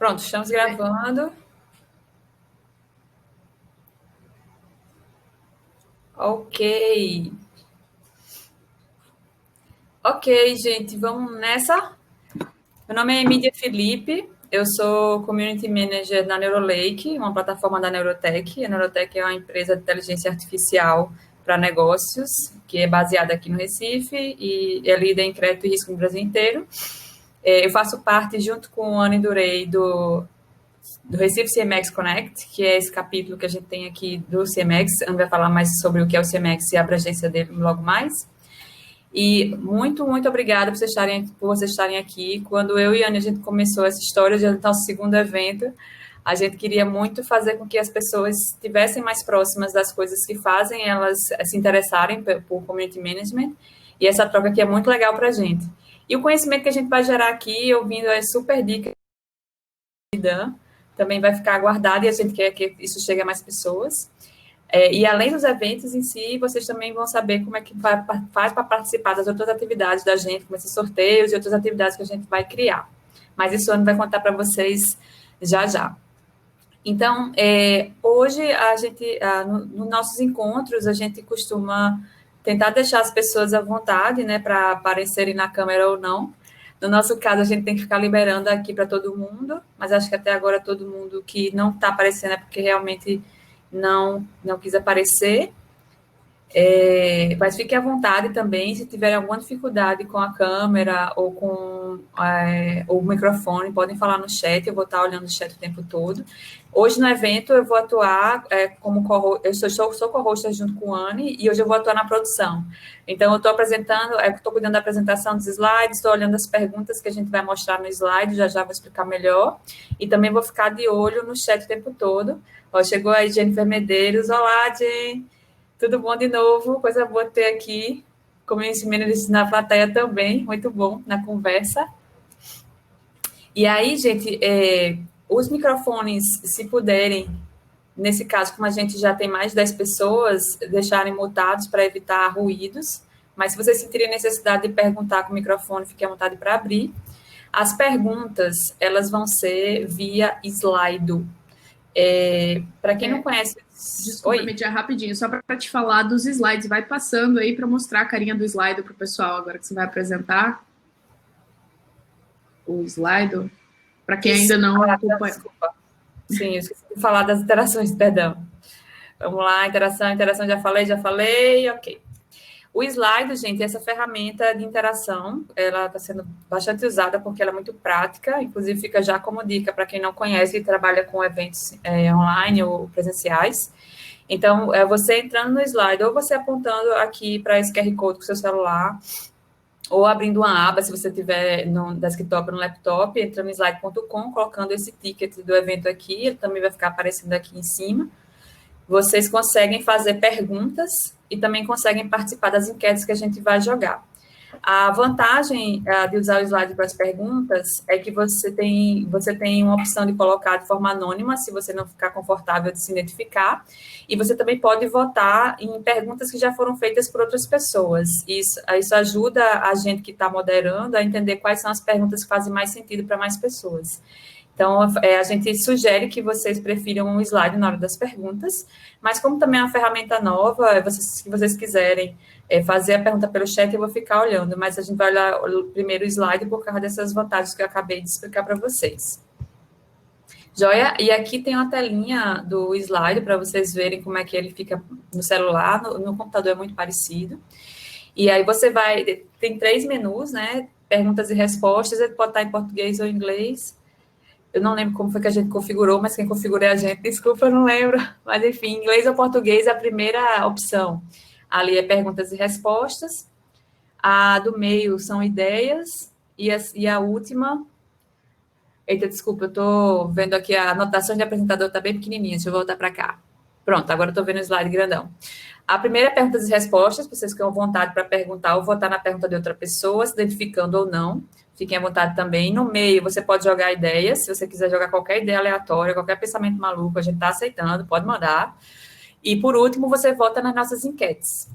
Pronto, estamos gravando. Ok. Ok, gente, vamos nessa? Meu nome é Emília Felipe, eu sou Community Manager na Neurolake, uma plataforma da Neurotech. A Neurotech é uma empresa de inteligência artificial para negócios, que é baseada aqui no Recife e é líder em crédito e risco no Brasil inteiro. É, eu faço parte, junto com o Anne Durei, do, do Recife CMX Connect, que é esse capítulo que a gente tem aqui do CMX. Anne vai falar mais sobre o que é o CMX e a abrangência dele logo mais. E muito, muito obrigada por vocês estarem, por vocês estarem aqui. Quando eu e a Anne a gente começou essa história de nosso segundo evento, a gente queria muito fazer com que as pessoas estivessem mais próximas das coisas que fazem, elas se interessarem por community management. E essa troca aqui é muito legal para a gente. E o conhecimento que a gente vai gerar aqui, ouvindo as super dicas Dan, também vai ficar guardado e a gente quer que isso chegue a mais pessoas. É, e além dos eventos em si, vocês também vão saber como é que vai, faz para participar das outras atividades da gente, como esses sorteios e outras atividades que a gente vai criar. Mas isso ano vai contar para vocês já já. Então, é, hoje a gente, nos no nossos encontros, a gente costuma tentar deixar as pessoas à vontade, né, para aparecerem na câmera ou não. No nosso caso, a gente tem que ficar liberando aqui para todo mundo, mas acho que até agora todo mundo que não está aparecendo é porque realmente não, não quis aparecer. É, mas fique à vontade também, se tiverem alguma dificuldade com a câmera ou com é, o microfone, podem falar no chat, eu vou estar olhando o chat o tempo todo. Hoje no evento eu vou atuar é, como eu sou, sou, sou co-host junto com a Anne e hoje eu vou atuar na produção. Então eu estou apresentando, é, estou cuidando da apresentação dos slides, estou olhando as perguntas que a gente vai mostrar no slide, já já vou explicar melhor. E também vou ficar de olho no chat o tempo todo. Ó, chegou aí Jennifer Medeiros, olá Jen, tudo bom de novo? Coisa boa ter aqui, ensinei na plateia também, muito bom na conversa. E aí, gente, é, os microfones, se puderem, nesse caso, como a gente já tem mais de 10 pessoas, deixarem mutados para evitar ruídos. Mas se vocês sentirem necessidade de perguntar com o microfone, fiquem à vontade para abrir. As perguntas, elas vão ser via slide. É, para quem é, não conhece... Desculpa, mediar rapidinho, só para te falar dos slides. Vai passando aí para mostrar a carinha do slide para o pessoal agora que você vai apresentar. O slide. Para quem ainda não acompanha. Desculpa. Sim, eu esqueci de falar das interações, perdão. Vamos lá, interação, interação, já falei, já falei, ok. O slide, gente, essa ferramenta de interação, ela está sendo bastante usada porque ela é muito prática, inclusive fica já como dica para quem não conhece e trabalha com eventos é, online ou presenciais. Então, é você entrando no slide, ou você apontando aqui para esse QR Code com seu celular, ou abrindo uma aba, se você tiver no desktop ou no laptop, entrando no slide.com, colocando esse ticket do evento aqui, ele também vai ficar aparecendo aqui em cima. Vocês conseguem fazer perguntas e também conseguem participar das enquetes que a gente vai jogar. A vantagem de usar o slide para as perguntas é que você tem, você tem uma opção de colocar de forma anônima, se você não ficar confortável de se identificar, e você também pode votar em perguntas que já foram feitas por outras pessoas. Isso, isso ajuda a gente que está moderando a entender quais são as perguntas que fazem mais sentido para mais pessoas. Então, é, a gente sugere que vocês prefiram um slide na hora das perguntas, mas como também é uma ferramenta nova, vocês, se vocês quiserem é, fazer a pergunta pelo chat, eu vou ficar olhando, mas a gente vai olhar o primeiro slide por causa dessas vantagens que eu acabei de explicar para vocês. Joia? E aqui tem uma telinha do slide para vocês verem como é que ele fica no celular, no, no computador é muito parecido. E aí você vai, tem três menus, né? Perguntas e respostas, ele pode estar em português ou inglês. Eu não lembro como foi que a gente configurou, mas quem configurou é a gente, desculpa, eu não lembro. Mas enfim, inglês ou português é a primeira opção. Ali é perguntas e respostas. A do meio são ideias. E a, e a última. Eita, desculpa, eu estou vendo aqui a anotação de apresentador está bem pequenininha. Deixa eu voltar para cá. Pronto, agora estou vendo o slide grandão. A primeira é perguntas e respostas, vocês ficam à vontade para perguntar ou votar na pergunta de outra pessoa, se identificando ou não. Fiquem à vontade também. No meio, você pode jogar ideias, se você quiser jogar qualquer ideia aleatória, qualquer pensamento maluco, a gente está aceitando, pode mandar. E, por último, você vota nas nossas enquetes.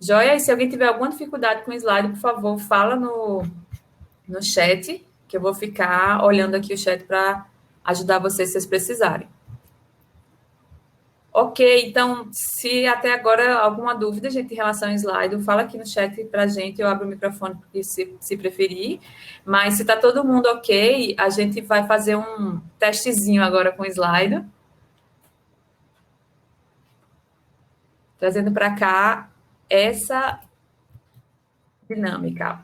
Joia? E se alguém tiver alguma dificuldade com o slide, por favor, fala no, no chat, que eu vou ficar olhando aqui o chat para ajudar vocês se vocês precisarem. Ok, então, se até agora alguma dúvida, gente, em relação ao slide, fala aqui no chat para a gente, eu abro o microfone se, se preferir. Mas se está todo mundo ok, a gente vai fazer um testezinho agora com o slide. Trazendo para cá essa dinâmica.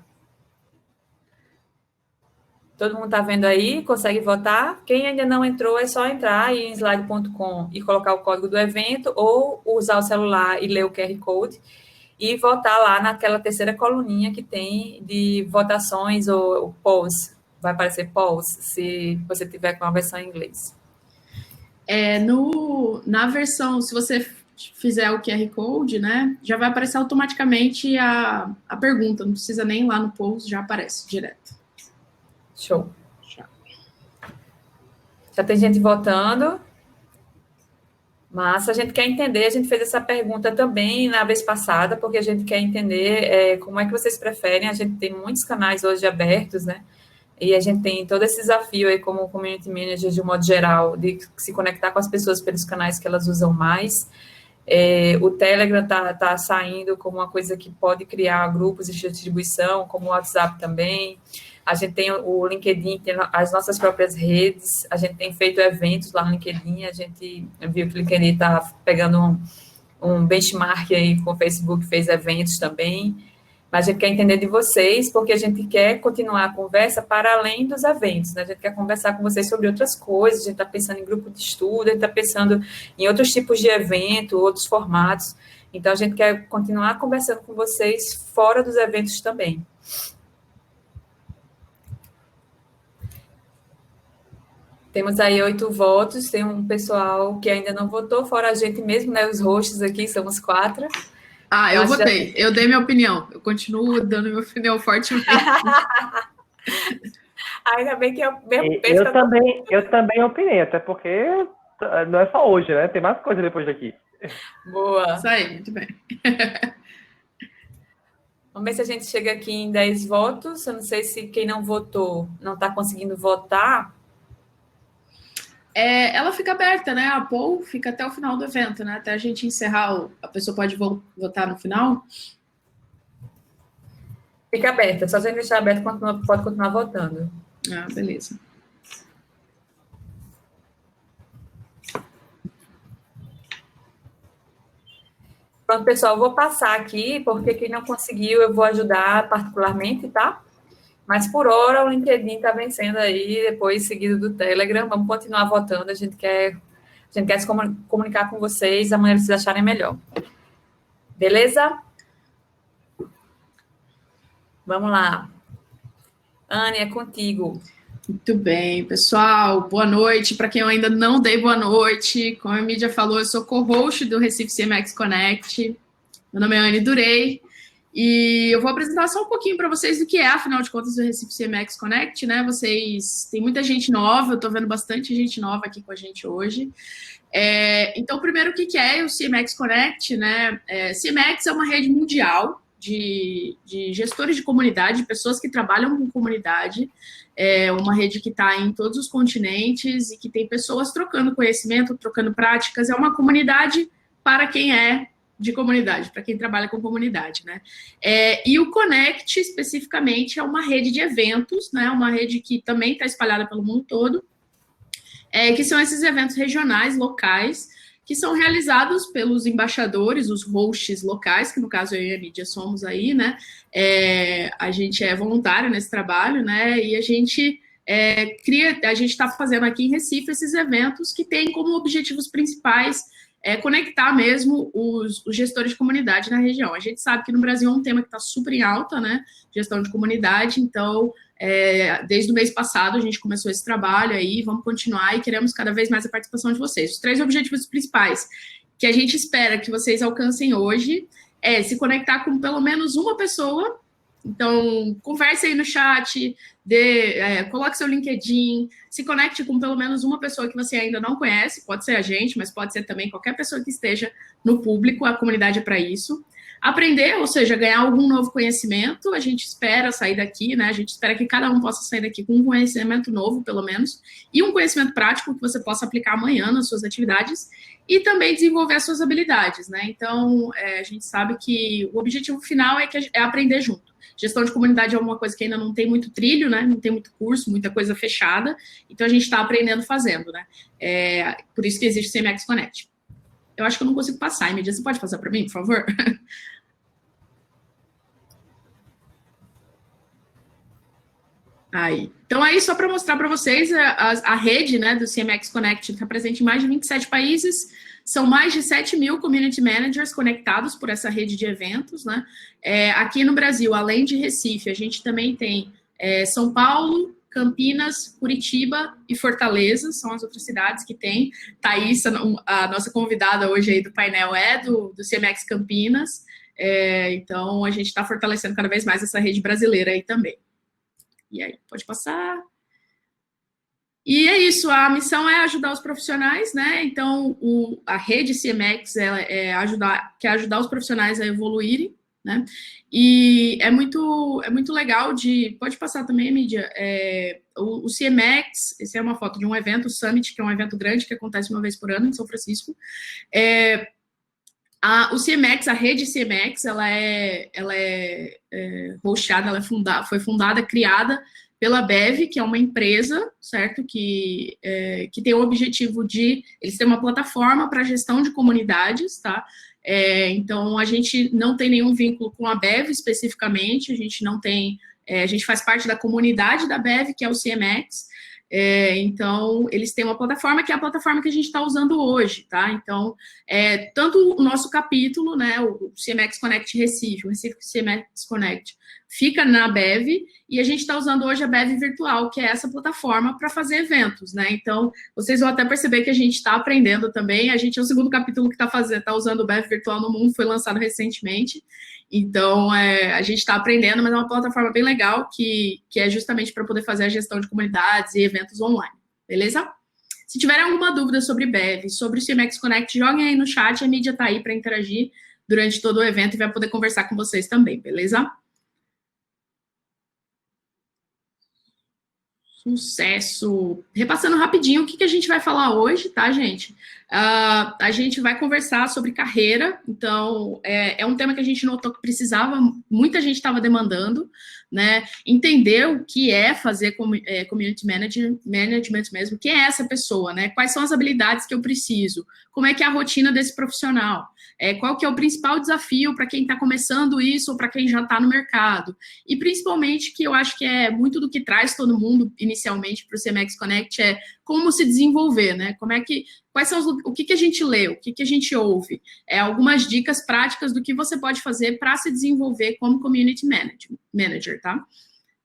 Todo mundo está vendo aí? Consegue votar? Quem ainda não entrou, é só entrar em slide.com e colocar o código do evento ou usar o celular e ler o QR Code e votar lá naquela terceira coluninha que tem de votações ou polls. Vai aparecer polls se você tiver com a versão em inglês. É, no, na versão, se você fizer o QR Code, né, já vai aparecer automaticamente a, a pergunta, não precisa nem ir lá no post, já aparece direto. Show. Já tem gente votando. Mas a gente quer entender, a gente fez essa pergunta também na vez passada, porque a gente quer entender é, como é que vocês preferem. A gente tem muitos canais hoje abertos, né? E a gente tem todo esse desafio aí como community manager, de um modo geral, de se conectar com as pessoas pelos canais que elas usam mais. É, o Telegram está tá saindo como uma coisa que pode criar grupos de distribuição, como o WhatsApp também. A gente tem o LinkedIn, tem as nossas próprias redes, a gente tem feito eventos lá no LinkedIn, a gente viu que o LinkedIn está pegando um, um benchmark aí com o Facebook, fez eventos também. Mas a gente quer entender de vocês, porque a gente quer continuar a conversa para além dos eventos, né? A gente quer conversar com vocês sobre outras coisas, a gente está pensando em grupo de estudo, a gente está pensando em outros tipos de evento, outros formatos. Então, a gente quer continuar conversando com vocês fora dos eventos também. Temos aí oito votos, tem um pessoal que ainda não votou, fora a gente mesmo, né? Os hosts aqui, somos quatro. Ah, eu, votei, já... eu dei minha opinião. Eu continuo dando minha opinião fortemente. Ainda bem que eu mesmo eu, eu também, eu também opinei, até porque não é só hoje, né? Tem mais coisa depois daqui. Boa. Isso aí, muito bem. Vamos ver se a gente chega aqui em 10 votos. Eu não sei se quem não votou não está conseguindo votar é, ela fica aberta, né? A poll fica até o final do evento, né? Até a gente encerrar, o, a pessoa pode votar no final. Fica aberta, só se deixar aberto, pode continuar votando. Ah, beleza. Pronto, pessoal, vou passar aqui, porque quem não conseguiu, eu vou ajudar particularmente, tá? Mas por hora o LinkedIn está vencendo aí, depois seguido do Telegram. Vamos continuar votando. A gente quer, a gente quer se comunicar com vocês da maneira que vocês acharem melhor. Beleza? Vamos lá. Anne, é contigo. Muito bem, pessoal. Boa noite. Para quem eu ainda não dei boa noite, como a mídia falou, eu sou co-host do Recife CMX Connect. Meu nome é Anne Durei. E eu vou apresentar só um pouquinho para vocês do que é, afinal de contas, o Recife CMX Connect, né? Vocês tem muita gente nova, eu estou vendo bastante gente nova aqui com a gente hoje. É, então, primeiro, o que é o CMX Connect, né? É, CMX é uma rede mundial de, de gestores de comunidade, pessoas que trabalham com comunidade. É uma rede que está em todos os continentes e que tem pessoas trocando conhecimento, trocando práticas. É uma comunidade para quem é de comunidade, para quem trabalha com comunidade, né? É, e o Connect, especificamente, é uma rede de eventos, né? Uma rede que também está espalhada pelo mundo todo, é, que são esses eventos regionais, locais, que são realizados pelos embaixadores, os hosts locais, que no caso eu e a mídia somos aí, né? É, a gente é voluntário nesse trabalho, né? E a gente é, cria, a gente está fazendo aqui em Recife esses eventos que têm como objetivos principais é conectar mesmo os, os, gestores de comunidade na região. A gente sabe que no Brasil é um tema que está super em alta, né? Gestão de comunidade, então, é, desde o mês passado a gente começou esse trabalho aí, vamos continuar e queremos cada vez mais a participação de vocês. Os três objetivos principais que a gente espera que vocês alcancem hoje é se conectar com pelo menos uma pessoa então, converse aí no chat, dê, é, coloque seu LinkedIn, se conecte com pelo menos uma pessoa que você ainda não conhece, pode ser a gente, mas pode ser também qualquer pessoa que esteja no público, a comunidade é para isso. aprender, ou seja, ganhar algum novo conhecimento. A gente espera sair daqui, né? A gente espera que cada um possa sair daqui com um conhecimento novo, pelo menos, e um conhecimento prático que você possa aplicar amanhã nas suas atividades e também desenvolver as suas habilidades, né? Então, é, a gente sabe que o objetivo final é, que, é aprender junto. Gestão de comunidade é uma coisa que ainda não tem muito trilho, né? Não tem muito curso, muita coisa fechada. Então, a gente está aprendendo fazendo, né? É, por isso que existe o CMX Connect. Eu acho que eu não consigo passar. Emília, você pode passar para mim, por favor? Aí. Então, aí, só para mostrar para vocês, a, a, rede né, do CMX Connect está presente em mais de 27 países, são mais de 7 mil community managers conectados por essa rede de eventos. Né? É, aqui no Brasil, além de Recife, a gente também tem é, São Paulo, Campinas, Curitiba e Fortaleza, são as outras cidades que tem. Thaís, a nossa convidada hoje aí do painel é do, do CMX Campinas, é, então a gente está fortalecendo cada vez mais essa rede brasileira aí também. E aí, pode passar. E é isso, a missão é ajudar os profissionais, né? Então, o, a rede CMX é, é ajudar, quer ajudar os profissionais a evoluírem, né? E é muito, é muito legal de. Pode passar também, mídia. É, o, o CMX, essa é uma foto de um evento, o Summit, que é um evento grande que acontece uma vez por ano em São Francisco. É, a, o CMX, a rede CMX, ela é, ela é, é roxada, ela é fundada, foi fundada, criada pela Bev, que é uma empresa, certo? Que, é, que tem o objetivo de. Eles têm uma plataforma para gestão de comunidades, tá? É, então, a gente não tem nenhum vínculo com a Bev especificamente, a gente não tem. É, a gente faz parte da comunidade da Bev, que é o CMX. É, então, eles têm uma plataforma que é a plataforma que a gente está usando hoje, tá? Então, é, tanto o nosso capítulo, né, o CMX Connect Recife, o Recife CMX Connect, fica na Bev, e a gente está usando hoje a Bev Virtual, que é essa plataforma para fazer eventos, né? Então, vocês vão até perceber que a gente está aprendendo também. A gente é o segundo capítulo que está fazendo, está usando o Bev Virtual no mundo, foi lançado recentemente. Então, é, a gente está aprendendo, mas é uma plataforma bem legal que, que é justamente para poder fazer a gestão de comunidades e eventos online. Beleza? Se tiverem alguma dúvida sobre Bev, sobre o CMX Connect, joguem aí no chat, a mídia está aí para interagir durante todo o evento e vai poder conversar com vocês também, beleza? Sucesso! Repassando rapidinho o que, que a gente vai falar hoje, tá, gente? Uh, a gente vai conversar sobre carreira, então é, é, um tema que a gente notou que precisava, muita gente estava demandando, né? Entender o que é fazer é, community management, management mesmo, o que é essa pessoa, né? Quais são as habilidades que eu preciso, como é que é a rotina desse profissional, é, qual que é o principal desafio para quem está começando isso ou para quem já está no mercado. E principalmente que eu acho que é muito do que traz todo mundo inicialmente para o CMX Connect é como se desenvolver, né? Como é que quais são os, o que, que a gente lê, o que, que a gente ouve, é, algumas dicas práticas do que você pode fazer para se desenvolver como community manager, manager tá?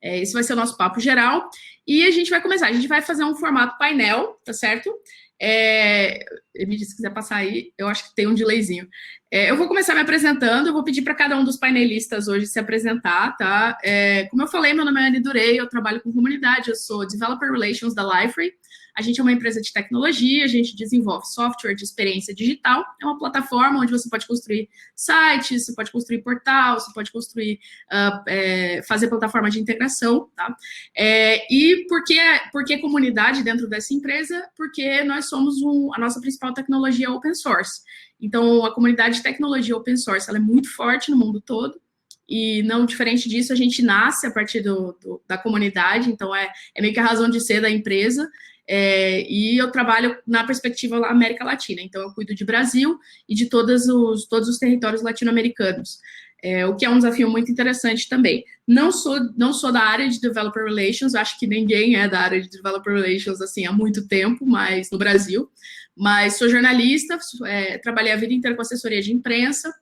É, esse vai ser o nosso papo geral. E a gente vai começar. A gente vai fazer um formato painel, tá certo? É, disse se quiser passar aí, eu acho que tem um delayzinho. É, eu vou começar me apresentando, eu vou pedir para cada um dos painelistas hoje se apresentar, tá? É, como eu falei, meu nome é Anne Durei, eu trabalho com comunidade, eu sou Developer Relations da Liferay. A gente é uma empresa de tecnologia, a gente desenvolve software de experiência digital. É uma plataforma onde você pode construir sites, você pode construir portal, você pode construir, uh, é, fazer plataforma de integração, tá? É, e por que, por que comunidade dentro dessa empresa? Porque nós somos um, a nossa principal tecnologia open source. Então, a comunidade de tecnologia open source ela é muito forte no mundo todo. E não diferente disso, a gente nasce a partir do, do, da comunidade, então é, é meio que a razão de ser da empresa. É, e eu trabalho na perspectiva América Latina, então eu cuido de Brasil e de todos os, todos os territórios latino-americanos, é, o que é um desafio muito interessante também. Não sou, não sou da área de Developer Relations, acho que ninguém é da área de Developer Relations assim há muito tempo, mas no Brasil, mas sou jornalista, é, trabalhei a vida inteira com assessoria de imprensa,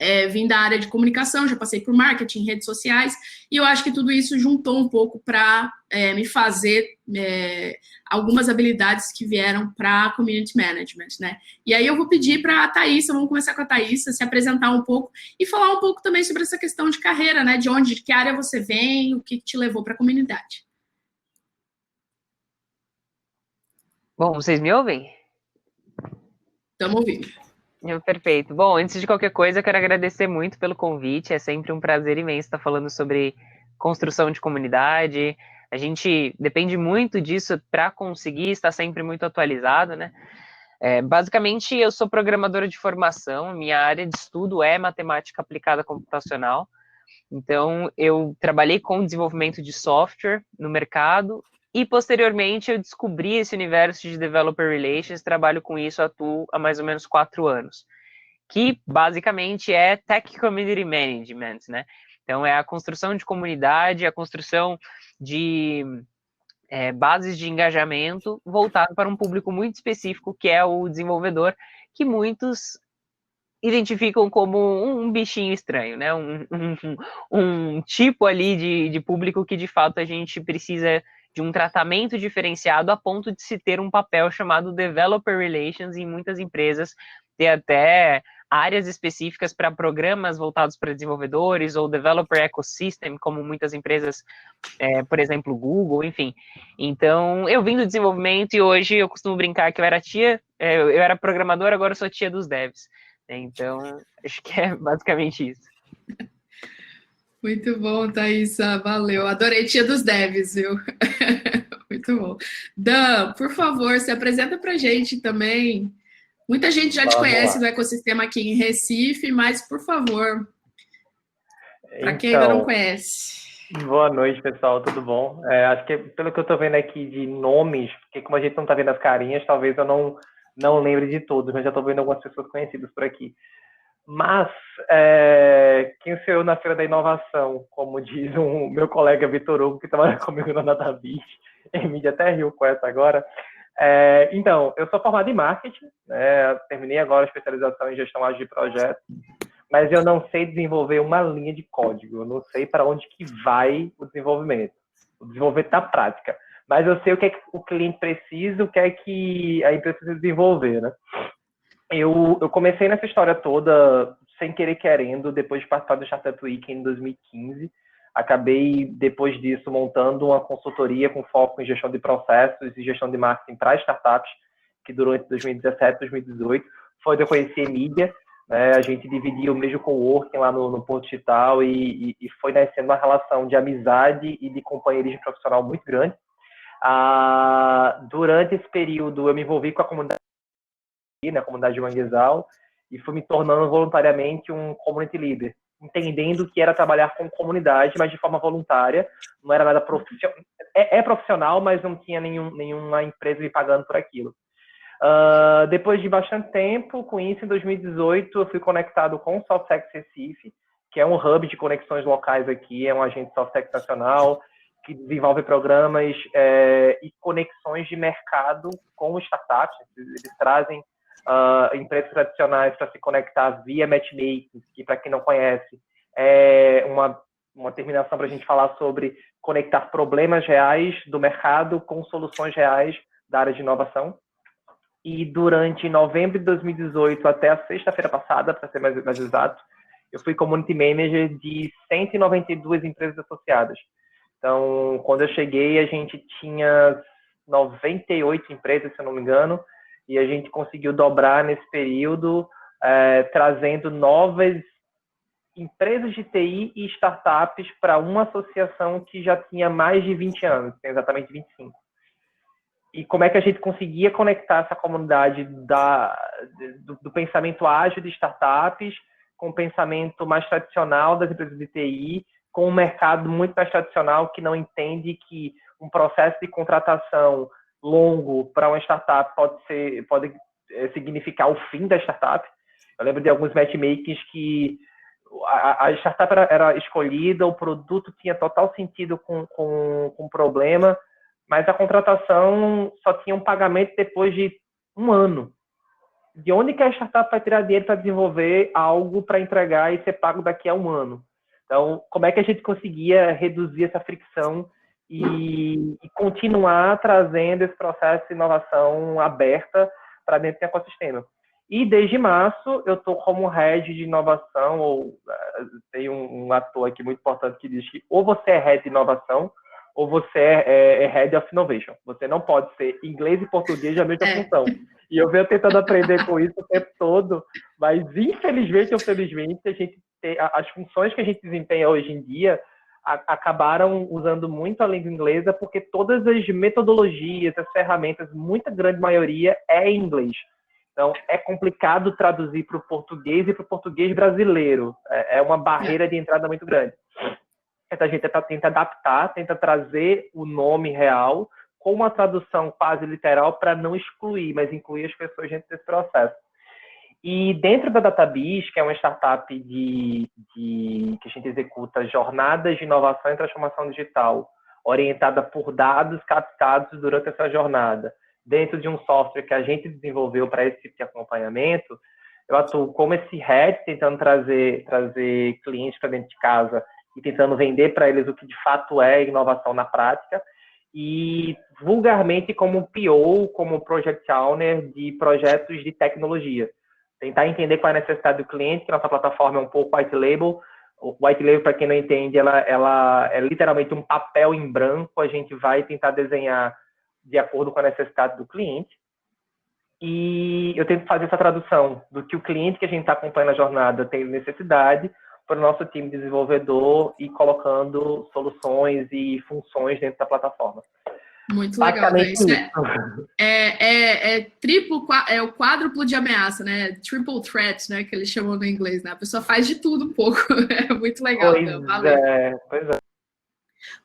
é, vim da área de comunicação, já passei por marketing, redes sociais, e eu acho que tudo isso juntou um pouco para é, me fazer é, algumas habilidades que vieram para community management, né? E aí eu vou pedir para a Thaís, vamos começar com a Thaís, se apresentar um pouco e falar um pouco também sobre essa questão de carreira, né? De onde, de que área você vem, o que te levou para a comunidade. Bom, vocês me ouvem? Estamos ouvindo. Perfeito. Bom, antes de qualquer coisa, eu quero agradecer muito pelo convite. É sempre um prazer imenso estar falando sobre construção de comunidade. A gente depende muito disso para conseguir estar sempre muito atualizado, né? É, basicamente, eu sou programadora de formação, minha área de estudo é matemática aplicada computacional. Então, eu trabalhei com desenvolvimento de software no mercado e, posteriormente, eu descobri esse universo de Developer Relations, trabalho com isso, atuo há mais ou menos quatro anos, que basicamente é Tech Community Management, né? Então, é a construção de comunidade, a construção de é, bases de engajamento voltado para um público muito específico, que é o desenvolvedor, que muitos identificam como um, bichinho estranho, né? Um, um, um tipo ali de, de público que de fato a gente precisa de um tratamento diferenciado a ponto de se ter um papel chamado Developer Relations em muitas empresas, ter até áreas específicas para programas voltados para desenvolvedores ou developer ecosystem, como muitas empresas, é, por exemplo, Google, enfim. Então, eu vim do desenvolvimento e hoje eu costumo brincar que eu era tia, é, eu era programador, agora eu sou tia dos devs. Então, acho que é basicamente isso. Muito bom, Thaisa, valeu. Adorei tia dos devs, viu? Muito bom. Dan, por favor, se apresenta para gente também Muita gente já te conhece no ecossistema aqui em Recife, mas, por favor, para quem ainda não então, conhece. Boa noite, pessoal, tudo bom? É, acho que pelo que eu estou vendo aqui de nomes, porque como a gente não está vendo as carinhas, talvez eu não, não lembre de todos, mas já estou vendo algumas pessoas conhecidas por aqui. Mas, é, quem sou eu na Feira da Inovação, como diz o meu colega Vitor Hugo, que trabalha comigo na DataBit, Emília até riu com essa agora, é, então, eu sou formado em marketing, né? terminei agora a especialização em gestão ágil de projetos, mas eu não sei desenvolver uma linha de código, eu não sei para onde que vai o desenvolvimento. O desenvolvimento na prática. Mas eu sei o que é que o cliente precisa, o que é que a empresa precisa desenvolver, né? Eu, eu comecei nessa história toda sem querer querendo, depois de participar do Startup Week em 2015, acabei, depois disso, montando uma consultoria com foco em gestão de processos e gestão de marketing para startups, que durou entre 2017 e 2018. Foi onde eu conheci a mídia, né? a gente dividia o mesmo coworking lá no, no Ponto Digital e, e, e, foi nascendo uma relação de amizade e de companheirismo profissional muito grande. Ah, durante esse período, eu me envolvi com a comunidade, na comunidade de Manguezal, e fui me tornando voluntariamente um community leader entendendo que era trabalhar com comunidade, mas de forma voluntária, não era nada profissional. É, é profissional, mas não tinha nenhum, nenhuma empresa me pagando por aquilo. Uh, depois de bastante tempo, com isso, em 2018, eu fui conectado com o Softex Recife, que é um hub de conexões locais aqui, é um agente Softex nacional, que desenvolve programas é, e conexões de mercado com startups. Eles trazem uh, empresas tradicionais para se conectar via matchmaking, que para quem não conhece é uma, uma terminação para a gente falar sobre conectar problemas reais do mercado com soluções reais da área de inovação. E durante novembro de 2018 até a sexta-feira passada, para ser mais, mais exato, eu fui community manager de 192 empresas associadas. Então, quando eu cheguei, a gente tinha 98 empresas, se eu não me engano, e a gente conseguiu dobrar nesse período, é, trazendo novas empresas de TI e startups para uma associação que já tinha mais de 20 anos, tem exatamente 25. E como é que a gente conseguia conectar essa comunidade da, do, do pensamento ágil de startups com o pensamento mais tradicional das empresas de TI, com um mercado muito mais tradicional que não entende que um processo de contratação longo para uma startup pode ser pode é, significar o fim da startup. Eu lembro de alguns matchmakings que a, a startup era, era, escolhida, o produto tinha total sentido com, com, com o problema, mas a contratação só tinha um pagamento depois de um ano. De onde que a startup vai tirar dinheiro para desenvolver algo para entregar e ser pago daqui a um ano? Então, como é que a gente conseguia reduzir essa fricção e, e continuar trazendo esse processo de inovação aberta para dentro do ecossistema. E desde março eu estou como head de inovação, ou eh, tem um, um, ator aqui muito importante que diz que ou você é head de inovação, ou você é, é, é, Head of Innovation. Você não pode ser inglês e português a mesma é. função. E eu venho tentando aprender com isso o tempo todo, mas infelizmente ou felizmente, a gente tem, as funções que a gente desempenha hoje em dia acabaram usando muito a língua inglesa porque todas as metodologias, as ferramentas, muita grande maioria é em inglês. Então, é complicado traduzir para o português e para o português brasileiro. É, é uma barreira de entrada muito grande. Então, a gente tenta adaptar, tenta trazer o nome real com uma tradução quase literal para não excluir, mas incluir as pessoas dentro desse processo. E dentro da DataBiz, que é uma startup de, de, que a gente executa jornadas de inovação e transformação digital, orientada por dados captados durante essa jornada, dentro de um software que a gente desenvolveu para esse tipo de acompanhamento, eu atuo como esse head, tentando trazer, trazer clientes para dentro de casa e tentando vender para eles o que de fato é inovação na prática, e vulgarmente como PO, como Project Owner de projetos de tecnologia. Tentar entender qual é a necessidade do cliente, que nossa plataforma é um pouco white label. O white label, para quem não entende, ela, ela é literalmente um papel em branco, a gente vai tentar desenhar de acordo com a necessidade do cliente. E eu tento fazer essa tradução do que o cliente que a gente está acompanhando a jornada tem necessidade para o nosso time desenvolvedor e colocando soluções e funções dentro da plataforma. Muito legal, né? isso. É, é, é, é, triplo, é o quádruplo de ameaça, né? Triple threat, né? Que eles chamam no inglês, né? A pessoa faz de tudo um pouco. É muito legal. Pois, né? Valeu. É, pois é.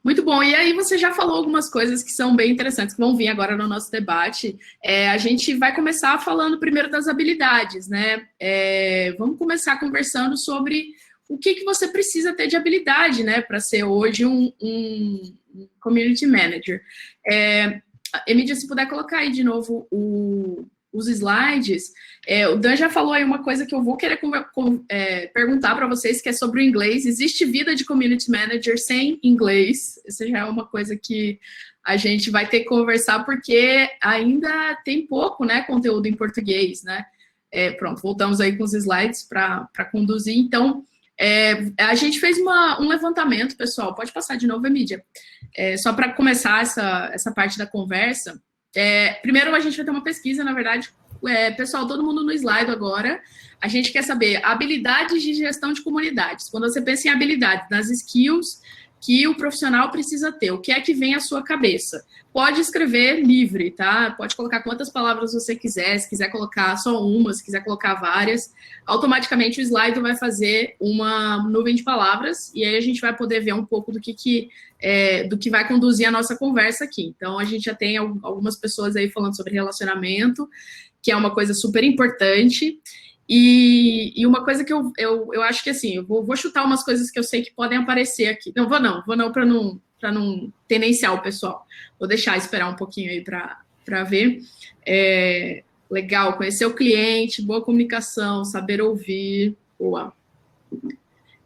Muito bom. E aí você já falou algumas coisas que são bem interessantes, que vão vir agora no nosso debate. É, a gente vai começar falando primeiro das habilidades, né? É, vamos começar conversando sobre o que, que você precisa ter de habilidade, né, para ser hoje um, um, community manager. É, Emília, se puder colocar aí de novo o, os slides. É, o Dan já falou aí uma coisa que eu vou querer com, com, é, perguntar para vocês, que é sobre o inglês. Existe vida de community manager sem inglês? Essa já é uma coisa que a gente vai ter que conversar, porque ainda tem pouco né, conteúdo em português, né? É, pronto, voltamos aí com os slides para conduzir. Então, é, a gente fez uma, um levantamento, pessoal. Pode passar de novo a mídia. É, só para começar essa, essa parte da conversa. É, primeiro, a gente vai ter uma pesquisa, na verdade. É, pessoal, todo mundo no slide agora. A gente quer saber habilidades de gestão de comunidades. Quando você pensa em habilidades, nas skills que o profissional precisa ter, o que é que vem à sua cabeça. Pode escrever livre, tá? Pode colocar quantas palavras você quiser, se quiser colocar só uma, se quiser colocar várias. Automaticamente o slide vai fazer uma nuvem de palavras e aí a gente vai poder ver um pouco do que, que, é, do que vai conduzir a nossa conversa aqui. Então a gente já tem algumas pessoas aí falando sobre relacionamento, que é uma coisa super importante. E, e, uma coisa que eu, eu, eu acho que assim, eu vou, vou, chutar umas coisas que eu sei que podem aparecer aqui. Não vou não, vou não para não para não tendenciar o pessoal. Vou deixar esperar um pouquinho aí para ver. É, legal, conhecer o cliente, boa comunicação, saber ouvir. Boa.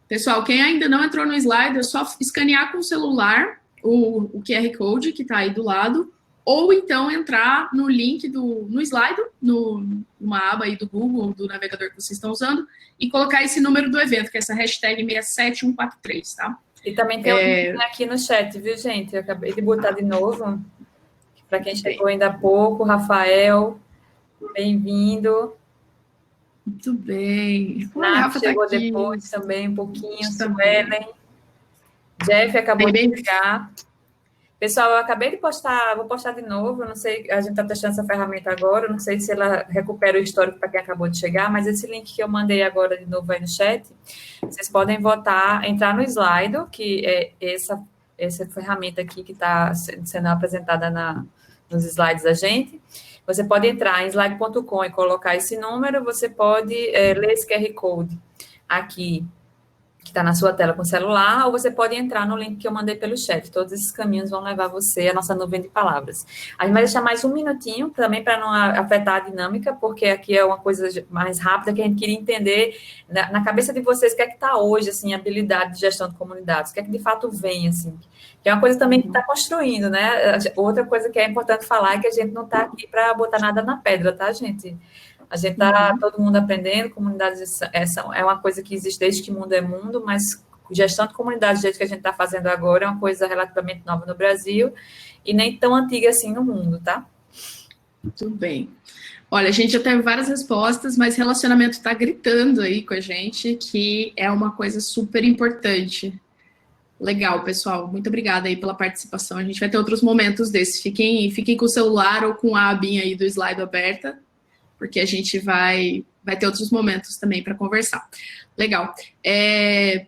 Pessoal, quem ainda não entrou no slide, é só escanear com o celular o, o QR Code que está aí do lado ou então entrar no link do no slide, no, numa aba aí do Google, do navegador que vocês estão usando, e colocar esse número do evento, que é essa hashtag 67143, tá? E também tem é... um aqui no chat, viu, gente? Eu acabei de botar de novo. Para quem chegou ainda há pouco, Rafael, bem-vindo. Muito bem. Nath tá chegou tá depois também, um pouquinho. Suelen. Jeff acabou bem, de chegar. Pessoal, eu acabei de postar, vou postar de novo, não sei, a gente está testando essa ferramenta agora, não sei se ela recupera o histórico para quem acabou de chegar, mas esse link que eu mandei agora de novo aí no chat, vocês podem votar, entrar no Slido, que é essa, essa ferramenta aqui que está sendo apresentada na, nos slides da gente. Você pode entrar em slide.com e colocar esse número, você pode é, ler esse QR Code aqui está na sua tela com o celular, ou você pode entrar no link que eu mandei pelo chat. Todos esses caminhos vão levar você à nossa nuvem de palavras. A gente vai deixar mais um minutinho também para não afetar a dinâmica, porque aqui é uma coisa mais rápida que a gente queria entender na, na cabeça de vocês o que é que está hoje, assim, habilidade de gestão de comunidades, o que é que de fato vem, assim. Que é uma coisa também que está construindo, né? Outra coisa que é importante falar é que a gente não está aqui para botar nada na pedra, tá, gente? A gente está uhum. todo mundo aprendendo, comunidades é, é uma coisa que existe desde que mundo é mundo, mas gestão de comunidade, do jeito que a gente está fazendo agora, é uma coisa relativamente nova no Brasil e nem tão antiga assim no mundo, tá? Muito bem. Olha, a gente já teve várias respostas, mas relacionamento está gritando aí com a gente que é uma coisa super importante. Legal, pessoal. Muito obrigada aí pela participação. A gente vai ter outros momentos desses. Fiquem, fiquem com o celular ou com a abinha aí do slide aberta, porque a gente vai, vai ter outros momentos também para conversar. Legal. É,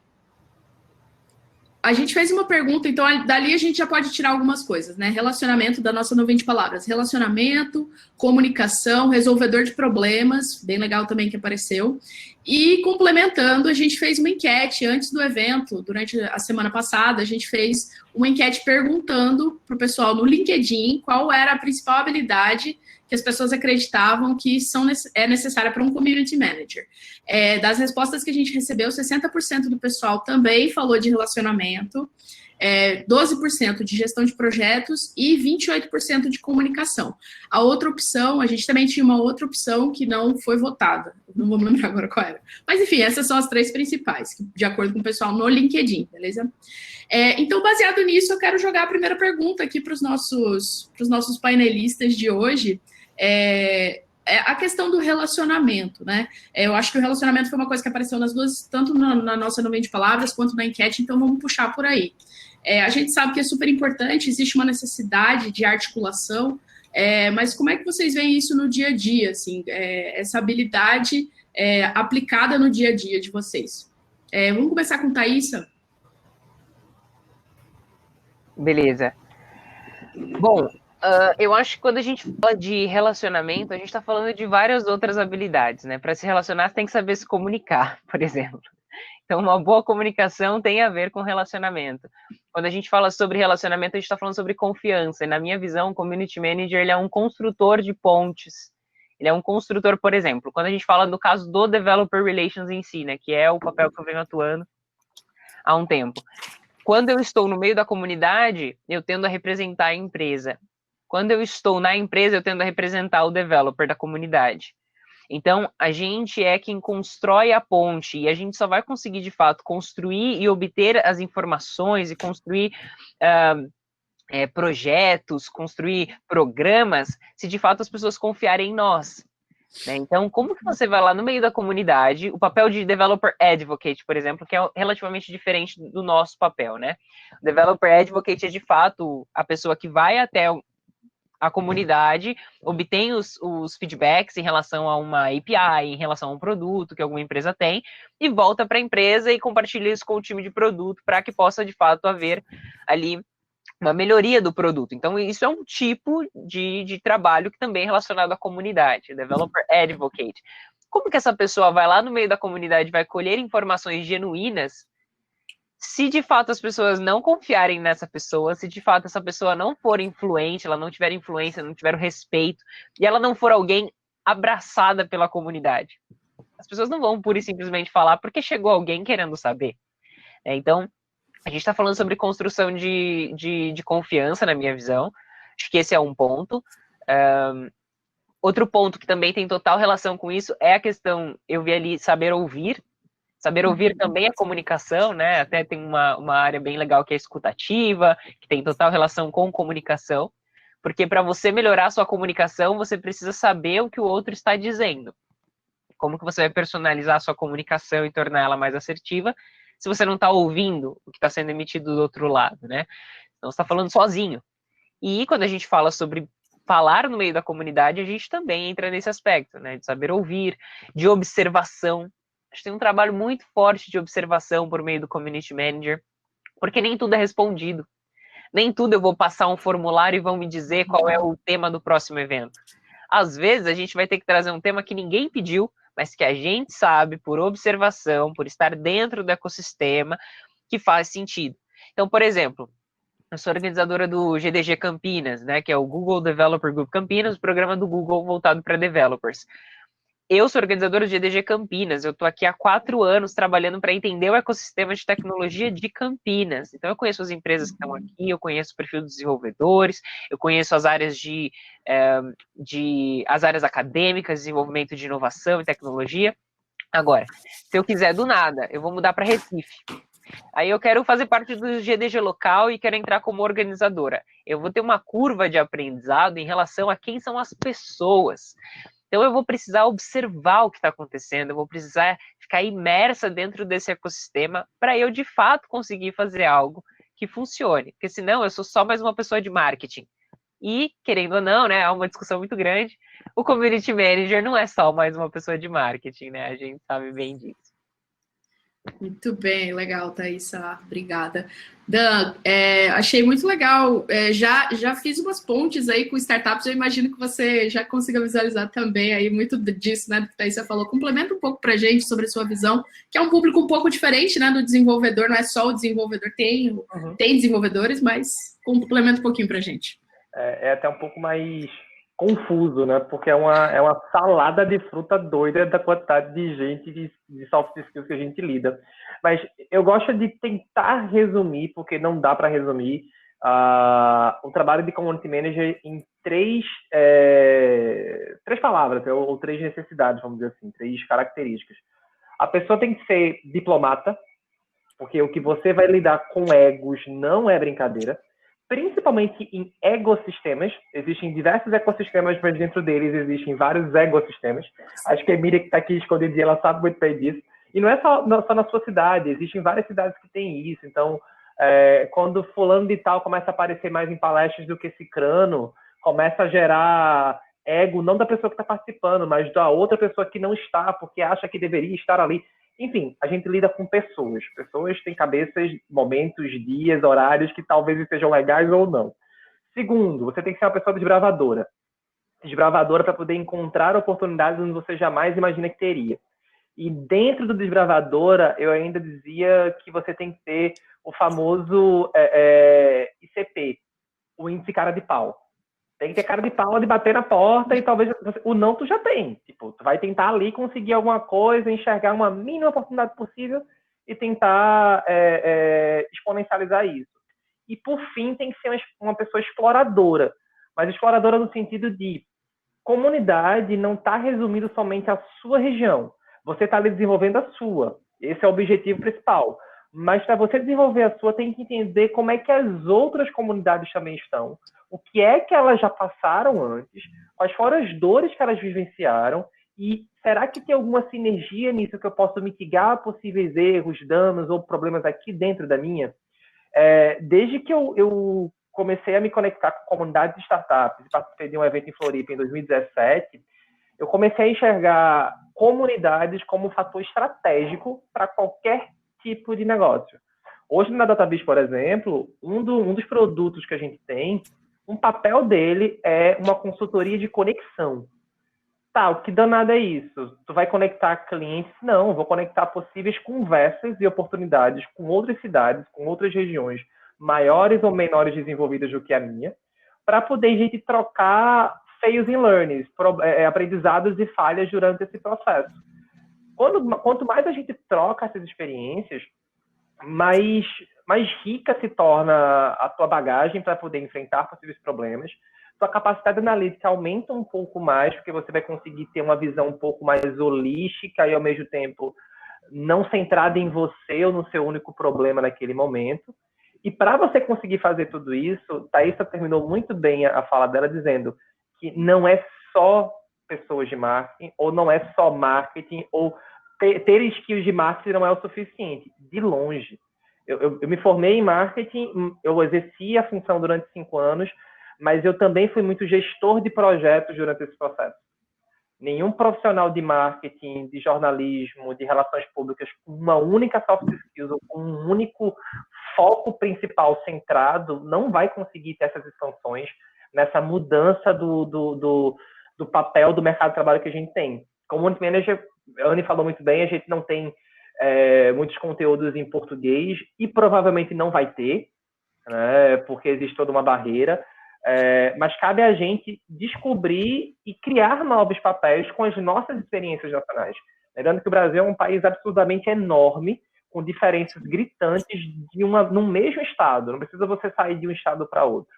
a gente fez uma pergunta, então dali a gente já pode tirar algumas coisas, né? Relacionamento da nossa 90 palavras. Relacionamento, comunicação, resolvedor de problemas, bem legal também que apareceu. E complementando, a gente fez uma enquete antes do evento, durante a semana passada, a gente fez uma enquete perguntando para o pessoal no LinkedIn qual era a principal habilidade que as pessoas acreditavam que são, é necessária para um community manager. É, das respostas que a gente recebeu, 60% do pessoal também falou de relacionamento, é, 12% de gestão de projetos e 28% de comunicação. A outra opção, a gente também tinha uma outra opção que não foi votada, não vou lembrar agora qual era. Mas enfim, essas são as três principais, de acordo com o pessoal no LinkedIn, beleza? É, então, baseado nisso, eu quero jogar a primeira pergunta aqui para os nossos, nossos painelistas de hoje é, é a questão do relacionamento, né? É, eu acho que o relacionamento foi uma coisa que apareceu nas duas, tanto na, na nossa nuvem de palavras quanto na enquete, então vamos puxar por aí. É, a gente sabe que é super importante, existe uma necessidade de articulação, é, mas como é que vocês veem isso no dia a dia, assim, é, essa habilidade é, aplicada no dia a dia de vocês? É, vamos começar com Thaisa? Beleza. Bom, Uh, eu acho que quando a gente fala de relacionamento, a gente está falando de várias outras habilidades, né? Para se relacionar, você tem que saber se comunicar, por exemplo. Então, uma boa comunicação tem a ver com relacionamento. Quando a gente fala sobre relacionamento, a gente está falando sobre confiança. E na minha visão, o community manager ele é um construtor de pontes. Ele é um construtor, por exemplo, quando a gente fala no caso do developer relations em si, né, que é o papel que eu venho atuando há um tempo. Quando eu estou no meio da comunidade, eu tendo a representar a empresa. Quando eu estou na empresa, eu tendo a representar o developer da comunidade. Então, a gente é quem constrói a ponte e a gente só vai conseguir, de fato, construir e obter as informações e construir uh, é, projetos, construir programas, se de fato as pessoas confiarem em nós. Né? Então, como que você vai lá no meio da comunidade, o papel de developer advocate, por exemplo, que é relativamente diferente do nosso papel, né? O developer advocate é de fato a pessoa que vai até a comunidade, obtém os, os, feedbacks em relação a uma API, em relação a um produto que alguma empresa tem, e volta para a empresa e compartilha isso com o time de produto para que possa, de fato, haver ali uma melhoria do produto. Então, isso é um tipo de, de trabalho que também é relacionado à comunidade, Developer Advocate. Como que essa pessoa vai lá no meio da comunidade, vai colher informações genuínas se de fato as pessoas não confiarem nessa pessoa, se de fato essa pessoa não for influente, ela não tiver influência, não tiver o respeito, e ela não for alguém abraçada pela comunidade, as pessoas não vão pura e simplesmente falar porque chegou alguém querendo saber. É, então, a gente está falando sobre construção de, de, de, confiança, na minha visão. Acho que esse é um ponto. Um, outro ponto que também tem total relação com isso é a questão, eu vi ali, saber ouvir. Saber ouvir também é comunicação, né? Até tem uma, uma área bem legal que é escutativa, que tem total relação com comunicação, porque para você melhorar a sua comunicação, você precisa saber o que o outro está dizendo. Como que você vai personalizar a sua comunicação e tornar ela mais assertiva, se você não está ouvindo o que está sendo emitido do outro lado, né? Então, você está falando sozinho. E quando a gente fala sobre falar no meio da comunidade, a gente também entra nesse aspecto, né? De saber ouvir, de observação, gente tem um trabalho muito forte de observação por meio do Community Manager, porque nem tudo é respondido. Nem tudo eu vou passar um formulário e vão me dizer qual é o tema do próximo evento. Às vezes a gente vai ter que trazer um tema que ninguém pediu, mas que a gente sabe por observação, por estar dentro do ecossistema, que faz sentido. Então, por exemplo, eu sou organizadora do GDG Campinas, né, que é o Google Developer Group Campinas, o programa do Google voltado para developers. Eu sou organizadora de EDG Campinas. Eu estou aqui há quatro anos trabalhando para entender o ecossistema de tecnologia de Campinas. Então, eu conheço as empresas que estão uhum. aqui, eu conheço o perfil dos desenvolvedores, eu conheço as áreas de, é, de as áreas acadêmicas, desenvolvimento de inovação e tecnologia. Agora, se eu quiser do nada, eu vou mudar para Recife. Aí eu quero fazer parte do GDG local e quero entrar como organizadora. Eu vou ter uma curva de aprendizado em relação a quem são as pessoas. Então eu vou precisar observar o que está acontecendo, eu vou precisar ficar imersa dentro desse ecossistema para eu de fato conseguir fazer algo que funcione. Porque senão eu sou só mais uma pessoa de marketing. E, querendo ou não, né, é uma discussão muito grande. O community manager não é só mais uma pessoa de marketing, né? A gente sabe bem disso. Muito bem, legal, Thaisa. Obrigada. Dan, é, achei muito legal. É, já, já fiz umas pontes aí com startups. Eu imagino que você já consiga visualizar também aí muito disso, né? Do que Thaisa falou. Complementa um pouco para a gente sobre a sua visão, que é um público um pouco diferente, né? Do desenvolvedor, não é só o desenvolvedor, tem, uhum. tem desenvolvedores, mas complementa um pouquinho para a gente. É, é até um pouco mais confuso, né? Porque é uma, é uma salada de fruta doida da quantidade de gente de, de soft skills que a gente lida. Mas eu gosto de tentar resumir, porque não dá para resumir, uh, o trabalho de community manager em três, é, três palavras, ou, ou três necessidades, vamos dizer assim, três características. A pessoa tem que ser diplomata, porque o que você vai lidar com egos não é brincadeira principalmente em ecossistemas. Existem diversos ecossistemas, mas dentro deles existem vários ecossistemas. Acho que a Emília que está aqui escondidinha, ela sabe muito bem disso. E não é só, só na sua cidade, existem várias cidades que têm isso. Então, é, quando fulano de tal começa a aparecer mais em palestras do que cicrano, começa a gerar ego, não da pessoa que está participando, mas da outra pessoa que não está, porque acha que deveria estar ali. Enfim, a gente lida com pessoas. Pessoas têm cabeças, momentos, dias, horários que talvez sejam legais ou não. Segundo, você tem que ser uma pessoa desbravadora. Desbravadora para poder encontrar oportunidades onde você jamais imagina que teria. E dentro do desbravadora, eu ainda dizia que você tem que ter o famoso é, é, ICP, o índice cara de pau. Tem que ter cara de pau de bater na porta e talvez o não tu já tem. Tipo, tu vai tentar ali conseguir alguma coisa, enxergar uma mínima oportunidade possível e tentar é, é, exponencializar isso. E por fim, tem que ser uma pessoa exploradora, mas exploradora no sentido de comunidade não está resumido somente à sua região. Você está ali desenvolvendo a sua. Esse é o objetivo principal. Mas para você desenvolver a sua, tem que entender como é que as outras comunidades também estão, o que é que elas já passaram antes, quais foram as dores que elas vivenciaram e será que tem alguma sinergia nisso que eu posso mitigar possíveis erros, danos ou problemas aqui dentro da minha? É, desde que eu, eu, comecei a me conectar com comunidades de startups, participei de um evento em Floripa em 2017, eu comecei a enxergar comunidades como um fator estratégico para qualquer tipo de negócio. Hoje na Database, por exemplo, um, do, um dos produtos que a gente tem um papel dele é uma consultoria de conexão. Tá, o que danado é isso? Tu vai conectar clientes? Não, vou conectar possíveis conversas e oportunidades com outras cidades, com outras regiões maiores ou menores desenvolvidas do que a minha, para poder a gente trocar fails and learnings, é, é, aprendizados e falhas durante esse processo. Quando, quanto mais a gente troca essas experiências, mais mais rica se torna a tua bagagem para poder enfrentar possíveis problemas. Tua capacidade analítica aumenta um pouco mais, porque você vai conseguir ter uma visão um pouco mais holística e, ao mesmo tempo, não centrada em você ou no seu único problema naquele momento. E para você conseguir fazer tudo isso, Thaisa terminou muito bem a fala dela dizendo que não é só pessoas de marketing, ou não é só marketing, ou ter, ter skills de marketing não é o suficiente. De longe eu, eu, eu, me formei em marketing, eu exerci a função durante cinco anos, mas eu também fui muito gestor de projetos durante esse processo. Nenhum profissional de marketing, de jornalismo, de relações públicas com uma única soft skills ou com um único foco principal centrado não vai conseguir ter essas expansões nessa mudança do, do, do, do papel do mercado de trabalho que a gente tem. Como manager, a Anne falou muito bem, a gente não tem é, muitos conteúdos em português e provavelmente não vai ter, né, porque existe toda uma barreira. É, mas cabe a gente descobrir e criar novos papéis com as nossas experiências nacionais. Lembrando que o Brasil é um país absolutamente enorme, com diferenças gritantes de uma, no mesmo estado. Não precisa você sair de um estado para outro.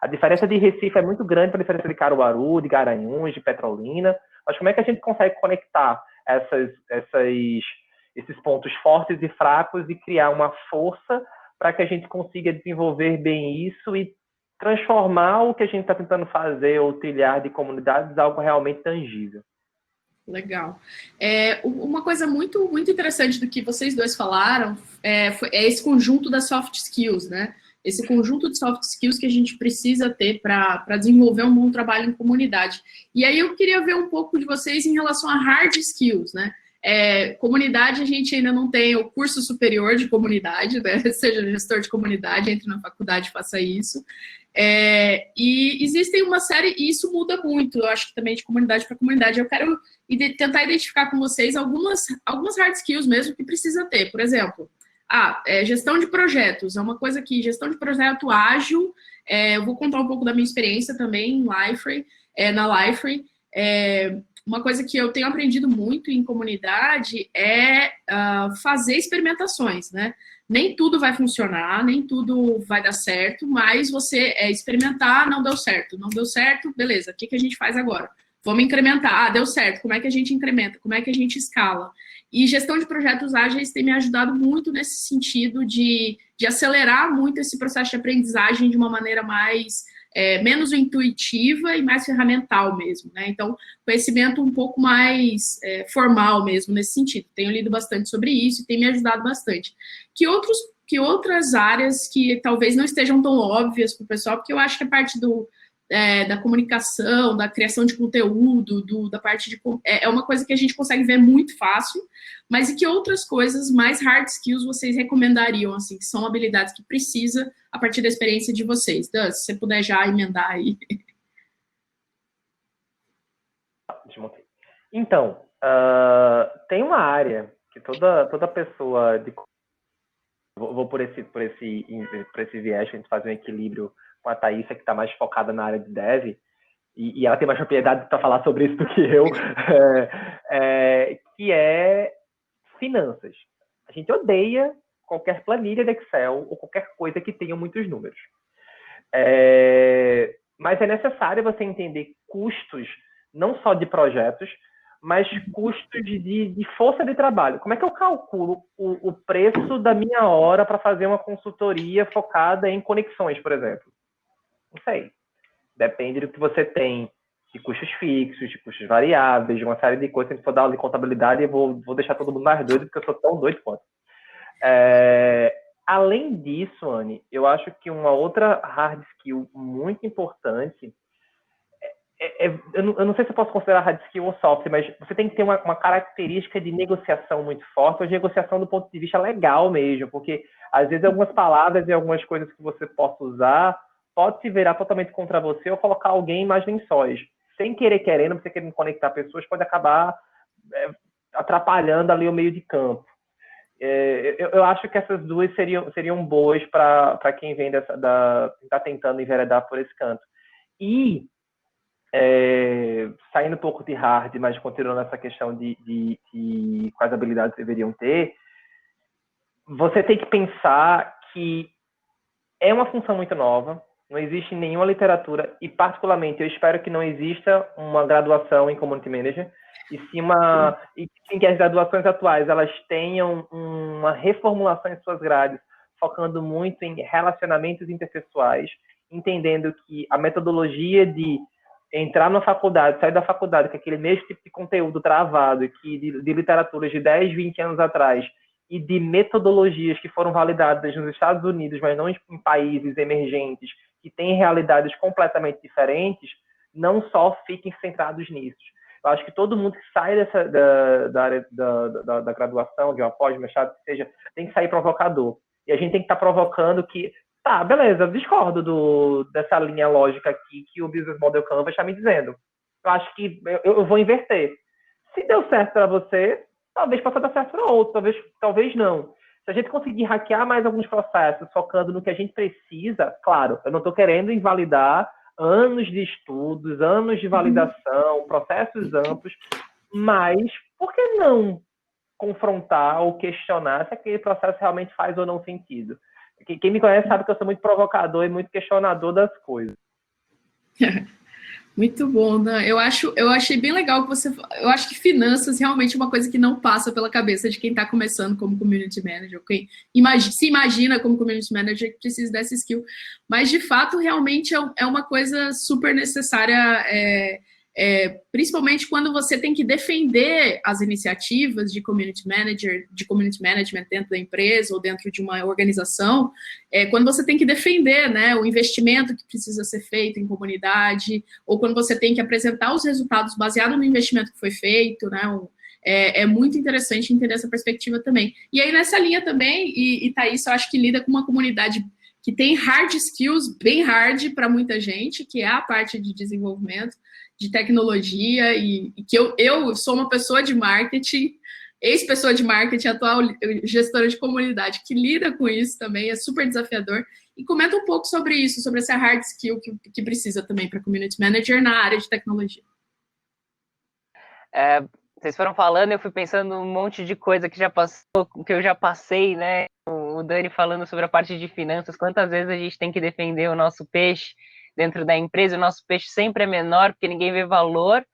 A diferença de Recife é muito grande para a diferença de Caruaru, de Garanhuns, de Petrolina. Mas como é que a gente consegue conectar essas, essas esses pontos fortes e fracos e criar uma força para que a gente consiga desenvolver bem isso e transformar o que a gente está tentando fazer ou trilhar de comunidades algo realmente tangível. Legal. É, uma coisa muito, muito interessante do que vocês dois falaram é, é esse conjunto das soft skills, né? Esse conjunto de soft skills que a gente precisa ter para desenvolver um bom trabalho em comunidade. E aí eu queria ver um pouco de vocês em relação a hard skills, né? É, comunidade, a gente ainda não tem o curso superior de comunidade, né? Seja gestor de comunidade, entre na faculdade, faça isso. É, e existem uma série, e isso muda muito, eu acho que também de comunidade para comunidade. Eu quero tentar identificar com vocês algumas, algumas hard skills mesmo que precisa ter. Por exemplo, ah, é, gestão de projetos é uma coisa que gestão de projeto ágil. É, eu vou contar um pouco da minha experiência também em Liferay, é, na Liferay. Uma coisa que eu tenho aprendido muito em comunidade é uh, fazer experimentações, né? Nem tudo vai funcionar, nem tudo vai dar certo, mas você é, experimentar, não deu certo, não deu certo, beleza, o que, que a gente faz agora? Vamos incrementar, ah, deu certo, como é que a gente incrementa, como é que a gente escala? E gestão de projetos ágeis tem me ajudado muito nesse sentido de, de acelerar muito esse processo de aprendizagem de uma maneira mais é, menos intuitiva e mais ferramental mesmo, né? Então, conhecimento um pouco mais é, formal mesmo nesse sentido. Tenho lido bastante sobre isso e tem me ajudado bastante. Que outros que outras áreas que talvez não estejam tão óbvias para o pessoal, porque eu acho que a parte do, é, da comunicação, da criação de conteúdo, do, da parte de. É, é, uma coisa que a gente consegue ver muito fácil, mas e que outras coisas mais hard skills vocês recomendariam, assim, que são habilidades que precisa a partir da experiência de vocês? Dan, se você puder já emendar aí. Então, uh, tem uma área que toda, toda pessoa de. Vou, por, esse, por, esse, por esse viés, a gente faz um equilíbrio com a Thaísa, que está mais focada na área de dev, e, e ela tem mais propriedade para falar sobre isso do que eu, é, é, que é finanças. A gente odeia qualquer planilha de Excel ou qualquer coisa que tenha muitos números. É, mas é necessário você entender custos, não só de projetos, mas custos de, de, força de trabalho. Como é que eu calculo o, o preço da minha hora para fazer uma consultoria focada em conexões, por exemplo? Não sei. Depende do que você tem de custos fixos, de custos variáveis, de uma série de coisas. Se for dar aula de contabilidade, eu vou, vou deixar todo mundo mais doido, porque eu sou tão doido quanto. É, além disso, Anne, eu acho que uma outra hard skill muito importante é, é, eu, não, eu, não, sei se eu posso considerar hard skill ou soft, mas você tem que ter uma, uma, característica de negociação muito forte, ou de negociação do ponto de vista legal mesmo, porque às vezes algumas palavras e algumas coisas que você possa usar pode se virar totalmente contra você ou colocar alguém em mais lençóis. Sem querer querendo, você querendo conectar pessoas, pode acabar é, atrapalhando ali o meio de campo. É, eu, eu, acho que essas duas seriam, seriam boas para quem vem dessa, da, está tentando enveredar por esse canto. E, é, saindo um pouco de hard, mas continuando essa questão de, de, de quais habilidades deveriam ter, você tem que pensar que é uma função muito nova, não existe nenhuma literatura, e particularmente eu espero que não exista uma graduação em Community Manager, e sim, uma, e sim que as graduações atuais elas tenham uma reformulação em suas grades, focando muito em relacionamentos interpessoais, entendendo que a metodologia de entrar na faculdade, sair da faculdade com aquele mesmo tipo de conteúdo travado que de, de literaturas de 10, 20 anos atrás e de metodologias que foram validadas nos Estados Unidos, mas não em países emergentes que têm realidades completamente diferentes, não só fiquem centrados nisso. Eu acho que todo mundo que sai dessa, da, da área da, da, da graduação, de uma pós, mestrado, que seja, tem que sair provocador. E a gente tem que estar tá provocando que, tá, beleza, discordo do, dessa linha lógica aqui que o Business Model Canvas está me dizendo. Eu acho que eu, eu vou inverter. Se deu certo para você, talvez possa dar certo para outro, talvez, talvez não. Se a gente conseguir hackear mais alguns processos, focando no que a gente precisa, claro, eu não estou querendo invalidar anos de estudos, anos de validação, uhum. processos amplos, mas por que não confrontar ou questionar se aquele processo realmente faz ou não sentido? Quem me conhece sabe que eu sou muito provocador e muito questionador das coisas. Muito bom, Dan. Eu acho, eu achei bem legal que você. Eu acho que finanças realmente é uma coisa que não passa pela cabeça de quem está começando como community manager, quem imagina, se imagina como community manager que precisa dessa skill. Mas de fato, realmente é, é uma coisa super necessária. É, é, principalmente quando você tem que defender as iniciativas de community manager, de community management dentro da empresa ou dentro de uma organização, é, quando você tem que defender né, o investimento que precisa ser feito em comunidade, ou quando você tem que apresentar os resultados baseado no investimento que foi feito, né, um, é, é, muito interessante entender essa perspectiva também. E aí, nessa linha também, e, e Thaís, eu acho que lida com uma comunidade que tem hard skills, bem hard para muita gente, que é a parte de desenvolvimento, de tecnologia e, e, que eu, eu sou uma pessoa de marketing, ex-pessoa de marketing, atual gestora de comunidade, que lida com isso também, é super desafiador. E comenta um pouco sobre isso, sobre essa hard skill que, que precisa também para community manager na área de tecnologia. É, vocês foram falando, eu fui pensando um monte de coisa que já passou, que eu já passei, né? O Dani falando sobre a parte de finanças, quantas vezes a gente tem que defender o nosso peixe dentro da empresa, o nosso peixe sempre é menor, porque ninguém vê valor,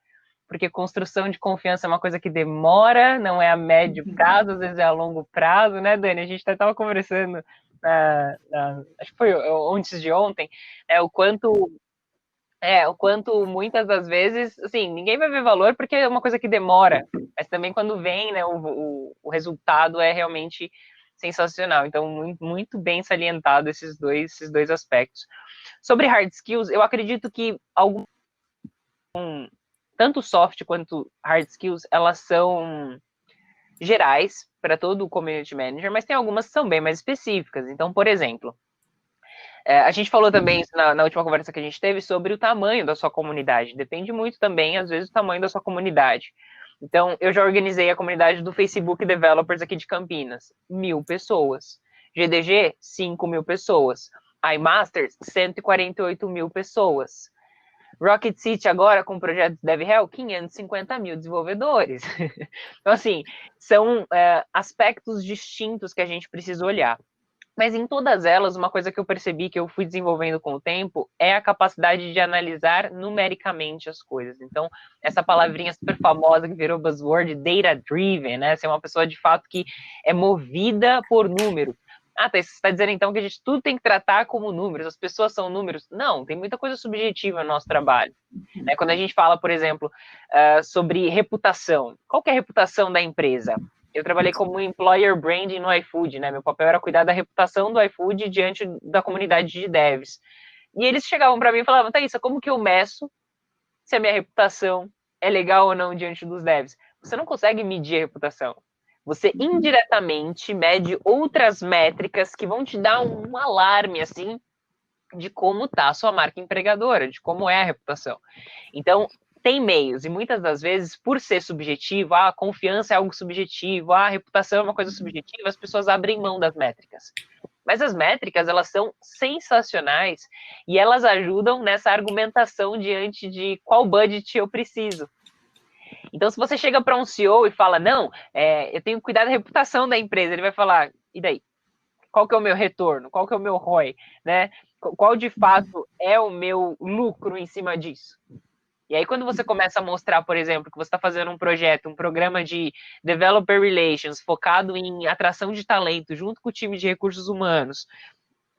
porque construção de confiança é uma coisa que demora, não é a médio uhum. prazo, às vezes é a longo prazo, né, Dani? A gente estava conversando, uh, acho que foi antes de ontem, é, o quanto é, o quanto muitas das vezes, assim, ninguém vai ver valor porque é uma coisa que demora, mas também quando vem, né, o, o, o resultado é realmente sensacional. Então, muito, bem salientado esses dois, esses dois aspectos. Sobre hard skills, eu acredito que algum, tanto soft quanto hard skills, elas são gerais para todo o community manager, mas tem algumas que são bem mais específicas. Então, por exemplo, é, a gente falou também na, na, última conversa que a gente teve sobre o tamanho da sua comunidade. Depende muito também, às vezes, do tamanho da sua comunidade. Então, eu já organizei a comunidade do Facebook Developers aqui de Campinas, mil pessoas. GDG, 5 mil pessoas iMasters, 148 mil pessoas. Rocket City agora com o projeto DevHell, 550 mil desenvolvedores. então, assim, são é, aspectos distintos que a gente precisa olhar. Mas em todas elas, uma coisa que eu percebi que eu fui desenvolvendo com o tempo é a capacidade de analisar numericamente as coisas. Então, essa palavrinha super famosa que virou buzzword, data driven, né? Ser uma pessoa de fato que é movida por número. Ah, tá, você está dizendo então que a gente tudo tem que tratar como números, as pessoas são números. Não, tem muita coisa subjetiva no nosso trabalho. Né? Quando a gente fala, por exemplo, uh, sobre reputação, qual é a reputação da empresa? Eu trabalhei como employer branding no iFood, né? Meu papel era cuidar da reputação do iFood diante da comunidade de devs. E eles chegavam para mim e falavam, Thaisa, como que eu meço se a minha reputação é legal ou não diante dos devs? Você não consegue medir a reputação você indiretamente mede outras métricas que vão te dar um alarme assim de como tá a sua marca empregadora, de como é a reputação. Então, tem meios, e muitas das vezes, por ser subjetivo, ah, a confiança é algo subjetivo, ah, a reputação é uma coisa subjetiva, as pessoas abrem mão das métricas. Mas as métricas, elas são sensacionais e elas ajudam nessa argumentação diante de qual budget eu preciso. Então, se você chega para um CEO e fala, não, é, eu tenho que cuidar da reputação da empresa, ele vai falar, e daí? Qual que é o meu retorno? Qual que é o meu ROI? Né? Qual de fato é o meu lucro em cima disso? E aí, quando você começa a mostrar, por exemplo, que você está fazendo um projeto, um programa de developer relations focado em atração de talento junto com o time de recursos humanos,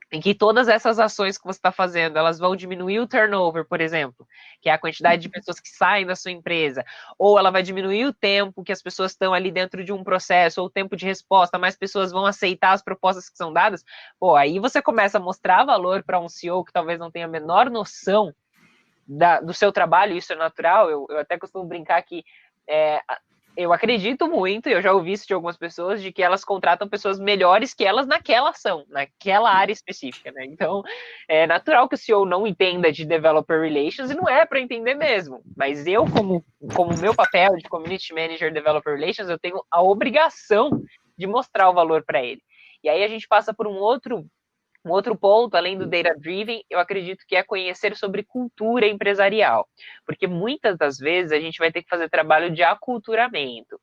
em que todas essas ações que você está fazendo, elas vão diminuir o turnover, por exemplo, que é a quantidade de uhum. pessoas que saem da sua empresa, ou ela vai diminuir o tempo que as pessoas estão ali dentro de um processo, ou o tempo de resposta, mais pessoas vão aceitar as propostas que são dadas, pô, aí você começa a mostrar valor para um CEO que talvez não tenha a menor noção da, do seu trabalho, isso é natural, eu, eu até costumo brincar que é, eu acredito muito, e eu já ouvi isso de algumas pessoas, de que elas contratam pessoas melhores que elas naquela ação, naquela área específica, né? Então, é natural que o CEO não entenda de developer relations e não é para entender mesmo. Mas eu, como, como meu papel de community manager developer relations, eu tenho a obrigação de mostrar o valor para ele. E aí a gente passa por um outro um outro ponto, além do data driven, eu acredito que é conhecer sobre cultura empresarial, porque muitas das vezes a gente vai ter que fazer trabalho de aculturamento.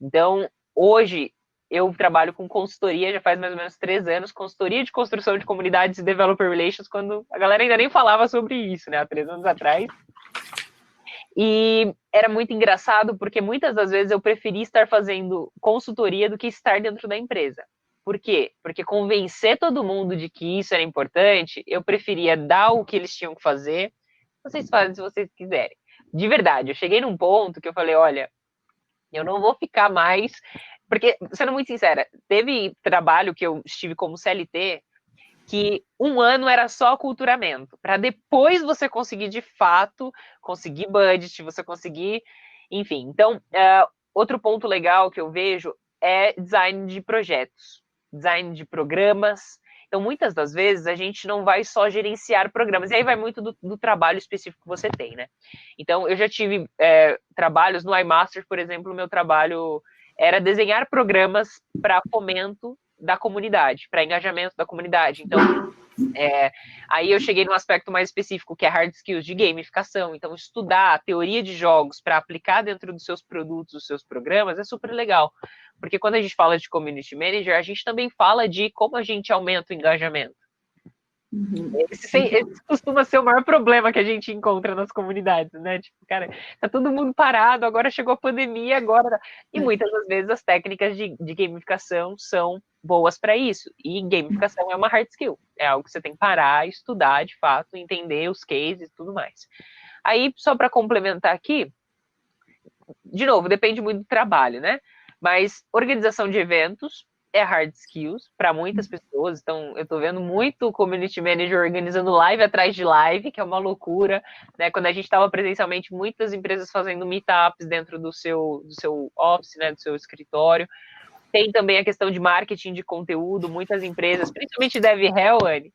Então, hoje eu trabalho com consultoria já faz mais ou menos três anos, consultoria de construção de comunidades e developer relations, quando a galera ainda nem falava sobre isso, né? Há três anos atrás, E era muito engraçado porque muitas das vezes eu preferi estar fazendo consultoria do que estar dentro da empresa. Por quê? Porque convencer todo mundo de que isso era importante, eu preferia dar o que eles tinham que fazer. Vocês fazem se vocês quiserem. De verdade, eu cheguei num ponto que eu falei, olha, eu não vou ficar mais. Porque, sendo muito sincera, teve trabalho que eu estive como CLT que um ano era só aculturamento, para depois você conseguir de fato conseguir budget, você conseguir, enfim. Então, uh, outro ponto legal que eu vejo é design de projetos, design de programas. Então, muitas das vezes a gente não vai só gerenciar programas, e aí vai muito do, do trabalho específico que você tem, né? Então, eu já tive é, trabalhos no iMaster, por exemplo, o meu trabalho era desenhar programas para fomento da comunidade, para engajamento da comunidade. Então, é, aí eu cheguei num aspecto mais específico, que é hard skills de gamificação. Então, estudar a teoria de jogos para aplicar dentro dos seus produtos, dos seus programas, é super legal. Porque quando a gente fala de community manager, a gente também fala de como a gente aumenta o engajamento. Uhum. Esse, esse, costuma ser o maior problema que a gente encontra nas comunidades, né? Tipo, cara, tá todo mundo parado, agora chegou a pandemia, agora. E é. muitas das vezes as técnicas de, de gamificação são boas para isso. E gamificação é uma hard skill. É algo que você tem que parar, estudar de fato, entender os cases e tudo mais. Aí, só para complementar aqui, de novo, depende muito do trabalho, né? Mas organização de eventos, é hard skills para muitas uhum. pessoas. Então, eu estou vendo muito community manager organizando live atrás de live, que é uma loucura. Né? Quando a gente estava presencialmente, muitas empresas fazendo meetups dentro do seu, do seu office, né? do seu escritório. Tem também a questão de marketing de conteúdo, muitas empresas, principalmente DevRel, Anne,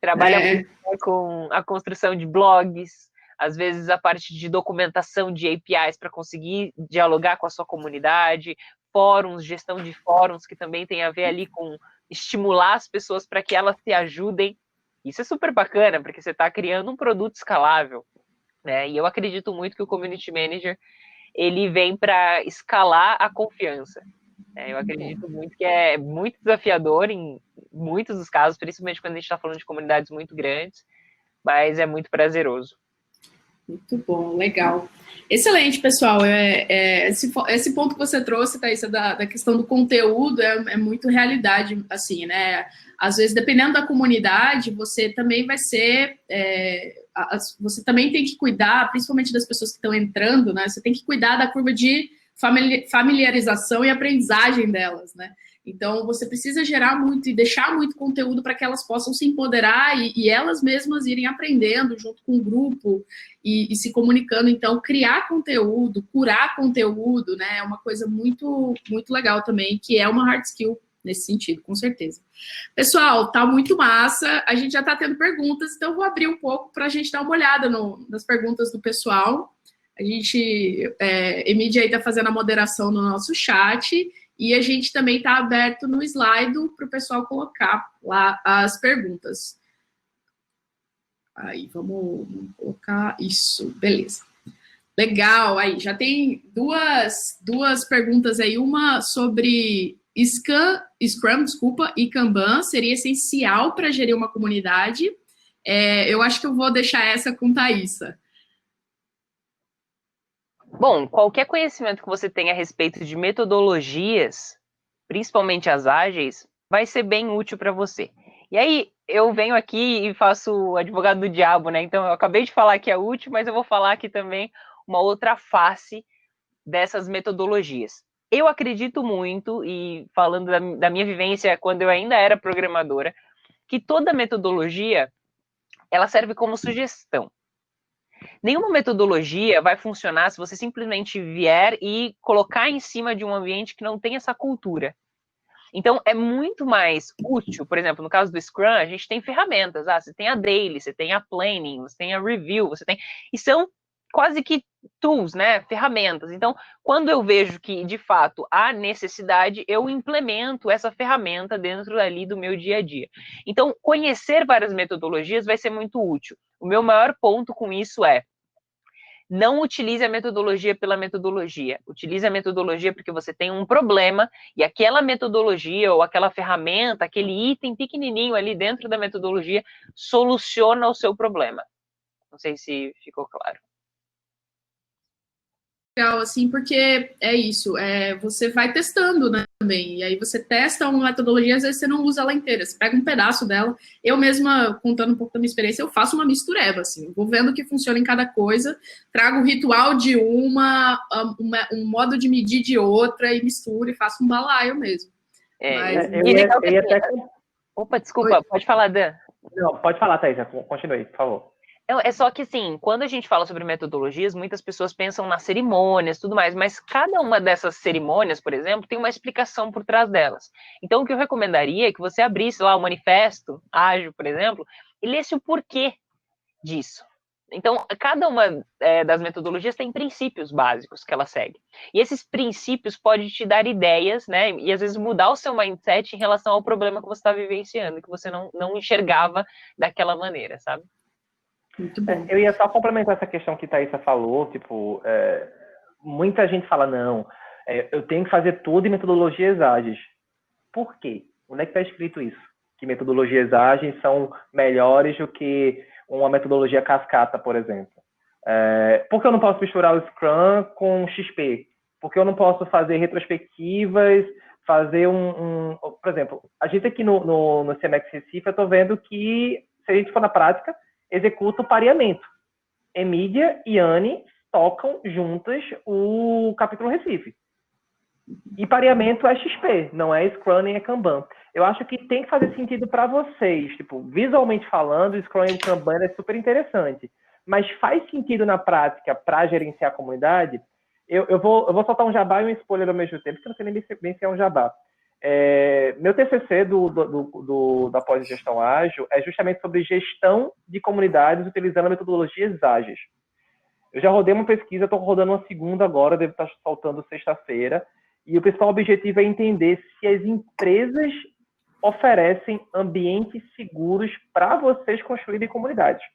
trabalham é. com a construção de blogs, às vezes a parte de documentação de APIs para conseguir dialogar com a sua comunidade, fóruns, gestão de fóruns, que também tem a ver ali com estimular as pessoas para que elas se ajudem. Isso é super bacana, porque você está criando um produto escalável. Né? E eu acredito muito que o Community Manager ele vem para escalar a confiança. Né? Eu acredito muito que é muito desafiador em muitos dos casos, principalmente quando a gente está falando de comunidades muito grandes, mas é muito prazeroso. Muito bom, legal. Excelente, pessoal. É, é, esse, esse ponto que você trouxe, Thaís, da, da questão do conteúdo é, é, muito realidade, assim, né? Às vezes, dependendo da comunidade, você também vai ser. É, você também tem que cuidar, principalmente das pessoas que estão entrando, né? Você tem que cuidar da curva de familiarização e aprendizagem delas, né? Então, você precisa gerar muito e deixar muito conteúdo para que elas possam se empoderar e, e, elas mesmas irem aprendendo junto com o grupo e, e, se comunicando. Então, criar conteúdo, curar conteúdo, né, é uma coisa muito, muito legal também, que é uma hard skill nesse sentido, com certeza. Pessoal, tá muito massa. A gente já está tendo perguntas, então vou abrir um pouco para a gente dar uma olhada no, nas perguntas do pessoal. A gente, é, aí está fazendo a moderação no nosso chat. E a gente também está aberto no slide para o pessoal colocar lá as perguntas. Aí, vamos, vamos colocar isso, beleza. Legal, aí já tem duas, duas perguntas aí, uma sobre Scrum, Scrum desculpa, e Kanban seria essencial para gerir uma comunidade. É, eu acho que eu vou deixar essa com Thaisa. Bom, qualquer conhecimento que você tenha a respeito de metodologias, principalmente as ágeis, vai ser bem útil para você. E aí, eu venho aqui e faço o advogado do diabo, né? Então, eu acabei de falar que é útil, mas eu vou falar aqui também uma outra face dessas metodologias. Eu acredito muito, e falando da, da minha vivência quando eu ainda era programadora, que toda metodologia ela serve como sugestão. Nenhuma metodologia vai funcionar se você simplesmente vier e colocar em cima de um ambiente que não tem essa cultura. Então, é muito mais útil, por exemplo, no caso do Scrum, a gente tem ferramentas. Ah, você tem a Daily, você tem a Planning, você tem a Review, você tem. E são quase que tools, né? Ferramentas. Então, quando eu vejo que, de fato, há necessidade, eu implemento essa ferramenta dentro ali do meu dia a dia. Então, conhecer várias metodologias vai ser muito útil. O meu maior ponto com isso é não utilize a metodologia pela metodologia. Utilize a metodologia porque você tem um problema e aquela metodologia ou aquela ferramenta, aquele item pequenininho ali dentro da metodologia soluciona o seu problema. Não sei se ficou claro. Legal, assim, porque é isso, é, você vai testando, né, também, e aí você testa uma metodologia, às vezes você não usa ela inteira, você pega um pedaço dela, eu mesma, contando um pouco da minha experiência, eu faço uma mistureba, assim, vou vendo o que funciona em cada coisa, trago o ritual de uma, uma um modo de medir de outra, e misturo, e faço um balaio mesmo. É, Mas, eu, ia, eu ia até... Opa, desculpa, Oi. pode falar, Dan. Não, pode falar, Thaís, continue, por favor. É só que, assim, quando a gente fala sobre metodologias, muitas pessoas pensam nas cerimônias tudo mais, mas cada uma dessas cerimônias, por exemplo, tem uma explicação por trás delas. Então, o que eu recomendaria é que você abrisse lá o manifesto ágil, por exemplo, e lesse o porquê disso. Então, cada uma é, das metodologias tem princípios básicos que ela segue. E esses princípios podem te dar ideias, né? E às vezes mudar o seu mindset em relação ao problema que você está vivenciando, que você não, não enxergava daquela maneira, sabe? Muito. É, eu ia só complementar essa questão que Thaisa falou, tipo, é, muita gente fala, não, é, eu tenho que fazer tudo em metodologias ágeis. Por quê? Onde é que está escrito isso? Que metodologias ágeis são melhores do que uma metodologia cascata, por exemplo. É, por que eu não posso misturar o Scrum com XP? Porque eu não posso fazer retrospectivas, fazer um, um por exemplo, a gente aqui no, no, no CMX Recife, eu estou vendo que, se a gente for na prática, executa o pareamento. Emília e Anne tocam juntas o capítulo Recife. E pareamento é XP, não é Scrum nem é Kanban. Eu acho que tem que fazer sentido para vocês. Tipo, visualmente falando, o Scrum e o Kanban é super interessante. Mas faz sentido na prática para gerenciar a comunidade? Eu, eu, vou, eu vou soltar um jabá e um spoiler ao mesmo tempo, porque eu não sei nem bem se é um jabá. É, meu TCC do, do, do, da pós-gestão ágil é justamente sobre gestão de comunidades utilizando metodologias ágeis. Eu já rodei uma pesquisa, estou rodando uma segunda agora, devo estar saltando sexta-feira, e o principal objetivo é entender se as empresas oferecem ambientes seguros para vocês construírem comunidades.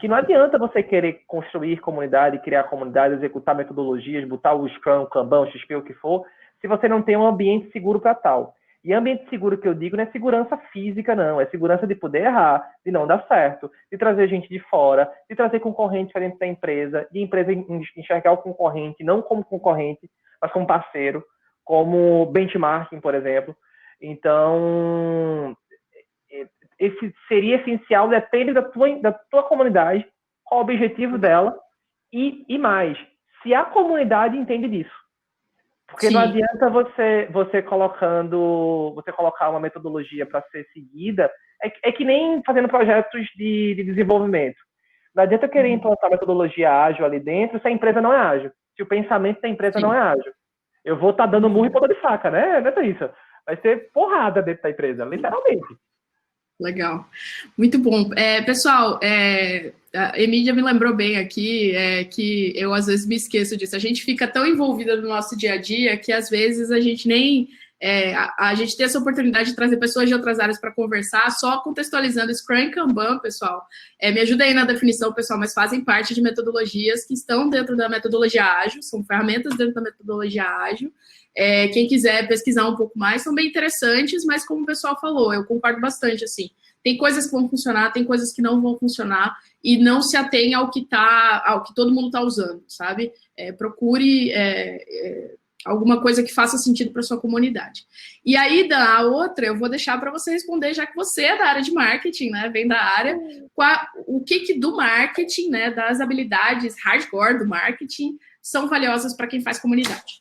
Que não adianta você querer construir comunidade, criar comunidade, executar metodologias, botar o Scrum, o Kanban, o XP, o que for, se você não tem um ambiente seguro para tal. E ambiente seguro que eu digo não é segurança física, não. É segurança de poder errar, de não dar certo, de trazer gente de fora, de trazer concorrente diferente da empresa, de empresa enxergar o concorrente não como concorrente, mas como parceiro, como benchmarking, por exemplo. Então, esse seria essencial, depende da tua, da tua comunidade, qual o objetivo dela e, e mais, se a comunidade entende disso. Porque Sim. não adianta você você colocando, você colocar uma metodologia para ser seguida, é, é, que nem fazendo projetos de, de, desenvolvimento. Não adianta querer uhum. implantar metodologia ágil ali dentro se a empresa não é ágil, se o pensamento da empresa Sim. não é ágil. Eu vou estar tá dando murro e ponta de faca, né? Não é isso. Vai ser porrada dentro da empresa, literalmente. Legal. Muito bom. É, pessoal, é, a Emília me lembrou bem aqui é, que eu às vezes me esqueço disso. A gente fica tão envolvida no nosso dia a dia que às vezes a gente nem. É, a, a, gente tem essa oportunidade de trazer pessoas de outras áreas para conversar, só contextualizando Scrum e Kanban, pessoal. É, me ajuda aí na definição, pessoal, mas fazem parte de metodologias que estão dentro da metodologia ágil, são ferramentas dentro da metodologia ágil. É, quem quiser pesquisar um pouco mais, são bem interessantes, mas como o pessoal falou, eu concordo bastante, assim, tem coisas que vão funcionar, tem coisas que não vão funcionar, e não se atenha ao que tá, ao que todo mundo está usando, sabe? É, procure é, é, alguma coisa que faça sentido para sua comunidade. E aí, da outra, eu vou deixar para você responder, já que você é da área de marketing, né? Vem da área, a, o que, que do marketing, né? Das habilidades hardcore do marketing são valiosas para quem faz comunidade.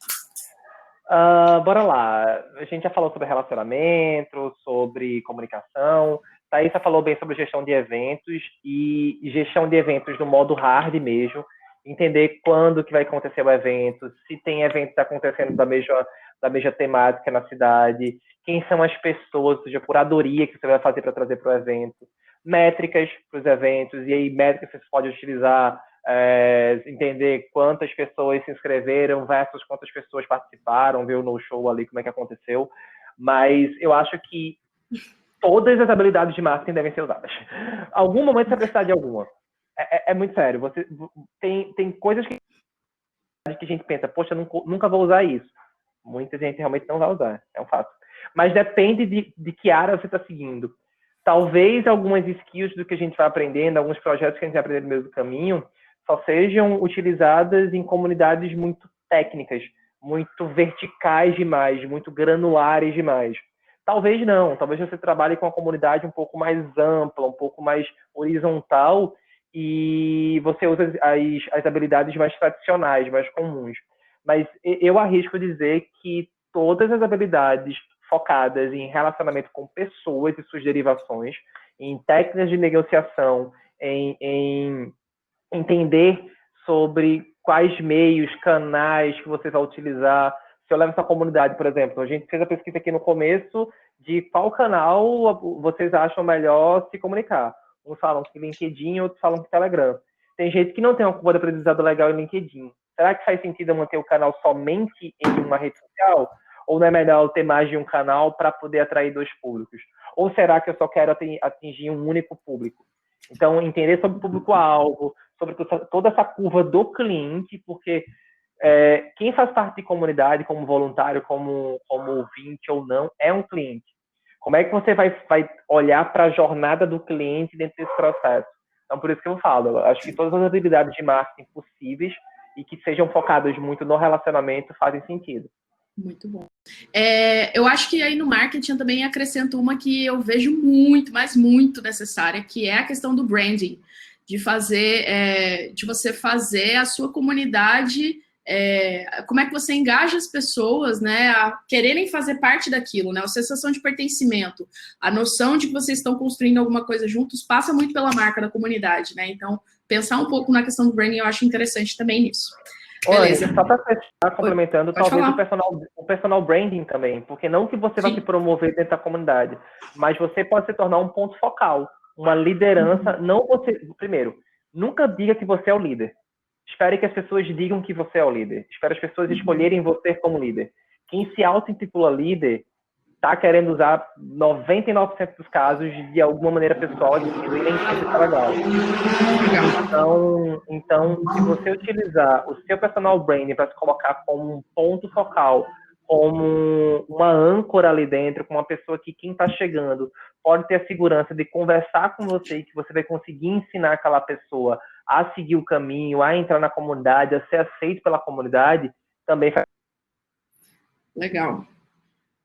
Uh, bora lá. A gente já falou sobre relacionamento, sobre comunicação. Thaisa falou bem sobre gestão de eventos e gestão de eventos no modo hard mesmo. Entender quando que vai acontecer o evento, se tem eventos acontecendo da mesma, da mesma temática na cidade, quem são as pessoas, ou seja, a curadoria que você vai fazer para trazer para o evento, métricas para os eventos, e aí métricas você pode utilizar é, entender quantas pessoas se inscreveram versus quantas pessoas participaram, ver no show ali como é que aconteceu. Mas eu acho que todas as habilidades de marketing devem ser usadas. Algum momento você vai precisar de alguma. É, é, é, muito sério. Você tem, tem coisas que, que a gente pensa, poxa, nunca, nunca vou usar isso. Muita gente realmente não vai usar, é um fato. Mas depende de, de que área você está seguindo. Talvez algumas skills do que a gente vai aprendendo, alguns projetos que a gente vai aprendendo no meio do caminho, só sejam utilizadas em comunidades muito técnicas, muito verticais demais, muito granulares demais. Talvez não, talvez você trabalhe com uma comunidade um pouco mais ampla, um pouco mais horizontal e você usa as, as habilidades mais tradicionais, mais comuns. Mas eu arrisco dizer que todas as habilidades focadas em relacionamento com pessoas e suas derivações, em técnicas de negociação, em, em entender sobre quais meios, canais que você vai utilizar. Se eu levo essa comunidade, por exemplo, a gente fez a pesquisa aqui no começo de qual canal vocês acham melhor se comunicar. Uns falam que LinkedIn, outros falam que Telegram. Tem gente que não tem uma curva de aprendizado legal em LinkedIn. Será que faz sentido manter o canal somente em uma rede social? Ou não é melhor ter mais de um canal para poder atrair dois públicos? Ou será que eu só quero atingir um único público? Então, entender sobre o público-alvo, sobre toda essa curva do cliente, porque é, quem faz parte de comunidade, como voluntário, como, como ouvinte ou não, é um cliente. Como é que você vai, vai olhar para a jornada do cliente dentro desse processo? Então, por isso que eu falo, eu acho que todas as habilidades de marketing possíveis e que sejam focadas muito no relacionamento fazem sentido. Muito bom. É, eu acho que aí no marketing eu também acrescento uma que eu vejo muito, mas muito necessária, que é a questão do branding, de fazer, é, de você fazer a sua comunidade, é, como é que você engaja as pessoas, né, a quererem fazer parte daquilo, né, a sensação de pertencimento, a noção de que vocês estão construindo alguma coisa juntos passa muito pela marca da comunidade, né, então pensar um pouco na questão do branding eu acho interessante também nisso. Beleza. Olha, só para fechar, complementando, Pode talvez o personal, o personal branding também, porque não que você Sim. vai se promover dentro da comunidade, mas você pode se tornar um ponto focal, uma liderança. Uhum. Não você. Primeiro, nunca diga que você é o líder. Espere que as pessoas digam que você é o líder. Espere as pessoas uhum. escolherem você como líder. Quem se auto-intitula líder está querendo usar 99% dos casos de alguma maneira pessoal de sempre está legal. Então, então, se você utilizar o seu personal branding para se colocar como um ponto focal, como uma âncora ali dentro, com uma pessoa que quem está chegando pode ter a segurança de conversar com você e que você vai conseguir ensinar aquela pessoa a seguir o caminho, a entrar na comunidade, a ser aceito pela comunidade, também faz. Legal.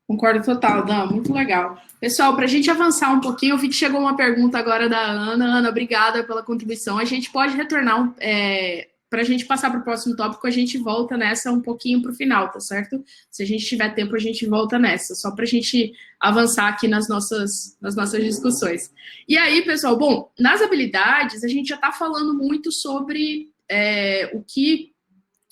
Concordo total, Dan, muito legal. Pessoal, para a gente avançar um pouquinho, eu vi que chegou uma pergunta agora da Ana. Ana, obrigada pela contribuição. A gente pode retornar, é, para a gente passar para o próximo tópico, a gente volta nessa um pouquinho para o final, tá certo? Se a gente tiver tempo, a gente volta nessa, só para a gente avançar aqui nas nossas, nas nossas discussões. E aí, pessoal, bom, nas habilidades, a gente já está falando muito sobre é, o que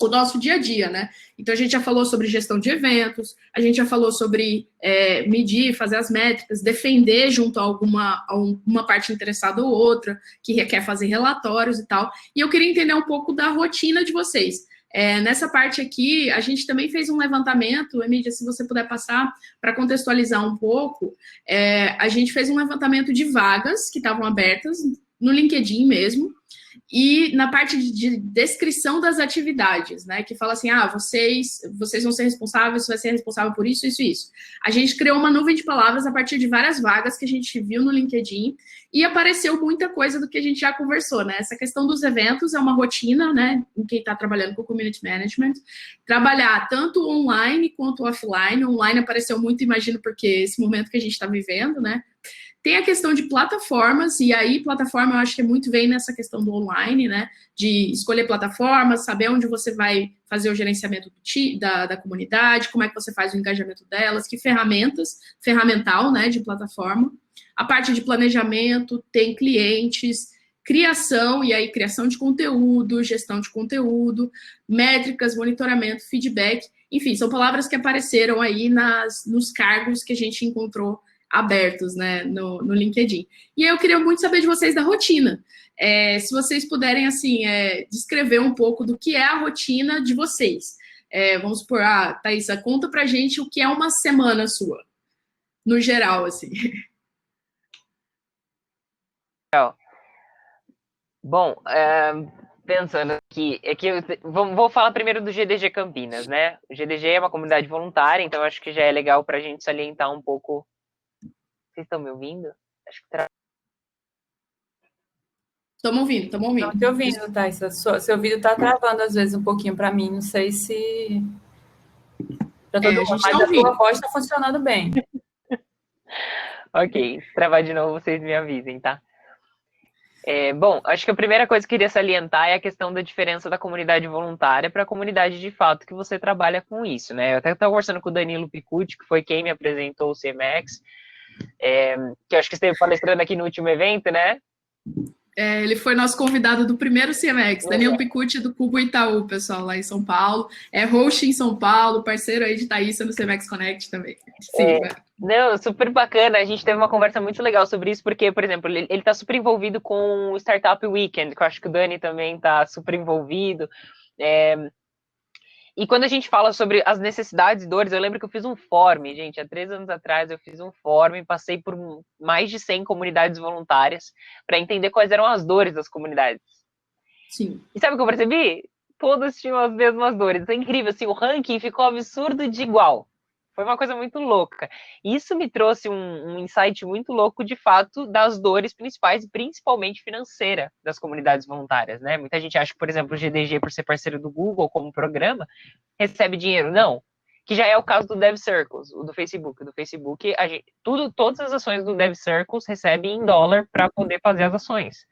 o nosso dia a dia, né? Então a gente já falou sobre gestão de eventos, a gente já falou sobre é, medir, fazer as métricas, defender junto a alguma a uma parte interessada ou outra, que requer fazer relatórios e tal. E eu queria entender um pouco da rotina de vocês. É, nessa parte aqui, a gente também fez um levantamento, Emília, se você puder passar para contextualizar um pouco, é, a gente fez um levantamento de vagas que estavam abertas no LinkedIn mesmo, e na parte de descrição das atividades, né, que fala assim, ah, vocês, vocês vão ser responsáveis, você vai ser responsável por isso, isso, isso. A gente criou uma nuvem de palavras a partir de várias vagas que a gente viu no LinkedIn e apareceu muita coisa do que a gente já conversou, né? Essa questão dos eventos é uma rotina, né, em quem está trabalhando com community management, trabalhar tanto online quanto offline. Online apareceu muito, imagino, porque esse momento que a gente está vivendo, né? Tem a questão de plataformas, e aí plataforma eu acho que é muito vem nessa questão do online, né? De escolher plataformas, saber onde você vai fazer o gerenciamento da, da comunidade, como é que você faz o engajamento delas, que ferramentas, ferramental, né, de plataforma. A parte de planejamento, tem clientes, criação, e aí criação de conteúdo, gestão de conteúdo, métricas, monitoramento, feedback, enfim, são palavras que apareceram aí nas, nos cargos que a gente encontrou abertos né, no, no LinkedIn. E eu queria muito saber de vocês da rotina. É, se vocês puderem, assim, é, descrever um pouco do que é a rotina de vocês. É, vamos supor, ah, Thaisa, conta pra gente o que é uma semana sua, no geral, assim. Bom, é, pensando aqui, é que eu, vou, falar primeiro do GDG Campinas, né? O GDG é uma comunidade voluntária, então acho que já é legal para a gente salientar um pouco vocês estão me ouvindo? Acho que tra... Estamos ouvindo, estamos ouvindo. Estamos te ouvindo, Thais. Seu vídeo está travando às vezes um pouquinho para mim, não sei se. Para todo é, mundo, mas tá a sua voz está funcionando bem. ok, se travar de novo, vocês me avisem, tá? É, bom, acho que a primeira coisa que eu queria salientar é a questão da diferença da comunidade voluntária para a comunidade de fato que você trabalha com isso, né? Eu até estava conversando com o Danilo Picucci, que foi quem me apresentou o CMX, é, que eu acho que esteve palestrando aqui no último evento, né? É, ele foi nosso convidado do primeiro CMX, Danilo Picucci do Cubo Itaú, pessoal, lá em São Paulo. É host em São Paulo, parceiro aí de Thaísa no CMX Connect também. Sim, é, não, super bacana. A gente teve uma conversa muito legal sobre isso, porque, por exemplo, ele, está super envolvido com o Startup Weekend, que eu acho que o Dani também está super envolvido. É, e quando a gente fala sobre as necessidades e dores, eu lembro que eu fiz um form, gente, há três anos atrás eu fiz um form, passei por mais de 100 comunidades voluntárias para entender quais eram as dores das comunidades. Sim. E sabe o que eu percebi? Todas tinham as mesmas dores. É incrível, assim, o ranking ficou absurdo de igual. Foi uma coisa muito louca. Isso me trouxe um, um, insight muito louco, de fato, das dores principais, principalmente financeira, das comunidades voluntárias, né? Muita gente acha que, por exemplo, o GDG, por ser parceiro do Google como programa, recebe dinheiro. Não. Que já é o caso do Dev Circles, do Facebook. Do Facebook, a gente, tudo, todas as ações do Dev Circles recebem em dólar para poder fazer as ações.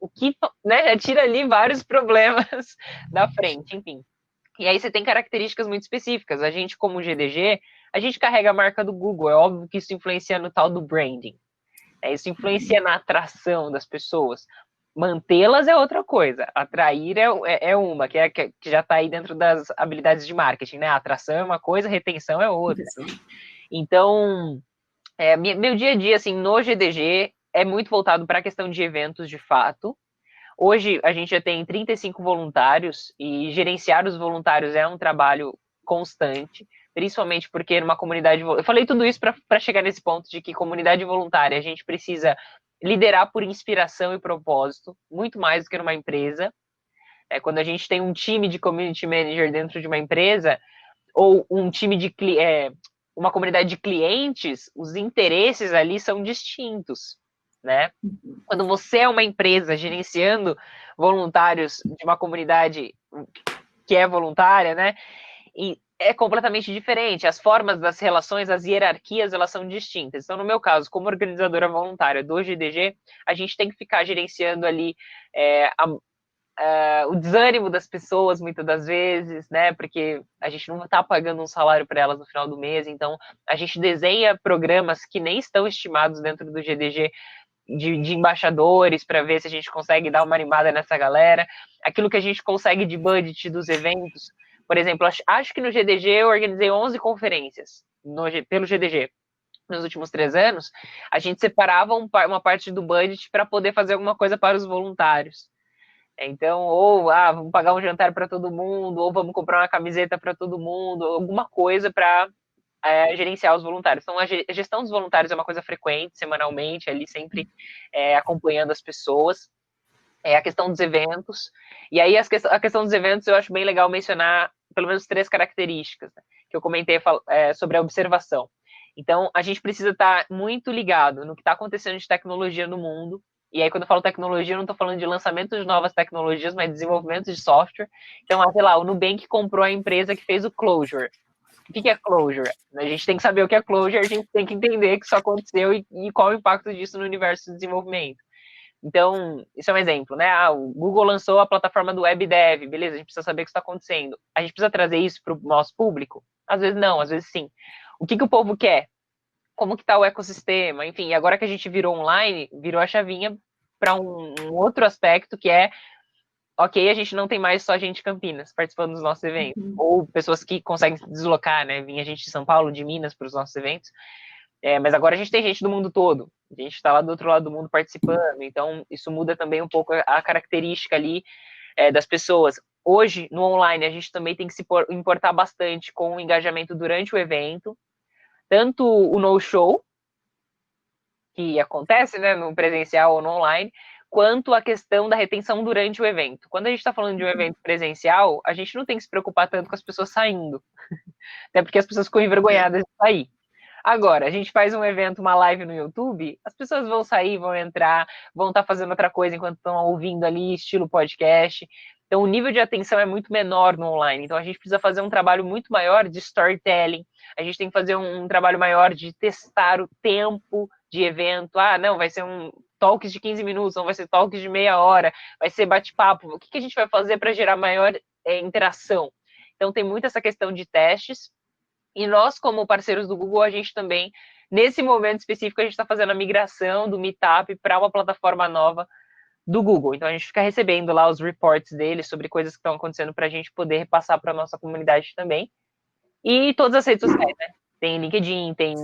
O que né, tira ali vários problemas da frente, enfim. E aí você tem características muito específicas. A gente, como GDG, a gente carrega a marca do Google. É óbvio que isso influencia no tal do branding. É, isso influencia na atração das pessoas. Mantê-las é outra coisa. Atrair é, é, é uma, que, é, que já está aí dentro das habilidades de marketing, né? A atração é uma coisa, retenção é outra. Então, é, meu dia a dia, assim, no GDG, é muito voltado para a questão de eventos, de fato. Hoje a gente já tem 35 voluntários e gerenciar os voluntários é um trabalho constante, principalmente porque numa comunidade. Eu falei tudo isso para chegar nesse ponto de que comunidade voluntária a gente precisa liderar por inspiração e propósito, muito mais do que numa empresa. É, quando a gente tem um time de community manager dentro de uma empresa, ou um time de é, uma comunidade de clientes, os interesses ali são distintos né? Quando você é uma empresa gerenciando voluntários de uma comunidade que é voluntária, né? E é completamente diferente. As formas das relações, as hierarquias, elas são distintas. Então, no meu caso, como organizadora voluntária do GDG, a gente tem que ficar gerenciando ali é, a, a, o desânimo das pessoas, muitas das vezes, né? Porque a gente não está pagando um salário para elas no final do mês. Então, a gente desenha programas que nem estão estimados dentro do GDG de, de embaixadores para ver se a gente consegue dar uma animada nessa galera. Aquilo que a gente consegue de budget dos eventos. Por exemplo, acho, acho que no GDG eu organizei 11 conferências no, pelo GDG nos últimos três anos, a gente separava um, uma parte do budget para poder fazer alguma coisa para os voluntários. Então, ou ah, vamos pagar um jantar para todo mundo, ou vamos comprar uma camiseta para todo mundo, alguma coisa para é, gerenciar os voluntários. Então, a gestão dos voluntários é uma coisa frequente, semanalmente, ali sempre é, acompanhando as pessoas. É a questão dos eventos. E aí, a questão dos eventos, eu acho bem legal mencionar pelo menos três características né, que eu comentei é, sobre a observação. Então, a gente precisa estar muito ligado no que está acontecendo de tecnologia no mundo. E aí, quando eu falo tecnologia, eu não estou falando de lançamento de novas tecnologias, mas desenvolvimento de software. Então, sei lá, o Nubank comprou a empresa que fez o Closure. O que é closure? A gente tem que saber o que é closure, a gente tem que entender que isso aconteceu e, e qual o impacto disso no universo de desenvolvimento. Então, isso é um exemplo, né? Ah, o Google lançou a plataforma do WebDev, beleza, a gente precisa saber o que está acontecendo. A gente precisa trazer isso para o nosso público? Às vezes não, às vezes sim. O que, que o povo quer? Como que está o ecossistema? Enfim, agora que a gente virou online, virou a chavinha para um, um outro aspecto que é ok, a gente não tem mais só gente de Campinas participando dos nossos eventos, uhum. ou pessoas que conseguem se deslocar, né? Vinha gente de São Paulo, de Minas para os nossos eventos. É, mas agora a gente tem gente do mundo todo. A gente está lá do outro lado do mundo participando. Então, isso muda também um pouco a característica ali é, das pessoas. Hoje, no online, a gente também tem que se importar bastante com o engajamento durante o evento, tanto o no-show, que acontece né, no presencial ou no online, quanto à questão da retenção durante o evento. Quando a gente está falando de um uhum. evento presencial, a gente não tem que se preocupar tanto com as pessoas saindo, até porque as pessoas ficam envergonhadas de sair. Agora, a gente faz um evento, uma live no YouTube, as pessoas vão sair, vão entrar, vão estar tá fazendo outra coisa enquanto estão ouvindo ali, estilo podcast. Então, o nível de atenção é muito menor no online. Então, a gente precisa fazer um trabalho muito maior de storytelling. A gente tem que fazer um, um trabalho maior de testar o tempo de evento. Ah, não, vai ser um talks de 15 minutos, não vai ser talks de meia hora, vai ser bate-papo. O que, que a gente vai fazer para gerar maior é, interação? Então, tem muito essa questão de testes. E nós, como parceiros do Google, a gente também, nesse momento específico, a gente está fazendo a migração do Meetup para uma plataforma nova do Google. Então, a gente fica recebendo lá os reports deles sobre coisas que estão acontecendo para a gente poder repassar para a nossa comunidade também. E todas as redes sociais, né? Tem LinkedIn, tem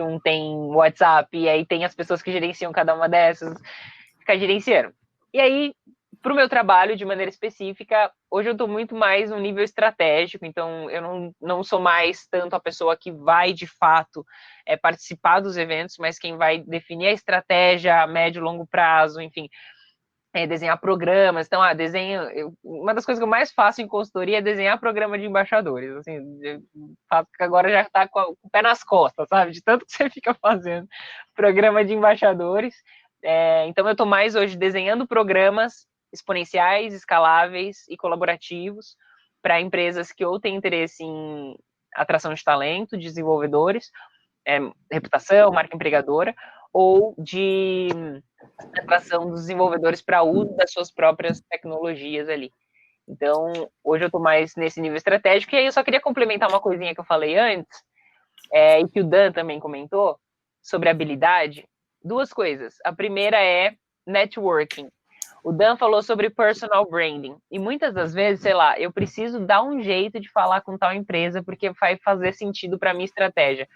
um, tem WhatsApp, e aí tem as pessoas que gerenciam cada uma dessas, ficar gerenciando. E aí, para o meu trabalho, de maneira específica, hoje eu estou muito mais no nível estratégico, então eu não, não sou mais tanto a pessoa que vai, de fato, é, participar dos eventos, mas quem vai definir a estratégia a médio e longo prazo, enfim, é, desenhar programas. Então, ah, desenho. Eu, uma das coisas que eu mais faço em consultoria é desenhar programa de embaixadores. Assim, faço que agora já está com, com, o pé nas costas, sabe? De tanto que você fica fazendo programa de embaixadores. É, então, eu estou mais hoje desenhando programas exponenciais, escaláveis e colaborativos para empresas que ou têm interesse em atração de talento, desenvolvedores, é, reputação, marca empregadora, ou de atração dos desenvolvedores para uso das suas próprias tecnologias ali. Então, hoje eu estou mais nesse nível estratégico, e aí eu só queria complementar uma coisinha que eu falei antes, é, e que o Dan também comentou, sobre habilidade. Duas coisas. A primeira é networking. O Dan falou sobre personal branding. E muitas das vezes, sei lá, eu preciso dar um jeito de falar com tal empresa porque vai fazer sentido para minha estratégia.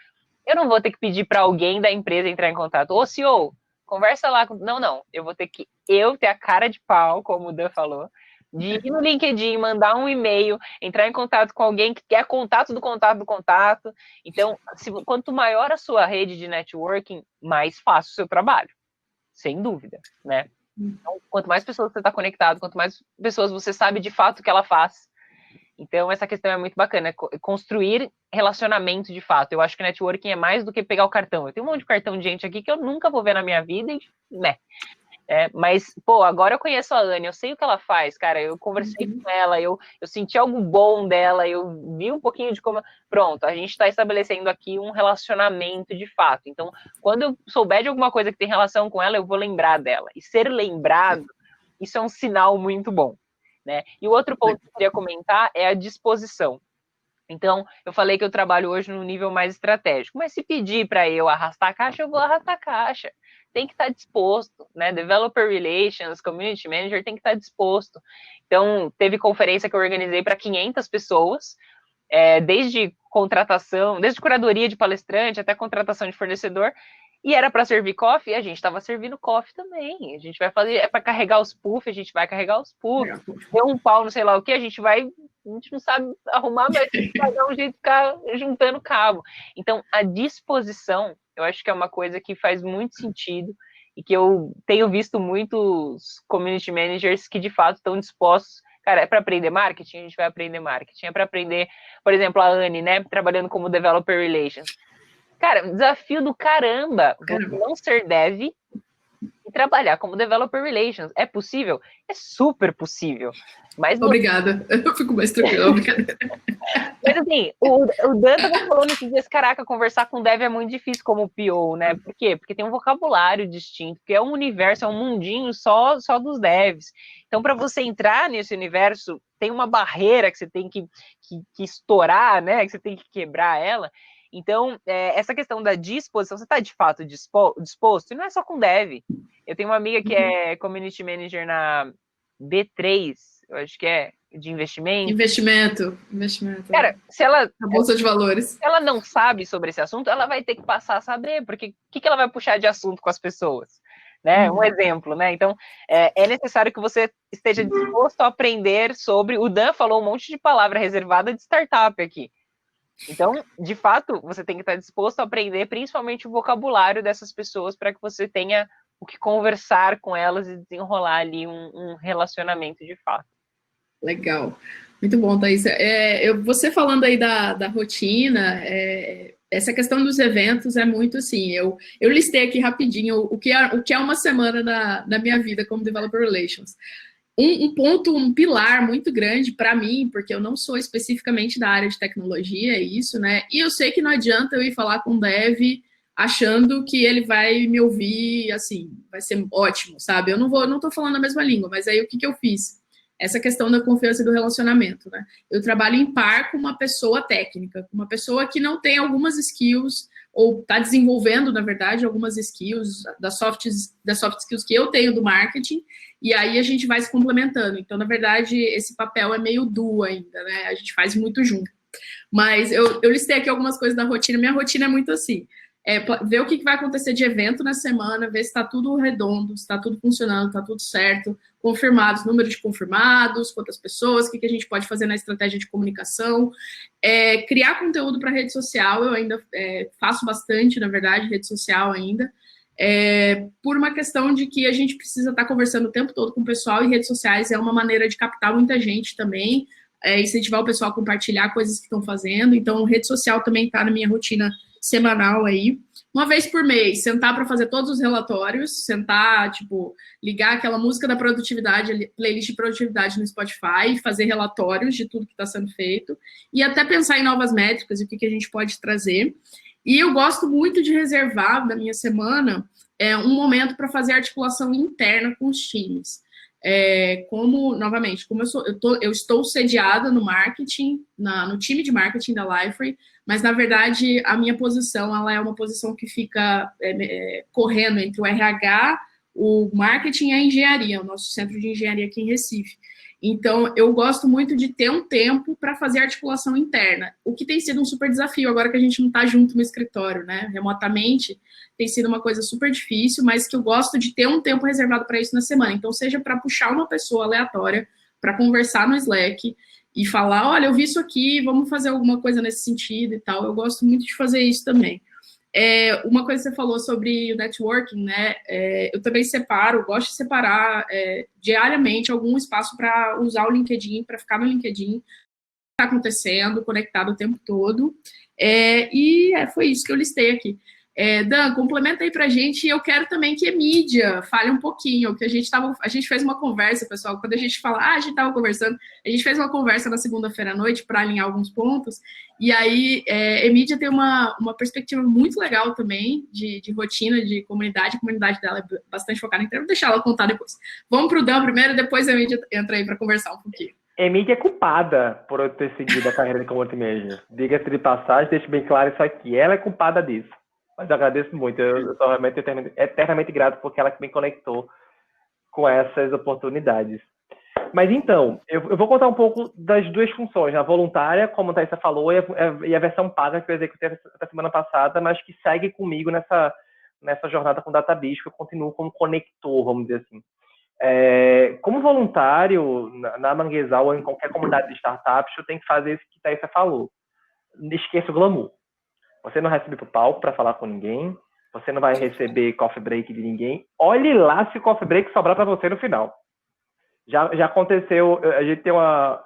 Eu não vou ter que pedir para alguém da empresa entrar em contato. Ô, CEO, conversa lá com. Não, não. Eu vou ter que eu ter a cara de pau, como o Dan falou, de ir no LinkedIn, mandar um e-mail, entrar em contato com alguém que quer contato do contato do contato. Então, se, quanto maior a sua rede de networking, mais fácil o seu trabalho. Sem dúvida, né? Então, quanto mais pessoas você está conectado, quanto mais pessoas você sabe de fato o que ela faz. Então, essa questão é muito bacana, construir relacionamento de fato. Eu acho que networking é mais do que pegar o cartão. Eu tenho um monte de cartão de gente aqui que eu nunca vou ver na minha vida e, né, é, mas, pô, agora eu conheço a Anne, eu sei o que ela faz, cara. Eu conversei uhum. com ela, eu, eu senti algo bom dela, eu vi um pouquinho de como. Pronto, a gente está estabelecendo aqui um relacionamento de fato. Então, quando eu souber de alguma coisa que tem relação com ela, eu vou lembrar dela. E ser lembrado, isso é um sinal muito bom. Né? E o outro ponto que eu queria comentar é a disposição. Então, eu falei que eu trabalho hoje no nível mais estratégico, mas se pedir para eu arrastar a caixa, eu vou arrastar a caixa tem que estar disposto, né? Developer Relations, Community Manager tem que estar disposto. Então, teve conferência que eu organizei para 500 pessoas, é, desde contratação, desde curadoria de palestrante até contratação de fornecedor, e era para servir coffee, e a gente estava servindo coffee também. A gente vai fazer, é para carregar os puffs, a gente vai carregar os puffs. Deu um pau, não sei lá o que, a gente vai, a gente não sabe arrumar, mas a gente vai dar um jeito de ficar juntando cabo. Então, a disposição eu acho que é uma coisa que faz muito sentido e que eu tenho visto muitos community managers que de fato estão dispostos. Cara, é para aprender marketing? A gente vai aprender marketing. É para aprender, por exemplo, a Anne, né, trabalhando como developer relations. Cara, desafio do caramba, caramba. não ser dev e trabalhar como developer relations. É possível? É super possível. Mas Obrigada, eu fico mais tranquila. Mas assim, o, o Dan tava falando esses dias, caraca, conversar com dev é muito difícil como PO, né? Por quê? Porque tem um vocabulário distinto, porque é um universo, é um mundinho só, só dos devs. Então, para você entrar nesse universo, tem uma barreira que você tem que, que, que estourar, né? Que você tem que quebrar ela. Então, é, essa questão da disposição, você está de fato dispo, disposto, e não é só com dev. Eu tenho uma amiga que uhum. é community manager na B3, eu acho que é, de investimento. Investimento, investimento. Cara, se ela. A Bolsa de Valores. Se ela não sabe sobre esse assunto, ela vai ter que passar a saber, porque o que, que ela vai puxar de assunto com as pessoas? Né? Uhum. Um exemplo, né? Então, é, é, necessário que você esteja disposto a aprender sobre. O Dan falou um monte de palavra reservada de startup aqui. Então, de fato, você tem que estar disposto a aprender principalmente o vocabulário dessas pessoas para que você tenha o que conversar com elas e desenrolar ali um, um relacionamento de fato. Legal. Muito bom, Thaís. É, eu, você falando aí da, da rotina, é, essa questão dos eventos é muito assim. Eu, eu listei aqui rapidinho o que é, o que é uma semana na, na minha vida como Developer Relations. Um, um ponto, um pilar muito grande para mim, porque eu não sou especificamente da área de tecnologia, é isso, né? E eu sei que não adianta eu ir falar com o dev achando que ele vai me ouvir, assim, vai ser ótimo, sabe? Eu não vou, não tô falando a mesma língua, mas aí o que, que eu fiz? essa questão da confiança e do relacionamento, né? Eu trabalho em par com uma pessoa técnica, uma pessoa que não tem algumas skills ou está desenvolvendo, na verdade, algumas skills das soft, das soft skills que eu tenho do marketing, e aí a gente vai se complementando. Então, na verdade, esse papel é meio duo ainda, né? A gente faz muito junto. Mas eu, eu listei aqui algumas coisas da rotina. Minha rotina é muito assim é, ver o que vai acontecer de evento na semana, ver se está tudo redondo, se está tudo funcionando, está tudo certo, confirmados, número de confirmados, quantas pessoas, o que, que a gente pode fazer na estratégia de comunicação, é, criar conteúdo para rede social, eu ainda é, faço bastante, na verdade, rede social ainda, é, por uma questão de que a gente precisa estar tá conversando o tempo todo com o pessoal e redes sociais é uma maneira de captar muita gente também, é, incentivar o pessoal a compartilhar coisas que estão fazendo, então rede social também está na minha rotina semanal aí, uma vez por mês, sentar para fazer todos os relatórios, sentar, tipo, ligar aquela música da produtividade, playlist de produtividade no Spotify, fazer relatórios de tudo que está sendo feito e até pensar em novas métricas e o que, que a gente pode trazer. E eu gosto muito de reservar da minha semana é, um momento para fazer articulação interna com os times. É, como, novamente, como eu, sou, eu, tô, eu estou sediada no marketing, na, no time de marketing da Liferay, mas na verdade a minha posição ela é uma posição que fica é, é, correndo entre o RH, o marketing e a engenharia, o nosso centro de engenharia aqui em Recife. Então, eu gosto muito de ter um tempo para fazer articulação interna, o que tem sido um super desafio agora que a gente não está junto no escritório, né? Remotamente, tem sido uma coisa super difícil, mas que eu gosto de ter um tempo reservado para isso na semana. Então, seja para puxar uma pessoa aleatória para conversar no Slack e falar: olha, eu vi isso aqui, vamos fazer alguma coisa nesse sentido e tal. Eu gosto muito de fazer isso também. É, uma coisa que você falou sobre o networking, né? É, eu também separo, gosto de separar é, diariamente algum espaço para usar o LinkedIn, para ficar no LinkedIn, está acontecendo, conectado o tempo todo. É, e é, foi isso que eu listei aqui. É, Dan, complementa aí pra gente. Eu quero também que a mídia fale um pouquinho, que a gente tava, a gente fez uma conversa, pessoal. Quando a gente fala, ah, a gente tava conversando, a gente fez uma conversa na segunda-feira à noite para alinhar alguns pontos. E aí, é, a mídia tem uma, uma perspectiva muito legal também de, de rotina, de comunidade. A comunidade dela é bastante focada então, vou deixar ela contar depois. Vamos pro Dan primeiro, depois a mídia entra aí para conversar um pouquinho. Emília é culpada por eu ter seguido a carreira de community manager. Diga-se de passagem, deixe bem claro isso aqui. Ela é culpada disso. Mas agradeço muito. Eu, sou realmente eternamente, eternamente grato porque ela me conectou com essas oportunidades. Mas então, eu, eu, vou contar um pouco das duas funções, a voluntária, como a Thaisa falou, e a, e a, versão paga que eu executei até semana passada, mas que segue comigo nessa, nessa jornada com Database, que eu continuo como conector, vamos dizer assim. É, como voluntário, na, na Manguezal ou em qualquer comunidade de startups, eu tenho que fazer isso que a Thaisa falou. Esqueça o glamour. Você não recebe pro palco para falar com ninguém. Você não vai receber coffee break de ninguém. Olhe lá se o coffee break sobrar para você no final. Já, já aconteceu, a gente tem uma,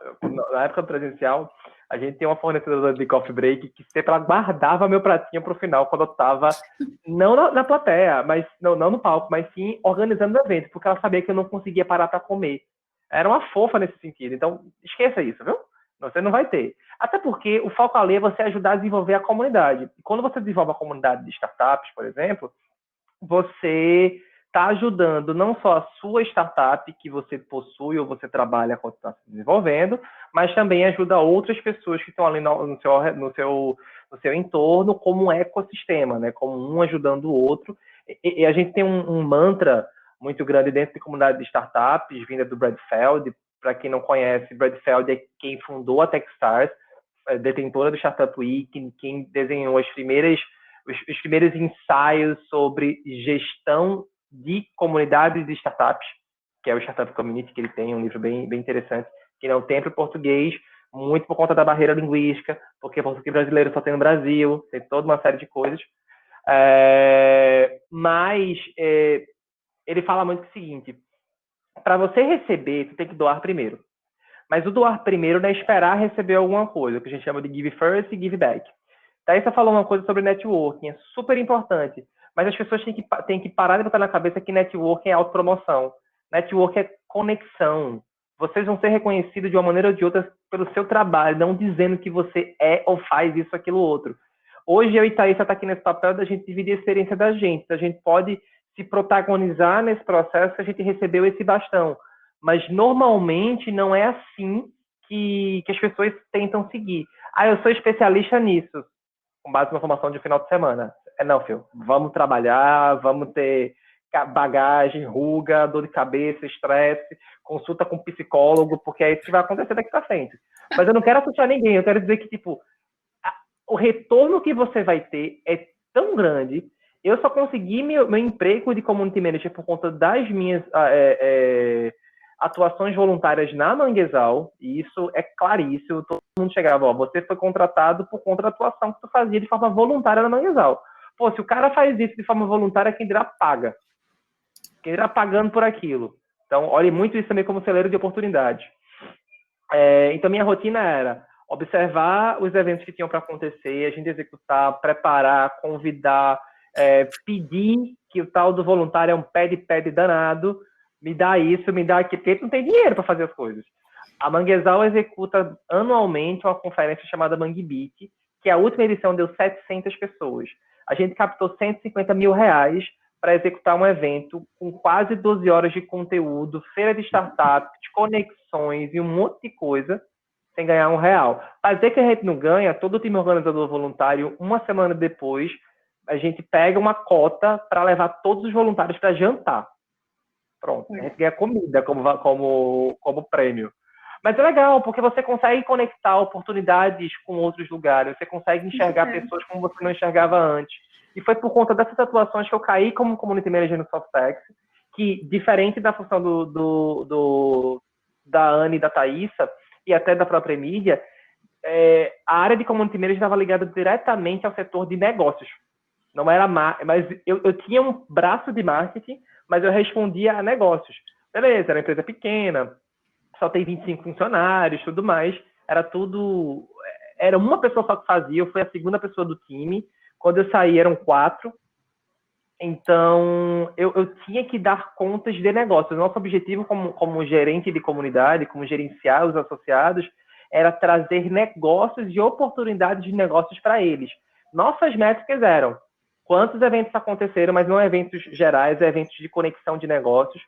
na época do presencial, a gente tem uma fornecedora de coffee break que sempre ela guardava meu pratinho para o final, quando eu estava, não na, na, plateia, mas não, não no palco, mas sim organizando o evento, porque ela sabia que eu não conseguia parar para comer. Era uma fofa nesse sentido. Então, esqueça isso, viu? Você não vai ter. Até porque o foco ali é você ajudar a desenvolver a comunidade. E quando você desenvolve a comunidade de startups, por exemplo, você está ajudando não só a sua startup que você possui ou você trabalha quando está se desenvolvendo, mas também ajuda outras pessoas que estão ali no, no, seu, no, seu, no seu entorno como um ecossistema, né? como um ajudando o outro. E, e a gente tem um, um, mantra muito grande dentro da comunidade de startups, vinda do Brad Feld, para quem não conhece, Brad Feld é quem fundou a Techstars, é detentora do Startup Week, quem desenhou as primeiras, os, os primeiros ensaios sobre gestão de comunidades de startups, que é o Startup Community, que ele tem, um livro bem, bem interessante, que não tem para o português, muito por conta da barreira linguística, porque português brasileiro só tem no Brasil, tem toda uma série de coisas. É, mas é, ele fala muito o seguinte: para você receber, você tem que doar primeiro. Mas o doar primeiro não é esperar receber alguma coisa, que a gente chama de give first e give back. Thaisa falou uma coisa sobre networking, é super importante. Mas as pessoas têm que, têm que parar de botar na cabeça que networking é autopromoção. Networking é conexão. Vocês vão ser reconhecidos de uma maneira ou de outra pelo seu trabalho, não dizendo que você é ou faz isso, aquilo, outro. Hoje eu e Thaisa está aqui nesse papel da gente dividir a experiência da gente. A gente pode se protagonizar nesse processo que a gente recebeu esse bastão. Mas normalmente não é assim que, que as pessoas tentam seguir. Ah, eu sou especialista nisso, com base na formação de final de semana. É não, filho. Vamos trabalhar, vamos ter bagagem, ruga, dor de cabeça, estresse, consulta com psicólogo, porque é isso que vai acontecer daqui para frente. Mas eu não quero assustar ninguém, eu quero dizer que, tipo, o retorno que você vai ter é tão grande. Eu só consegui meu, meu emprego de community manager por conta das minhas ah, é, é, atuações voluntárias na Manguezal, e isso é claríssimo. Todo mundo chegava, ó, você foi contratado por conta da atuação que tu fazia de forma voluntária na Manguezal. Pô, se o cara faz isso de forma voluntária, quem dirá paga. Quem dirá pagando por aquilo. Então, olhe muito isso também como celeiro de oportunidade. É, então, minha rotina era observar os eventos que tinham para acontecer, a gente executar, preparar, convidar, é, pedir que o tal do voluntário é um pede-pede danado, me dá isso, me dá aquilo, porque não tem dinheiro para fazer as coisas. A Manguezal executa anualmente uma conferência chamada Mangue Beat, que a última edição deu 700 pessoas. A gente captou 150 mil reais para executar um evento com quase 12 horas de conteúdo, feira de startups, conexões e um monte de coisa, sem ganhar um real. Fazer que a gente não ganha, todo o time organizador voluntário, uma semana depois, a gente pega uma cota para levar todos os voluntários para jantar. Pronto, a gente ganha comida como, como, como prêmio. Mas é legal, porque você consegue conectar oportunidades com outros lugares, você consegue enxergar é. pessoas como você não enxergava antes. E foi por conta dessas atuações que eu caí como community manager no Softex, que, diferente da função do, do, do da Anne e da Thaisa, e até da própria mídia, é, a área de community manager estava ligada diretamente ao setor de negócios. Não era mas eu, eu tinha um braço de marketing, mas eu respondia a negócios. Beleza, era uma empresa pequena, só tem 25 funcionários, tudo mais. Era tudo. Era uma pessoa só que fazia, eu fui a segunda pessoa do time. Quando eu saí, eram quatro. Então, eu, eu tinha que dar contas de negócios. Nosso objetivo, como, como gerente de comunidade, como gerenciar os associados, era trazer negócios e oportunidades de negócios para eles. Nossas métricas eram quantos eventos aconteceram, mas não eventos gerais, eventos de conexão de negócios,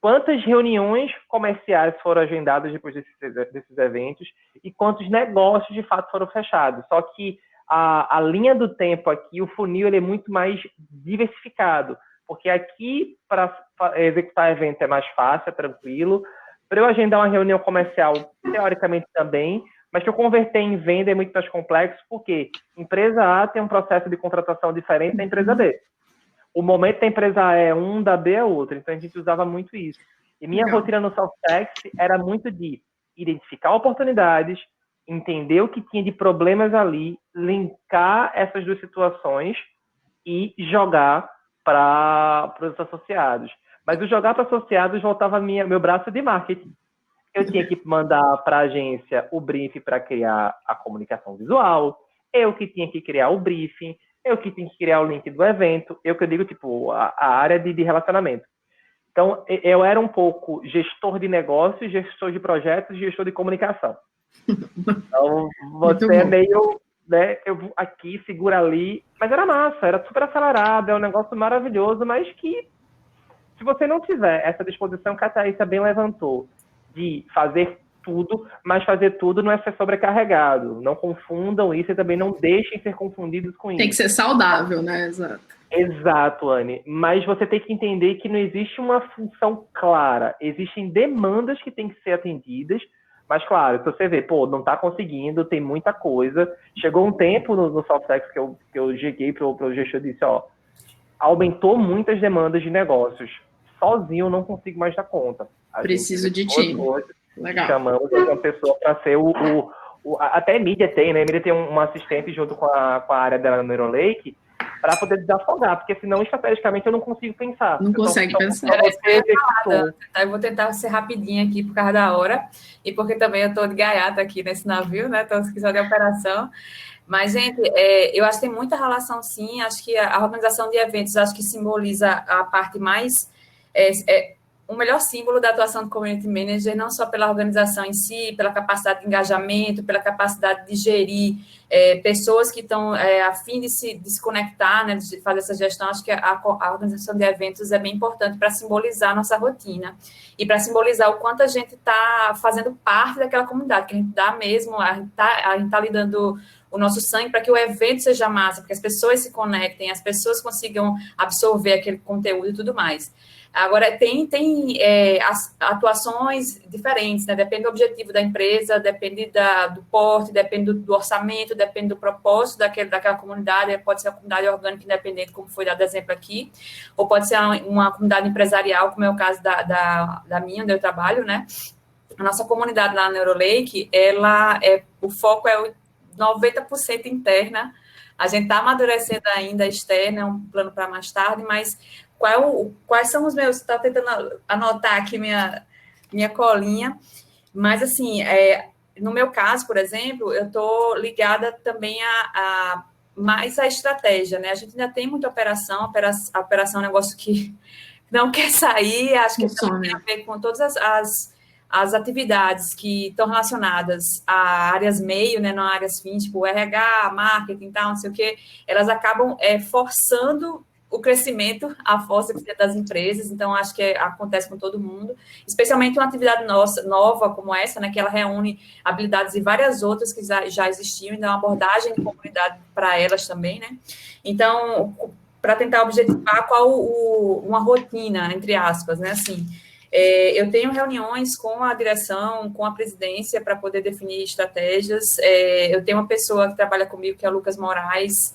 quantas reuniões comerciais foram agendadas depois desses, desses eventos e quantos negócios de fato foram fechados. Só que a, a linha do tempo aqui, o funil, ele é muito mais diversificado, porque aqui, para executar evento é mais fácil, é tranquilo. Para eu agendar uma reunião comercial, teoricamente também, mas que eu converter em venda é muito mais complexo, porque empresa A tem um processo de contratação diferente da empresa B. O momento da empresa A é um, da B é outro, então a gente usava muito isso. E minha Legal. rotina no Softtex era muito de identificar oportunidades, entender o que tinha de problemas ali, linkar essas duas situações e jogar para os associados. Mas o jogar para associados voltava minha, meu braço de marketing. Eu tinha que mandar para a agência o briefing para criar a comunicação visual, eu que tinha que criar o briefing, eu que tinha que criar o link do evento, eu que eu digo, tipo, a, a área de, de relacionamento. Então, eu era um pouco gestor de negócios, gestor de projetos, gestor de comunicação. Então, você é meio, né, eu aqui, segura ali, mas era massa, era super acelerado, é um negócio maravilhoso, mas que se você não tiver essa disposição que a Thaisa bem levantou, de fazer tudo, mas fazer tudo não é ser sobrecarregado. Não confundam isso e também não deixem ser confundidos com isso. Tem que ser saudável, né? Exato. Exato, Anne. Mas você tem que entender que não existe uma função clara. Existem demandas que têm que ser atendidas, mas, claro, se você vê, pô, não está conseguindo, tem muita coisa. Chegou um tempo no, no Softex que eu, que eu cheguei para o gestor e disse, ó, aumentou muitas demandas de negócios. Sozinho eu não consigo mais dar conta. A Preciso de ti. Legal. Chamamos uma pessoa para ser o, o, o, Até a mídia tem, né? A mídia tem uma assistente junto com a, com a área da Neurolake, para poder desafogar, porque senão estrategicamente eu não consigo pensar. Não consegue então, pensar. Eu vou tentar ser rapidinho aqui por causa da hora, e porque também eu estou de gaiata aqui nesse navio, né? Estou esquecendo de operação. Mas, gente, é, eu acho que tem muita relação, sim. Acho que a, a organização de eventos, acho que simboliza a parte mais é, é, o melhor símbolo da atuação do community manager, não só pela organização em si, pela capacidade de engajamento, pela capacidade de gerir é, pessoas que estão é, a fim de se, de se conectar, né, de fazer essa gestão. Acho que a, a organização de eventos é bem importante para simbolizar a nossa rotina e para simbolizar o quanto a gente está fazendo parte daquela comunidade, que a gente dá mesmo, a gente está tá lidando o nosso sangue para que o evento seja massa, para que as pessoas se conectem, as pessoas consigam absorver aquele conteúdo e tudo mais. Agora, tem, tem é, atuações diferentes, né? Depende do objetivo da empresa, depende da, do porte, depende do, do, orçamento, depende do propósito daquele, daquela comunidade. Pode ser uma comunidade orgânica independente, como foi dado exemplo aqui, ou pode ser uma, uma comunidade empresarial, como é o caso da, da, da minha, onde eu trabalho, né? A nossa comunidade lá na Neurolake, ela é, o foco é 90% interna. A gente está amadurecendo ainda a externa, é um plano para mais tarde, mas qual, quais são os meus. Está tentando anotar aqui minha, minha colinha, mas assim, é, no meu caso, por exemplo, eu estou ligada também a, a, mais a estratégia, né? A gente ainda tem muita operação, operação, operação é um negócio que não quer sair, acho que tem a ver com todas as, as, as atividades que estão relacionadas a áreas meio, né, não áreas fim, tipo RH, marketing, tal, não sei o quê, elas acabam é, forçando o crescimento, a força das empresas, então acho que é, acontece com todo mundo, especialmente uma atividade nossa, nova como essa, né, que ela reúne habilidades e várias outras que já, já existiam, então uma abordagem de comunidade para elas também, né, então, para tentar objetivar qual o, uma rotina, entre aspas, né, assim, é, eu tenho reuniões com a direção, com a presidência, para poder definir estratégias, é, eu tenho uma pessoa que trabalha comigo, que é o Lucas Moraes,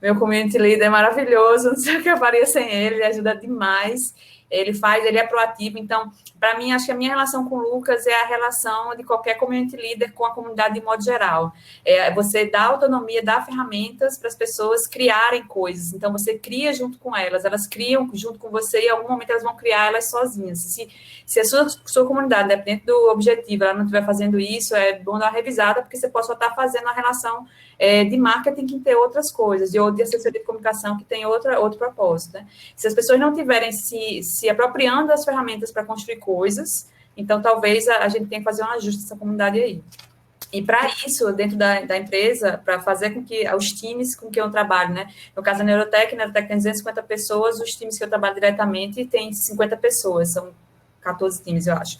meu community leader é maravilhoso, não sei o que eu faria sem ele, ele ajuda demais. Ele faz, ele é proativo. Então, para mim, acho que a minha relação com o Lucas é a relação de qualquer community leader com a comunidade de modo geral. É você dá autonomia, dá ferramentas para as pessoas criarem coisas. Então, você cria junto com elas, elas criam junto com você e em algum momento elas vão criar elas sozinhas. Se, se a sua, sua comunidade, dependendo do objetivo, ela não estiver fazendo isso, é bom dar uma revisada, porque você pode só estar fazendo a relação é, de marketing que tem outras coisas, de, ou de assessoria de comunicação que tem outra, outro propósito. Né? Se as pessoas não tiverem se, se apropriando das ferramentas para construir coisas, então talvez a, a, gente tenha que fazer um ajuste nessa comunidade aí. E para isso, dentro da, da empresa, para fazer com que os times com que eu trabalho, né? No caso da Neurotech, a tem 250 pessoas, os times que eu trabalho diretamente tem 50 pessoas, são 14 times, eu acho.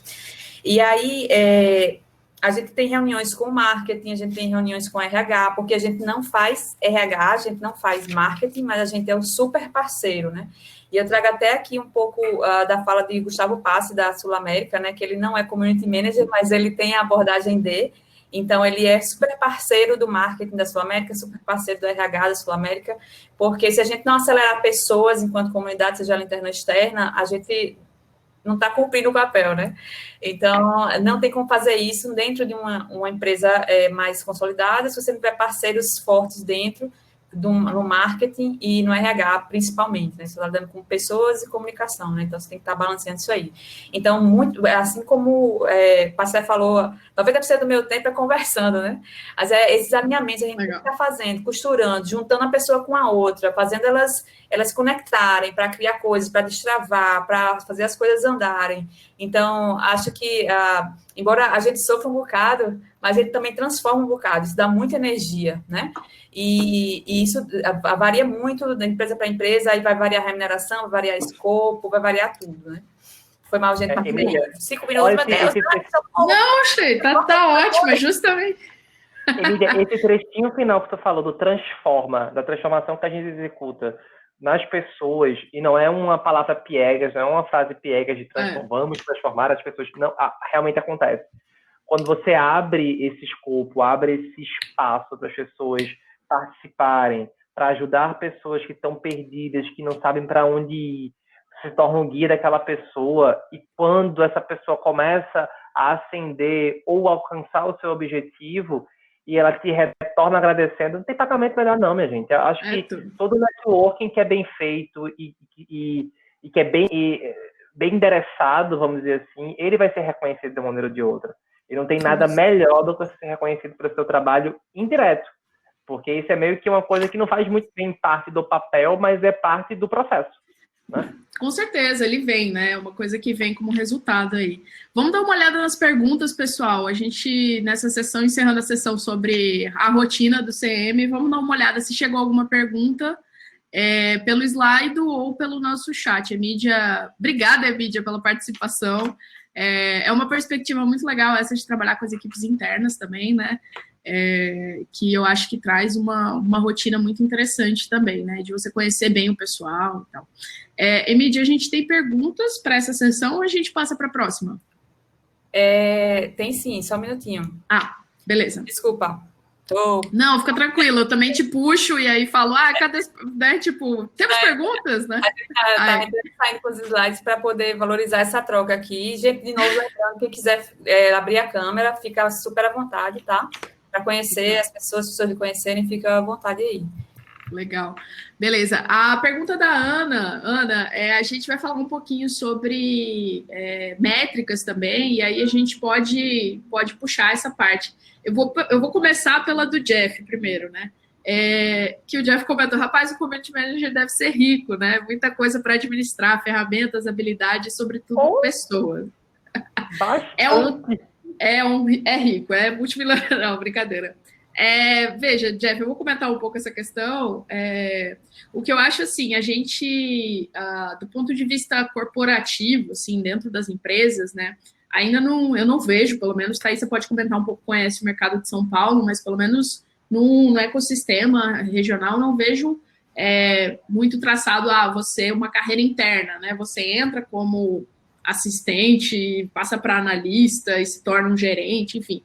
E aí, é, a gente tem reuniões com marketing, a gente tem reuniões com RH, porque a gente não faz RH, a gente não faz marketing, mas a gente é um super parceiro, né? E eu trago até aqui um pouco uh, da fala de Gustavo Passe, da Sul América, né? Que ele não é community manager, mas ele tem a abordagem D. Então, ele é super parceiro do marketing da Sul América, super parceiro do RH da Sul América, porque se a gente não acelerar pessoas enquanto comunidade, seja ela interna ou externa, a gente não está cumprindo o papel, né? Então, não tem como fazer isso dentro de uma, uma empresa é, mais consolidada, se você não tiver parceiros fortes dentro, do, no marketing e no RH, principalmente, né? Você está lidando com pessoas e comunicação, né? Então, você tem que estar tá balanceando isso aí. Então, muito, assim como é, o Passé falou, 90% do meu tempo é conversando, né? Mas é, esses alinhamentos a gente está fazendo, costurando, juntando a pessoa com a outra, fazendo elas, elas conectarem para criar coisas, para destravar, para fazer as coisas andarem. Então, acho que, ah, embora a gente sofra um bocado, mas ele também transforma um bocado, isso dá muita energia, né? E, e isso varia muito da empresa para empresa, aí vai variar a remuneração, vai variar escopo, vai variar tudo, né? Foi mal, gente, é, Cinco minutos, meu Deus. Esse. Não, Che, tá, tá ótimo, é justamente. Emília, esse trechinho final que tu falou do transforma, da transformação que a gente executa nas pessoas, e não é uma palavra piegas, não é uma frase piegas de transformamos, é. transformar as pessoas, não, realmente acontece quando você abre esse escopo, abre esse espaço para as pessoas participarem, para ajudar pessoas que estão perdidas, que não sabem para onde ir, se torna um guia daquela pessoa e quando essa pessoa começa a ascender ou alcançar o seu objetivo e ela te retorna agradecendo, não tem pagamento melhor não, minha gente. Eu acho é que tudo. todo networking que é bem feito e, e, e que é bem, e, bem endereçado, vamos dizer assim, ele vai ser reconhecido de uma maneira ou de outra. E não tem nada melhor do que ser reconhecido pelo seu trabalho indireto. Porque isso é meio que uma coisa que não faz muito bem parte do papel, mas é parte do processo. Né? Com certeza, ele vem, né? É uma coisa que vem como resultado aí. Vamos dar uma olhada nas perguntas, pessoal. A gente, nessa sessão, encerrando a sessão sobre a rotina do CM, vamos dar uma olhada se chegou alguma pergunta é, pelo slide ou pelo nosso chat. Emídia, obrigada, Emídia, pela participação. É, é uma perspectiva muito legal essa de trabalhar com as equipes internas também, né? É, que eu acho que traz uma, uma rotina muito interessante também, né? De você conhecer bem o pessoal e tal. É, Emília, a gente tem perguntas para essa sessão ou a gente passa para a próxima? É, tem sim, só um minutinho. Ah, beleza. Desculpa. Tô... Não, fica tranquilo, eu também te puxo e aí falo, ah, cadê, né, tipo, temos é, perguntas, né? Tá, tá saindo com os slides para poder valorizar essa troca aqui. Gente, de novo, lembrando, quem quiser é, abrir a câmera, fica super à vontade, tá? Para conhecer as pessoas, as pessoas me conhecerem, fica à vontade aí. Legal. Beleza. A pergunta da Ana, Ana, é, a gente vai falar um pouquinho sobre é, métricas também, e aí a gente pode, pode puxar essa parte. Eu vou, eu vou começar pela do Jeff primeiro, né? É, que o Jeff comentou, rapaz, o community manager deve ser rico, né? Muita coisa para administrar, ferramentas, habilidades, sobretudo oh. pessoas. Bastante. É um, é, um, é rico, é multimilionário, não, brincadeira. É, veja, Jeff, eu vou comentar um pouco essa questão. É, o que eu acho assim, a gente, uh, do ponto de vista corporativo, assim, dentro das empresas, né, ainda não, eu não vejo, pelo menos, Thaís, você pode comentar um pouco, conhece o mercado de São Paulo, mas pelo menos no, no ecossistema regional, não vejo é, muito traçado, ah, você uma carreira interna, né? Você entra como assistente, passa para analista e se torna um gerente, enfim.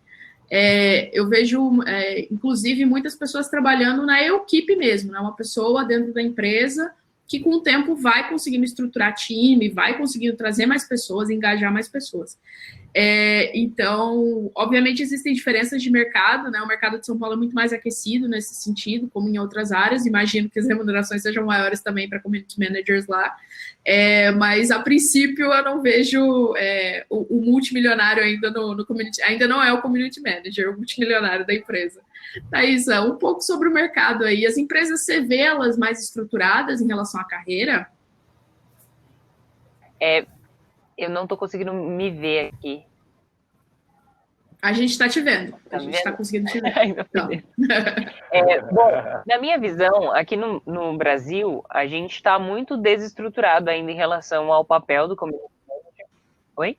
É, eu vejo, é, inclusive, muitas pessoas trabalhando na equipe mesmo, né? Uma pessoa dentro da empresa que com o tempo vai conseguindo estruturar time, vai conseguindo trazer mais pessoas, engajar mais pessoas. É, então, obviamente, existem diferenças de mercado, né? O mercado de São Paulo é muito mais aquecido nesse sentido, como em outras áreas. Imagino que as remunerações sejam maiores também para community managers lá. É, mas a princípio eu não vejo é, o, o, multimilionário ainda no, no, community, ainda não é o community manager, o multimilionário da empresa. Thaisa, um pouco sobre o mercado aí. As empresas, você vê elas mais estruturadas em relação à carreira? É, eu não estou conseguindo me ver aqui. A gente está te vendo. Tá a gente está conseguindo te ver. Então. é, bom, na minha visão, aqui no, no Brasil, a gente está muito desestruturado ainda em relação ao papel do community Oi?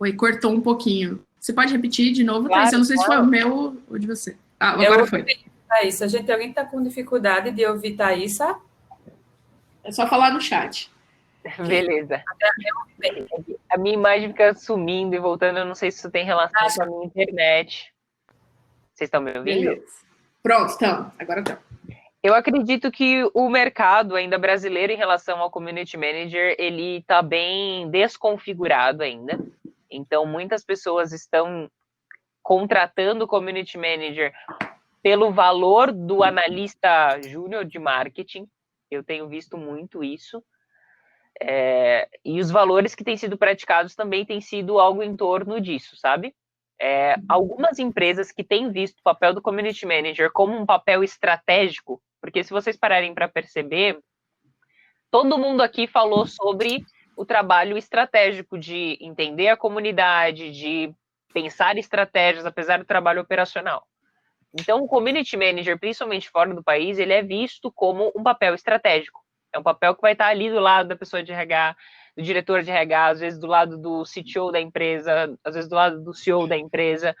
Oi, cortou um pouquinho. Você pode repetir de novo, claro, Eu não sei claro. se foi o meu ou de você. Ah, agora eu foi. Thaís, a gente alguém está com dificuldade de ouvir Thaísa? É só falar no chat. Beleza. A minha imagem fica sumindo e voltando, eu não sei se isso tem relação com a minha internet. Vocês estão me ouvindo? Beleza. Pronto, então. Agora tá. Eu acredito que o mercado ainda brasileiro em relação ao community manager, ele está bem desconfigurado ainda. Então, muitas pessoas estão contratando o community manager pelo valor do analista júnior de marketing. Eu tenho visto muito isso. É, e os valores que têm sido praticados também têm sido algo em torno disso, sabe? É, algumas empresas que têm visto o papel do community manager como um papel estratégico, porque se vocês pararem para perceber, todo mundo aqui falou sobre o trabalho estratégico de entender a comunidade, de pensar estratégias, apesar do trabalho operacional. Então, o community manager, principalmente fora do país, ele é visto como um papel estratégico. É um papel que vai estar ali do lado da pessoa de RH, do diretor de RH, às vezes do lado do CTO da empresa, às vezes do lado do CEO da empresa.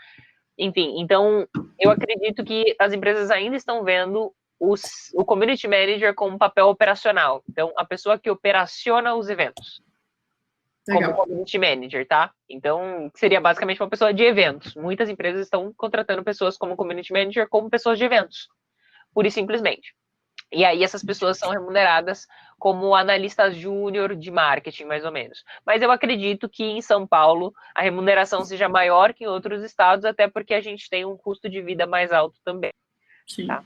Enfim, então eu acredito que as empresas ainda estão vendo os, o community manager como um papel operacional. Então, a pessoa que operaciona os eventos. Legal. Como community manager, tá? Então, seria basicamente uma pessoa de eventos. Muitas empresas estão contratando pessoas como community manager como pessoas de eventos. Pura e simplesmente. E aí essas pessoas são remuneradas como analistas júnior de marketing, mais ou menos. Mas eu acredito que em São Paulo a remuneração seja maior que em outros estados, até porque a gente tem um custo de vida mais alto também. Sim. Tá?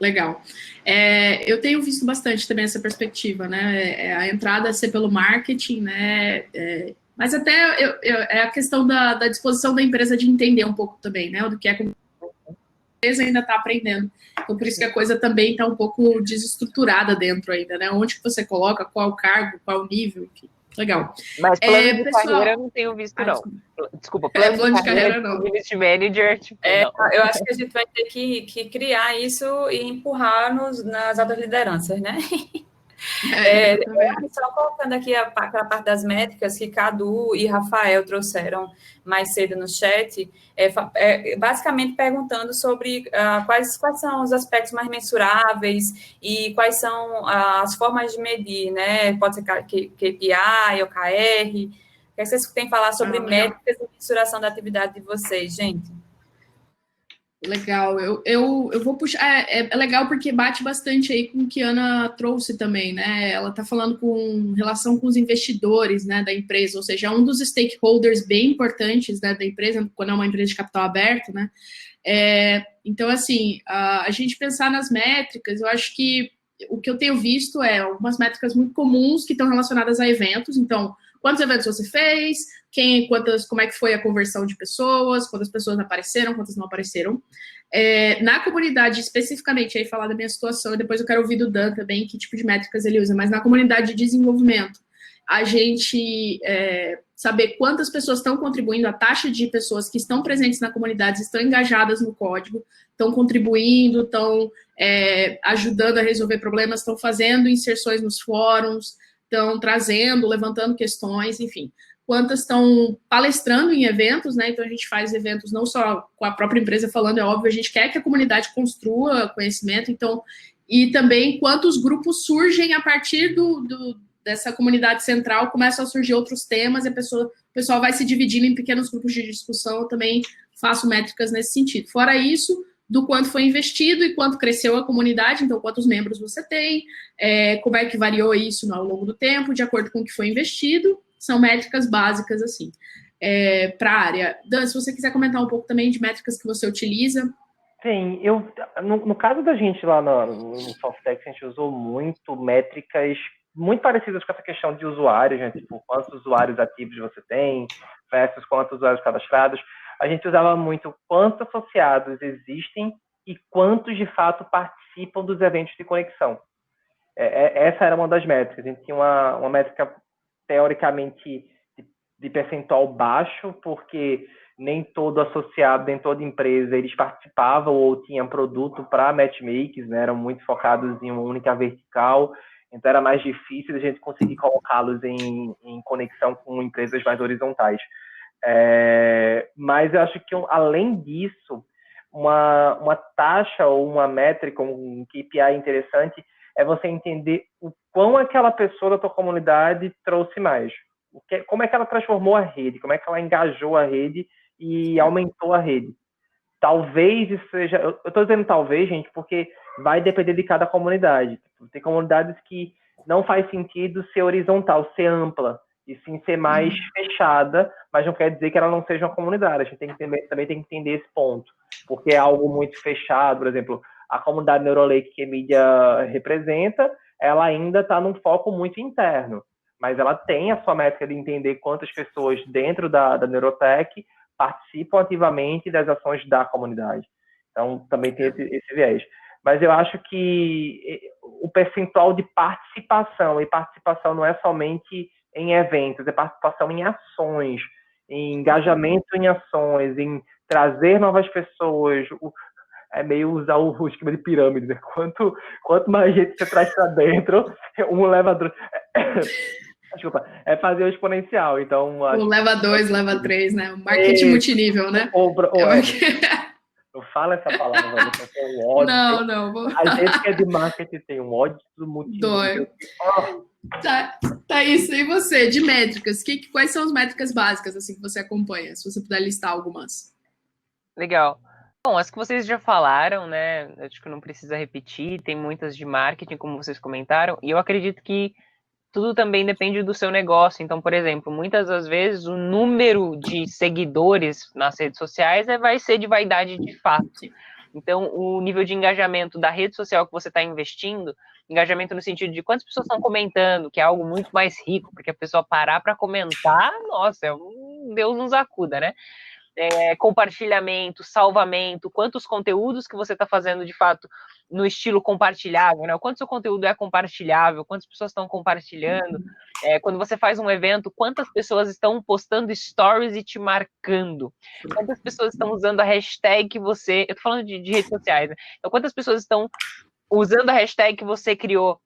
Legal. É, eu tenho visto bastante também essa perspectiva, né? É, a entrada ser pelo marketing, né? É, mas até eu, eu, é a questão da, da disposição da empresa de entender um pouco também, né? Do que é empresa ainda está aprendendo. Então, por isso que a coisa também está um pouco desestruturada dentro ainda, né? Onde que você coloca, qual cargo, qual nível, enfim. Legal. Mas plano é, de pessoal... carreira eu não tenho visto, ah, não. Desculpa, plano, é, plano de, carreira, de carreira não. Ministry Manager, tipo, é, Eu acho que a gente vai ter que, que criar isso e empurrar nos, nas altas lideranças, né? É, é, só colocando aqui a, aquela parte das métricas que Cadu e Rafael trouxeram mais cedo no chat, é, é basicamente perguntando sobre uh, quais, quais são os aspectos mais mensuráveis e quais são uh, as formas de medir, né? Pode ser KPI, OKR. O que vocês têm a falar sobre ah, métricas e mensuração da atividade de vocês, gente? Legal, eu, eu, eu vou puxar. É, é, legal porque bate bastante aí com o que a Ana trouxe também, né? Ela está falando com relação com os investidores né, da empresa, ou seja, um dos stakeholders bem importantes né, da empresa, quando é uma empresa de capital aberto, né? É, então, assim, a, a gente pensar nas métricas, eu acho que o que eu tenho visto é algumas métricas muito comuns que estão relacionadas a eventos, então Quantos eventos você fez? Quem, quantas, como é que foi a conversão de pessoas? Quantas pessoas apareceram? Quantas não apareceram? É, na comunidade, especificamente, aí falar da minha situação, e depois eu quero ouvir do Dan também, que tipo de métricas ele usa, mas na comunidade de desenvolvimento, a gente é, saber quantas pessoas estão contribuindo, a taxa de pessoas que estão presentes na comunidade, estão engajadas no código, estão contribuindo, estão é, ajudando a resolver problemas, estão fazendo inserções nos fóruns, estão trazendo, levantando questões, enfim. Quantas estão palestrando em eventos, né? Então a gente faz eventos não só com a própria empresa falando, é óbvio, a gente quer que a comunidade construa conhecimento, então, e também quantos grupos surgem a partir do, do dessa comunidade central, começam a surgir outros temas, e a pessoa, o pessoal vai se dividindo em pequenos grupos de discussão, eu também faço métricas nesse sentido. Fora isso, do quanto foi investido e quanto cresceu a comunidade, então quantos membros você tem, é, como é que variou isso ao longo do tempo, de acordo com o que foi investido, são métricas básicas assim. É, para a área. Dan, se você quiser comentar um pouco também de métricas que você utiliza. Sim, eu no, no caso da gente lá no, no a gente usou muito métricas muito parecidas com essa questão de usuários, né? tipo, quantos usuários ativos você tem, versus quantos usuários cadastrados a gente usava muito quantos associados existem e quantos de fato participam dos eventos de conexão. É, é, essa era uma das métricas. A gente tinha uma, uma métrica teoricamente de, de percentual baixo, porque nem todo associado, nem toda empresa, eles participavam ou tinham produto para matchmakers, né? eram muito focados em uma única vertical, então era mais difícil a gente conseguir colocá-los em, em conexão com empresas mais horizontais. É, mas eu acho que, além disso, uma, uma taxa ou uma métrica, um KPI interessante, é você entender o quão aquela pessoa da tua comunidade trouxe mais. Que, como é que ela transformou a rede, como é que ela engajou a rede e aumentou a rede. Talvez isso seja. Eu estou dizendo talvez, gente, porque vai depender de cada comunidade. Tem comunidades que não faz sentido ser horizontal, ser ampla e sim ser mais uhum. fechada, mas não quer dizer que ela não seja uma comunidade. A gente tem que também tem que entender esse ponto, porque é algo muito fechado, por exemplo, a comunidade Neurolake que a mídia representa, ela ainda está num foco muito interno, mas ela tem a sua métrica de entender quantas pessoas dentro da, da Neurotech participam ativamente das ações da comunidade. Então, também tem esse, esse viés. Mas eu acho que eh, o percentual de participação, e participação não é somente em eventos, é participação em ações, em engajamento em ações, em trazer novas pessoas. É meio usar o esquema de pirâmide, né? Quanto, quanto mais gente você traz para dentro, um leva. Desculpa, é fazer o exponencial. Então, o leva dois, leva três, né? O marketing multinível, né? Ou, ou, é, não fala essa palavra, velho, tem um ódio. Não, não. Vou... A gente que é de marketing tem um ódio do motivo. Dói. Oh. Tá, tá isso. E você, de métricas? Que, quais são as métricas básicas assim que você acompanha? Se você puder listar algumas. Legal. Bom, as que vocês já falaram, né? Acho que não precisa repetir. Tem muitas de marketing, como vocês comentaram. E eu acredito que tudo também depende do seu negócio. Então, por exemplo, muitas das vezes o número de seguidores nas redes sociais é, vai ser de vaidade de fato. Então, o nível de engajamento da rede social que você está investindo, engajamento no sentido de quantas pessoas estão comentando, que é algo muito mais rico, porque a pessoa parar para comentar, nossa, é Deus nos acuda, né? É, compartilhamento, salvamento, quantos conteúdos que você está fazendo de fato no estilo compartilhável, né? O quanto seu conteúdo é compartilhável, quantas pessoas estão compartilhando. É, quando você faz um evento, quantas pessoas estão postando stories e te marcando? Quantas pessoas estão usando a hashtag que você. Eu tô falando de, de redes sociais, né? Então, quantas pessoas estão usando a hashtag que você criou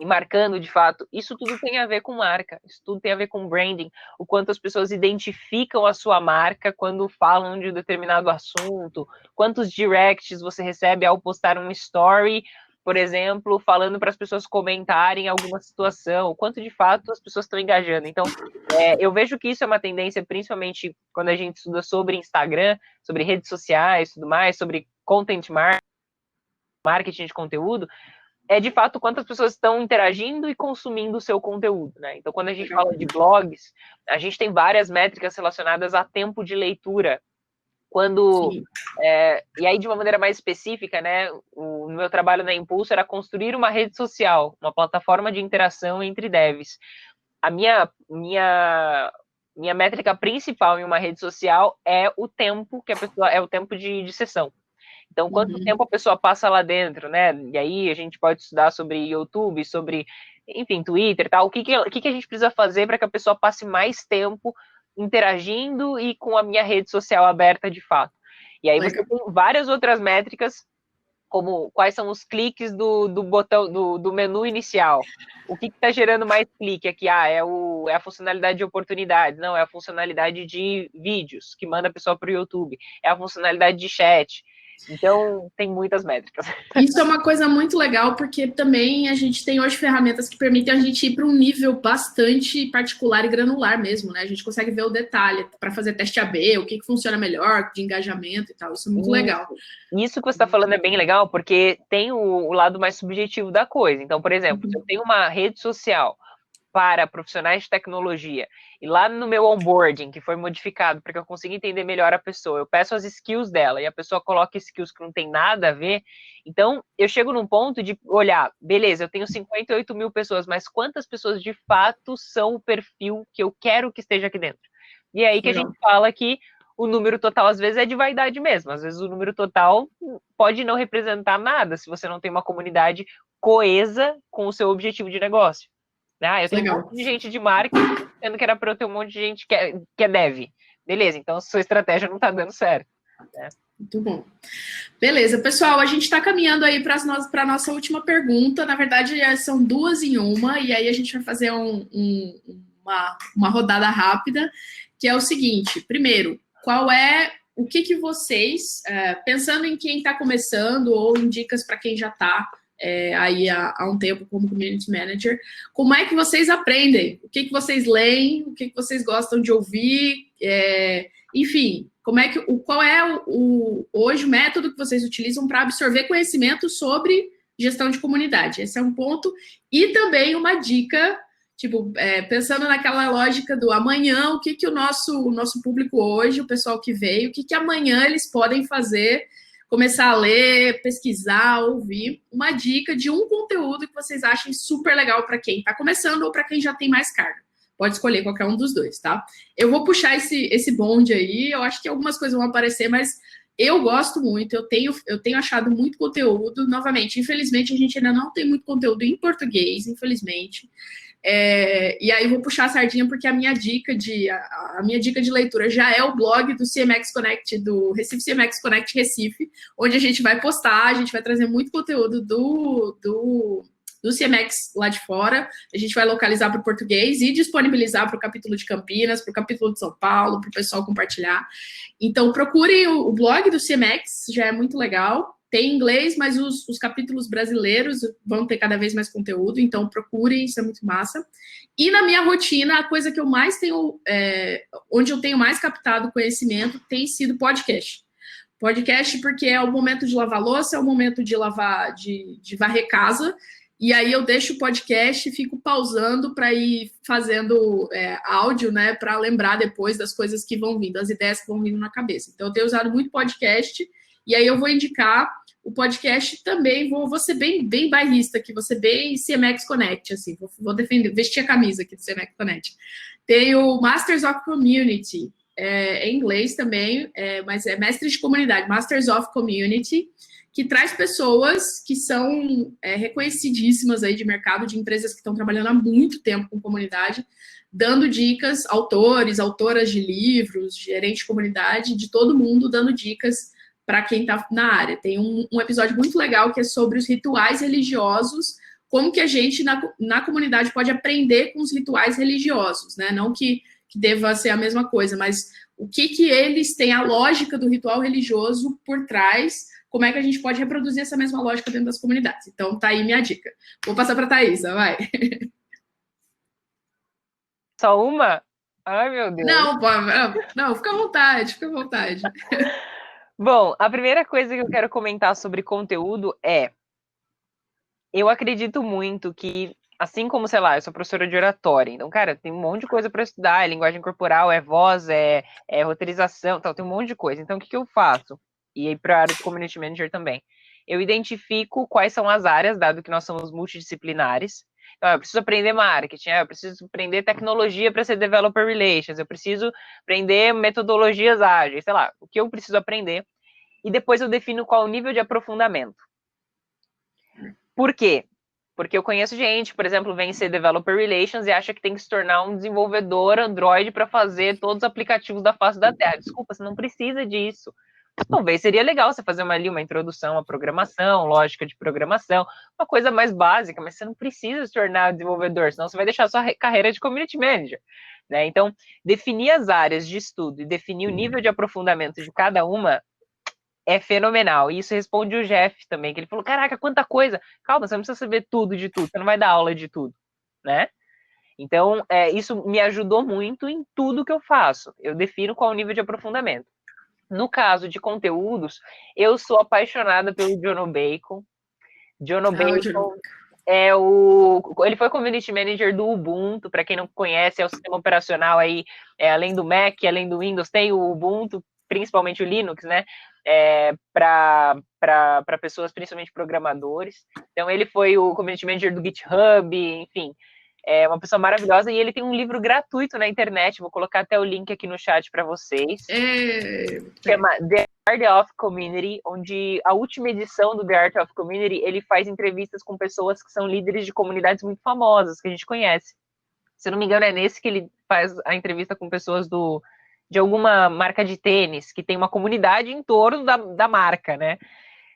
e marcando de fato, isso tudo tem a ver com marca, isso tudo tem a ver com branding, o quanto as pessoas identificam a sua marca quando falam de um determinado assunto, quantos directs você recebe ao postar um story, por exemplo, falando para as pessoas comentarem alguma situação, o quanto de fato as pessoas estão engajando. Então, é, eu vejo que isso é uma tendência, principalmente quando a gente estuda sobre Instagram, sobre redes sociais, tudo mais, sobre content marketing de conteúdo, é de fato quantas pessoas estão interagindo e consumindo o seu conteúdo, né? Então, quando a gente fala de blogs, a gente tem várias métricas relacionadas a tempo de leitura. Quando. É, e aí, de uma maneira mais específica, né? O meu trabalho na Impulso era construir uma rede social, uma plataforma de interação entre devs. A minha, minha, minha métrica principal em uma rede social é o tempo que a pessoa. é o tempo de, de sessão. Então, quanto uhum. tempo a pessoa passa lá dentro, né? E aí a gente pode estudar sobre YouTube, sobre, enfim, Twitter tal. O que, que, o que, que a gente precisa fazer para que a pessoa passe mais tempo interagindo e com a minha rede social aberta de fato? E aí você tem várias outras métricas, como quais são os cliques do, do botão do, do menu inicial. O que está gerando mais clique aqui? Ah, é, o, é a funcionalidade de oportunidades, não, é a funcionalidade de vídeos que manda a pessoa para o YouTube, é a funcionalidade de chat. Então, tem muitas métricas. Isso é uma coisa muito legal, porque também a gente tem hoje ferramentas que permitem a gente ir para um nível bastante particular e granular mesmo, né? A gente consegue ver o detalhe para fazer teste AB, o que, que funciona melhor, de engajamento e tal. Isso é muito Isso. legal. Isso que você está falando é bem legal, porque tem o, o, lado mais subjetivo da coisa. Então, por exemplo, uhum. se eu tenho uma rede social para profissionais de tecnologia. E lá no meu onboarding, que foi modificado para que eu consiga entender melhor a pessoa, eu peço as skills dela e a pessoa coloca skills que não tem nada a ver. Então, eu chego num ponto de olhar, beleza, eu tenho 58 mil pessoas, mas quantas pessoas de fato são o perfil que eu quero que esteja aqui dentro? E é aí que a gente fala que o número total às vezes é de vaidade mesmo. Às vezes o número total pode não representar nada se você não tem uma comunidade coesa com o seu objetivo de negócio. Ah, eu tenho Legal. um monte de gente de marketing, sendo que era para eu ter um monte de gente que é, que é dev. Beleza, então sua estratégia não está dando certo. Né? Muito bom. Beleza, pessoal, a gente está caminhando aí para a nossa última pergunta. Na verdade, são duas em uma, e aí a gente vai fazer um, um, uma, uma rodada rápida, que é o seguinte: primeiro, qual é o que, que vocês, é, pensando em quem está começando ou em dicas para quem já está, é, aí há, há, um tempo como community manager. Como é que vocês aprendem? O que, que vocês leem? O que, que vocês gostam de ouvir? É, enfim, como é que o qual é o, o hoje o método que vocês utilizam para absorver conhecimento sobre gestão de comunidade? Esse é um ponto e também uma dica. Tipo, é, pensando naquela lógica do amanhã, o que, que o nosso, o nosso público hoje, o pessoal que veio, o que, que amanhã eles podem fazer começar a ler, pesquisar, ouvir uma dica de um conteúdo que vocês achem super legal para quem está começando ou para quem já tem mais carga. Pode escolher qualquer um dos dois, tá? Eu vou puxar esse, esse bonde aí, eu acho que algumas coisas vão aparecer, mas eu gosto muito, eu tenho, eu tenho achado muito conteúdo. Novamente, infelizmente, a gente ainda não tem muito conteúdo em português, infelizmente. É, e aí vou puxar a sardinha porque a minha dica de a, a, minha dica de leitura já é o blog do CMX Connect do Recife CMX Connect Recife, onde a gente vai postar, a gente vai trazer muito conteúdo do, do, do CMX lá de fora, a gente vai localizar para o português e disponibilizar para o capítulo de Campinas, para o capítulo de São Paulo, para o pessoal compartilhar. Então procurem o, o blog do CMX, já é muito legal tem inglês, mas os, os, capítulos brasileiros vão ter cada vez mais conteúdo, então procurem, isso é muito massa. E na minha rotina, a coisa que eu mais tenho, é, onde eu tenho mais captado conhecimento, tem sido podcast. Podcast, porque é o momento de lavar louça, é o momento de lavar, de, de varrer casa, e aí eu deixo o podcast e fico pausando para ir fazendo é, áudio, né, para lembrar depois das coisas que vão vindo, as ideias que vão vindo na cabeça. Então eu tenho usado muito podcast e aí eu vou indicar o podcast também, vou, vou ser bem, bem bairrista aqui, vou ser bem CMX Connect, assim, vou, vou defender, vestir a camisa aqui do CMX Connect. Tem o Masters of Community, é, é em inglês também, é, mas é Mestre de Comunidade, Masters of Community, que traz pessoas que são é, reconhecidíssimas aí de mercado, de empresas que estão trabalhando há muito tempo com comunidade, dando dicas, autores, autoras de livros, gerente de comunidade, de todo mundo dando dicas para quem está na área. Tem um, um, episódio muito legal que é sobre os rituais religiosos, como que a gente na, na comunidade pode aprender com os rituais religiosos, né? Não que, que deva ser a mesma coisa, mas o que que eles têm a lógica do ritual religioso por trás, como é que a gente pode reproduzir essa mesma lógica dentro das comunidades. Então, tá aí minha dica. Vou passar para a Thaisa, vai. Só uma? Ai, meu Deus. Não, não, não, fica à vontade, fica à vontade. Bom, a primeira coisa que eu quero comentar sobre conteúdo é. Eu acredito muito que, assim como, sei lá, eu sou professora de oratória, então, cara, tem um monte de coisa para estudar, é linguagem corporal, é voz, é, é roteirização, tal, tem um monte de coisa. Então, o que, que eu faço? E aí, para a área de community manager também. Eu identifico quais são as áreas, dado que nós somos multidisciplinares, então, eu preciso aprender marketing, eu preciso aprender tecnologia para ser developer relations, eu preciso aprender metodologias ágeis, sei lá, o que eu preciso aprender. E depois eu defino qual o nível de aprofundamento. Por quê? Porque eu conheço gente, por exemplo, vem ser developer relations e acha que tem que se tornar um desenvolvedor Android para fazer todos os aplicativos da face da Terra. Desculpa, você não precisa disso. Talvez seria legal você fazer uma, ali uma introdução à programação, lógica de programação, uma coisa mais básica, mas você não precisa se tornar desenvolvedor, senão você vai deixar sua carreira de community manager. Né? Então, definir as áreas de estudo e definir o nível de aprofundamento de cada uma é fenomenal. E isso responde o Jeff também, que ele falou: caraca, quanta coisa! Calma, você não precisa saber tudo de tudo, você não vai dar aula de tudo, né? Então, é, isso me ajudou muito em tudo que eu faço. Eu defino qual o nível de aprofundamento. No caso de conteúdos, eu sou apaixonada pelo John Bacon. John ah, Bacon é o. Ele foi community manager do Ubuntu, para quem não conhece, é o sistema operacional aí, é, além do Mac, além do Windows, tem o Ubuntu, principalmente o Linux, né? É, para pessoas, principalmente programadores. Então, ele foi o community manager do GitHub, enfim, é uma pessoa maravilhosa e ele tem um livro gratuito na internet. Vou colocar até o link aqui no chat para vocês. É... Chama The Art of Community, onde a última edição do The Art of Community ele faz entrevistas com pessoas que são líderes de comunidades muito famosas que a gente conhece. Se não me engano, é nesse que ele faz a entrevista com pessoas do de alguma marca de tênis que tem uma comunidade em torno da, da marca, né?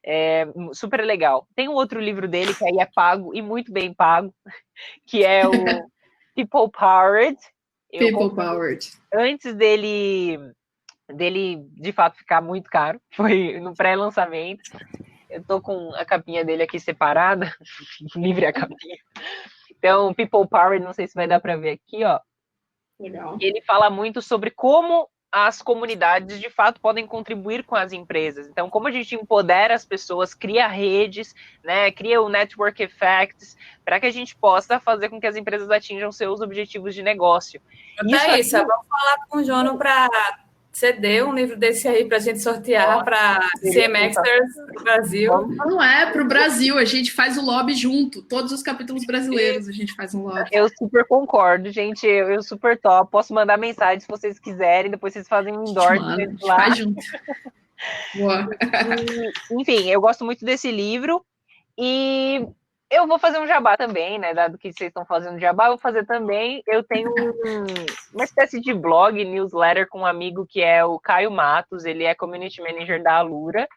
É super legal. Tem um outro livro dele que aí é pago e muito bem pago, que é o People Powered. People Powered. Antes dele dele de fato ficar muito caro, foi no pré-lançamento. Eu tô com a capinha dele aqui separada, livre a capinha. Então, People Powered, não sei se vai dar para ver aqui, ó. Legal. Ele fala muito sobre como as comunidades de fato podem contribuir com as empresas. Então, como a gente empodera as pessoas, cria redes, né, cria o network effects, para que a gente possa fazer com que as empresas atinjam seus objetivos de negócio. Isso, isso aqui... vamos falar com o Jono para ceder um livro desse aí para a gente sortear para CMXers do Brasil. Não é para o Brasil, a gente faz o lobby junto. Todos os capítulos brasileiros a gente faz um lobby. Eu super concordo, gente. Eu, eu super top. Posso mandar mensagem se vocês quiserem. Depois vocês fazem um endorsement lá. Faz junto. Boa. enfim, eu gosto muito desse livro. E eu vou fazer um jabá também, né? Dado que vocês estão fazendo jabá, eu vou fazer também. Eu tenho um, uma espécie de blog, newsletter com um amigo que é o Caio Matos, ele é community manager da Alura.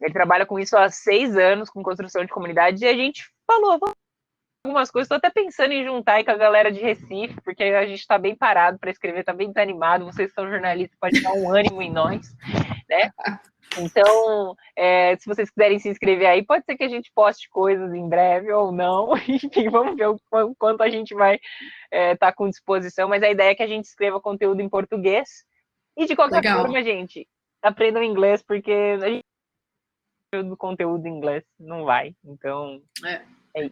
Ele trabalha com isso há seis anos, com construção de comunidade, e a gente falou algumas coisas. Estou até pensando em juntar aí com a galera de Recife, porque a gente está bem parado para escrever, está bem desanimado. Vocês são jornalistas, pode dar um ânimo em nós, né? Então, é, se vocês quiserem se inscrever aí, pode ser que a gente poste coisas em breve ou não. Enfim, vamos ver o quanto a gente vai estar é, tá com disposição. Mas a ideia é que a gente escreva conteúdo em português. E de qualquer Legal. forma, gente, aprendam inglês, porque a gente do conteúdo em inglês não vai. Então, é, é,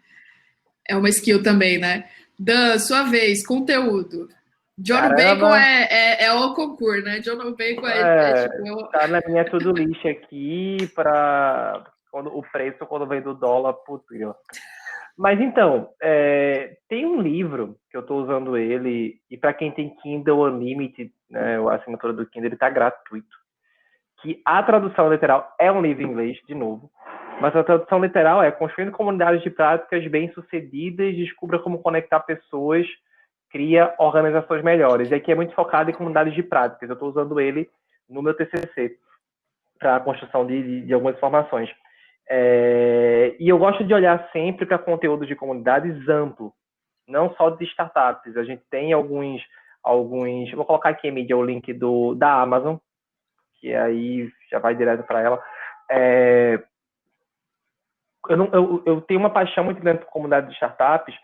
é uma skill também, né? Dan, sua vez, conteúdo. John Caramba. Bacon é, é, é, o concurso, né? John Bacon é, é, é tipo... Tá na minha tudo lixo aqui para quando o preço quando vem do dólar, putz, Mas então, é, tem um livro que eu estou usando ele, e para quem tem Kindle Unlimited, né, a assinatura do Kindle está gratuito. Que a tradução literal é um livro em inglês, de novo, mas a tradução literal é construindo comunidades de práticas bem-sucedidas, descubra como conectar pessoas, cria organizações melhores. E aqui é muito focado em comunidades de práticas. Eu estou usando ele no meu TCC para a construção de, de, de, algumas informações. É, e eu gosto de olhar sempre para conteúdo de comunidades amplo, não só de startups. A gente tem alguns, alguns. Vou colocar aqui mídia o link do da Amazon, que aí já vai direto para ela. É, eu, não, eu, eu, tenho uma paixão muito grande por comunidades de startups,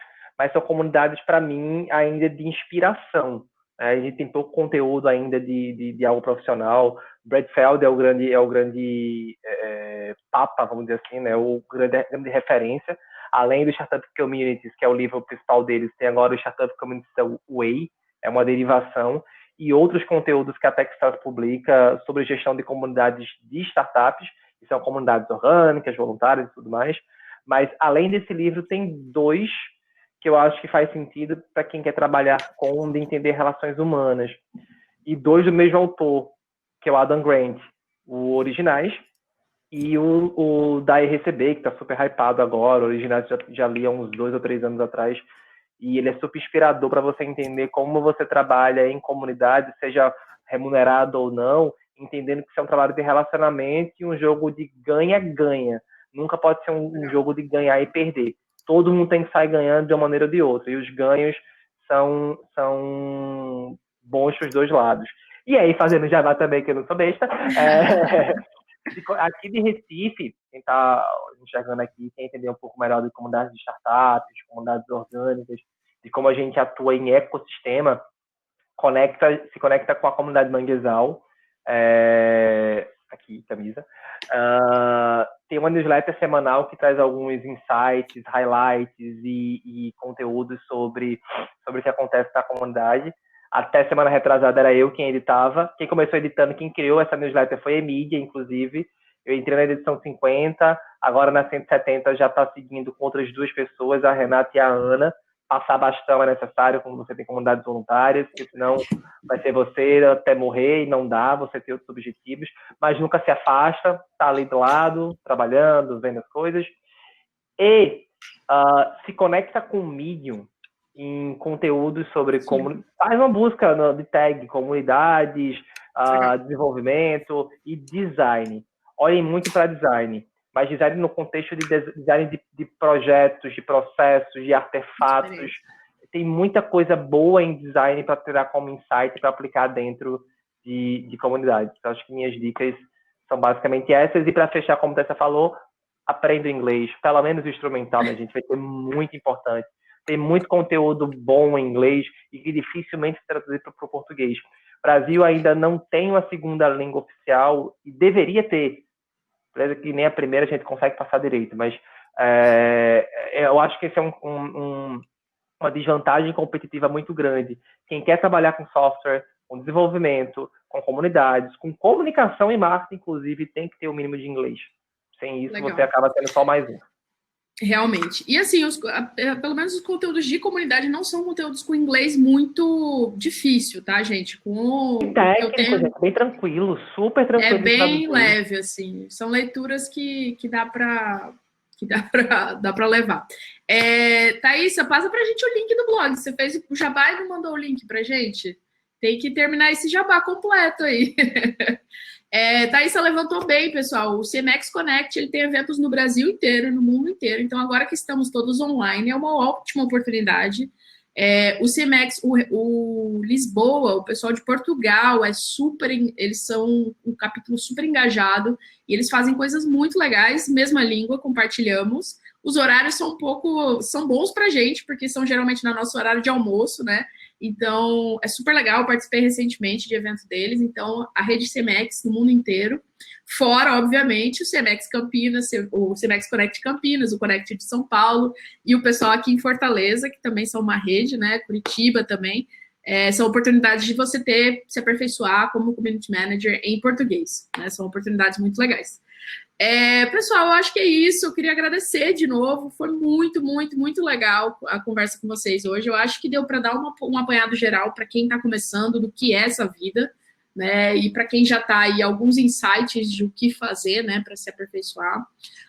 mas são comunidades, para mim, ainda de inspiração. Né? A gente tem pouco conteúdo ainda de, de, de algo profissional. Brad Feld é o grande, é o grande é, papa, vamos dizer assim, né? o grande, grande referência. Além do Startup Communities, que é o livro principal deles, tem agora o Startup Communities Way, é uma derivação, e outros conteúdos que a Techstars publica sobre gestão de comunidades de startups, que são comunidades orgânicas, voluntárias e tudo mais. Mas, além desse livro, tem dois que eu acho que faz sentido para quem quer trabalhar com, de entender relações humanas. E dois do mesmo autor, que é o Adam Grant, o Originais, e o, o da RCB, que está super hypado agora. O Originais já, já li há uns dois ou três anos atrás. E ele é super inspirador para você entender como você trabalha em comunidade, seja remunerado ou não, entendendo que isso é um trabalho de relacionamento e um jogo de ganha-ganha. Nunca pode ser um, um jogo de ganhar e perder. Todo mundo tem que sair ganhando de uma maneira ou de outra. E os ganhos são, são bons para os dois lados. E aí, fazendo Java também, que eu não sou besta, é, aqui de Recife, quem está enxergando aqui, quer entender um pouco melhor de comunidades de startups, de comunidades orgânicas, de como a gente atua em ecossistema, conecta, se conecta com a comunidade Manguezal, é, aqui, camisa. Uh, tem uma newsletter semanal que traz alguns insights, highlights e, e conteúdos sobre, sobre o que acontece na comunidade. Até semana retrasada era eu quem editava. Quem começou editando, quem criou essa newsletter foi a Emídia, inclusive. Eu entrei na edição 50, agora na 170 já está seguindo com outras duas pessoas, a Renata e a Ana passar bastão é necessário quando você tem comunidades voluntárias, porque senão vai ser você até morrer e não dá, você tem outros objetivos, mas nunca se afasta, está ali do lado, trabalhando, vendo as coisas. E uh, se conecta com o Medium em conteúdos sobre como faz uma busca no, de tag comunidades, uh, desenvolvimento e design. Olhem muito para design mas design no contexto de design de, de projetos, de processos, de artefatos. Tem muita coisa boa em design para tirar como insight para aplicar dentro de, de comunidades. Então, acho que minhas dicas são basicamente essas. E para fechar, como Tessa falou, aprenda inglês, pelo menos instrumental, né, gente? Vai ser muito importante. Tem muito conteúdo bom em inglês e que dificilmente se traduzir para o português. O Brasil ainda não tem uma segunda língua oficial e deveria ter Beleza? Que nem a primeira a gente consegue passar direito, mas é, é, eu acho que esse é um, um, uma desvantagem competitiva muito grande. Quem quer trabalhar com software, com desenvolvimento, com comunidades, com comunicação e marketing, inclusive, tem que ter o um mínimo de inglês. Sem isso, Legal. você acaba tendo só mais um. Realmente. E assim, os, é, pelo menos os conteúdos de comunidade não são conteúdos com inglês muito difícil, tá, gente? Com técnico, tenho... gente, bem tranquilo, super tranquilo. É bem leve, assim. São leituras que, que dá para que dá para dá para levar. É, Thaísa, passa para a gente o link do blog. Você fez o jabá e não mandou o link para gente? Tem que terminar esse jabá completo aí. É, levantou bem, pessoal. O CMX Connect ele tem eventos no Brasil inteiro, no mundo inteiro. Então, agora que estamos todos online, é uma ótima oportunidade. É, o CMX, o, o, Lisboa, o pessoal de Portugal é super, eles são um capítulo super engajado e eles fazem coisas muito legais, mesma língua, compartilhamos. Os horários são um pouco, são bons para gente, porque são geralmente no nosso horário de almoço, né? Então, é super legal. Participei recentemente de evento deles. Então, a rede CEMEX no mundo inteiro. Fora, obviamente, o CEMEX Campinas, o CEMEX Connect Campinas, o Connect de São Paulo e o pessoal aqui em Fortaleza, que também são uma rede, né? Curitiba também. É, são oportunidades de você ter, se aperfeiçoar como community manager em português. Né? São oportunidades muito legais. É, pessoal, eu acho que é isso. Eu queria agradecer de novo. Foi muito, muito, muito legal a conversa com vocês hoje. Eu acho que deu para dar uma, um apanhado geral para quem está começando do que é essa vida, né? E para quem já está aí, alguns insights de o que fazer, né, para se aperfeiçoar.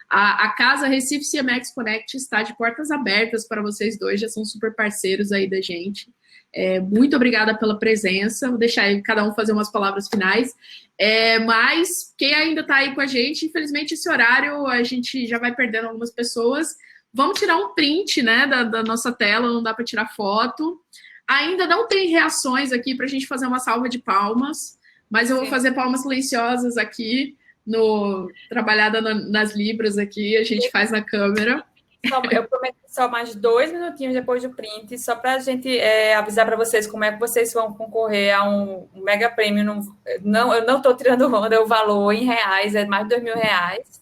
A, a, casa Recife CMX Connect está de portas abertas para vocês dois, já são super parceiros aí da gente. É, muito obrigada pela presença. Vou deixar cada um fazer umas palavras finais. É, mas quem ainda está aí com a gente, infelizmente, esse horário a gente já vai perdendo algumas pessoas. Vamos tirar um print né, da, da nossa tela, não dá para tirar foto. Ainda não tem reações aqui para a gente fazer uma salva de palmas, mas eu vou fazer palmas silenciosas aqui no trabalhada na, nas libras aqui, a gente faz na câmera. Eu prometo só mais dois minutinhos depois do print, só para a gente é, avisar para vocês como é que vocês vão concorrer a um, mega prêmio. Não, não, eu não estou tirando onda o valor em reais, é mais de dois mil reais.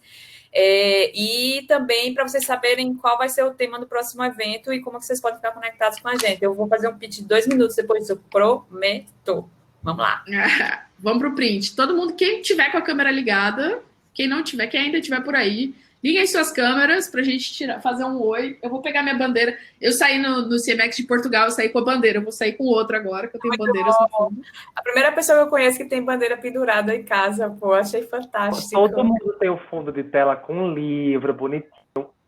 É, e também para vocês saberem qual vai ser o tema do próximo evento e como vocês podem ficar conectados com a gente. Eu vou fazer um pitch de dois minutos depois disso, prometo. Vamos lá. Vamos para o print. Todo mundo, quem tiver com a câmera ligada, quem não tiver, quem ainda tiver por aí, Liguem suas câmeras para a gente tirar, fazer um oi. Eu vou pegar minha bandeira. Eu saí no, no CMX de Portugal, eu saí com a bandeira. Eu vou sair com outra agora, que eu tenho Muito bandeiras bom. no fundo. A primeira pessoa que eu conheço que tem bandeira pendurada em casa, pô, achei fantástico. Todo mundo tem o fundo de tela com um livro bonitinho.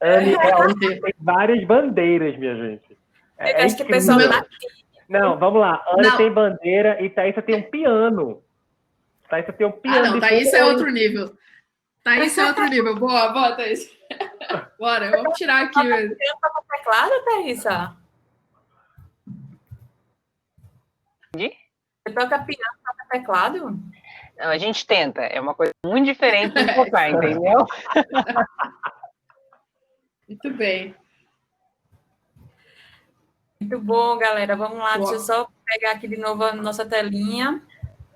Anne é tem várias bandeiras, minha gente. É, acho que o pessoal Não, vamos lá. Anne tem bandeira e Thaísa tem um piano. Thaísa tem um piano. Ah, não, Thaísa é outro nível. Thaís é outro nível. Boa, boa, Thaís. Bora, vamos tirar aqui. Você toca teclado, Thaísa? Você toca piano, toca teclado? Não, a gente tenta. É uma coisa muito diferente de tocar, entendeu? Muito bem. Muito bom, galera. Vamos lá, Boa. deixa eu só pegar aqui de novo a nossa telinha.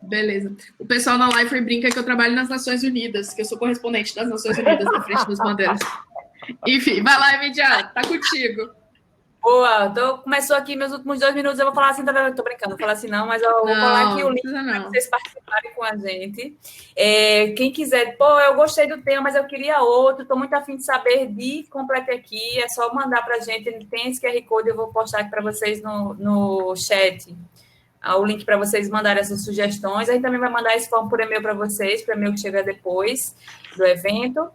Beleza. O pessoal na Life brinca que eu trabalho nas Nações Unidas, que eu sou correspondente das Nações Unidas na frente das bandeiras. Enfim, vai lá, Emidia, tá contigo. Boa, então começou aqui meus últimos dois minutos, eu vou falar assim, tá, tô brincando, vou falar assim não, mas eu vou não, falar aqui o link para vocês participarem com a gente. É, quem quiser, pô, eu gostei do tema, mas eu queria outro, tô muito afim de saber de complete aqui, é só mandar pra gente, tem esse QR Code, eu vou postar aqui para vocês no, no chat o link para vocês mandarem essas sugestões. A gente também vai mandar esse form por e-mail para vocês, para e-mail que chega depois do evento.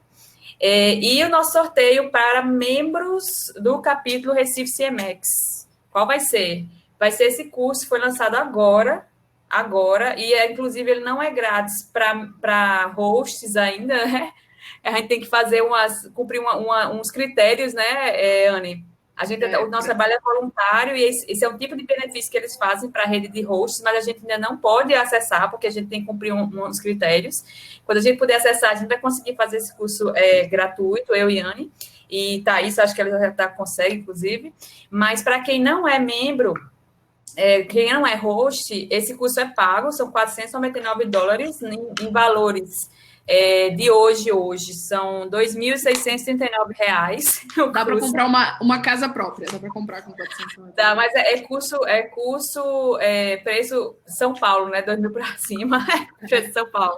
É, e o nosso sorteio para membros do capítulo Recife CMX. Qual vai ser? Vai ser esse curso, foi lançado agora, agora, e é, inclusive ele não é grátis para hosts ainda, né? A gente tem que fazer umas, cumprir uma, uma, uns critérios, né, é, Anne? A gente, é, o nosso trabalho é voluntário e esse, esse, é um tipo de benefício que eles fazem para a rede de hosts, mas a gente ainda não pode acessar, porque a gente tem que cumprir um, uns critérios. Quando a gente puder acessar, a gente vai conseguir fazer esse curso é, gratuito, eu e Anne, e Thaís, acho que ela já tá, consegue, inclusive. Mas para quem não é membro, é, quem não é host, esse curso é pago, são 499 dólares em, em valores é, de hoje, hoje, são R$ 2.639. Dá para comprar uma, uma casa própria, dá para comprar com 400 Dá, mas é, é curso, é curso, é, preço São Paulo, né? 2 mil para cima, preço São Paulo.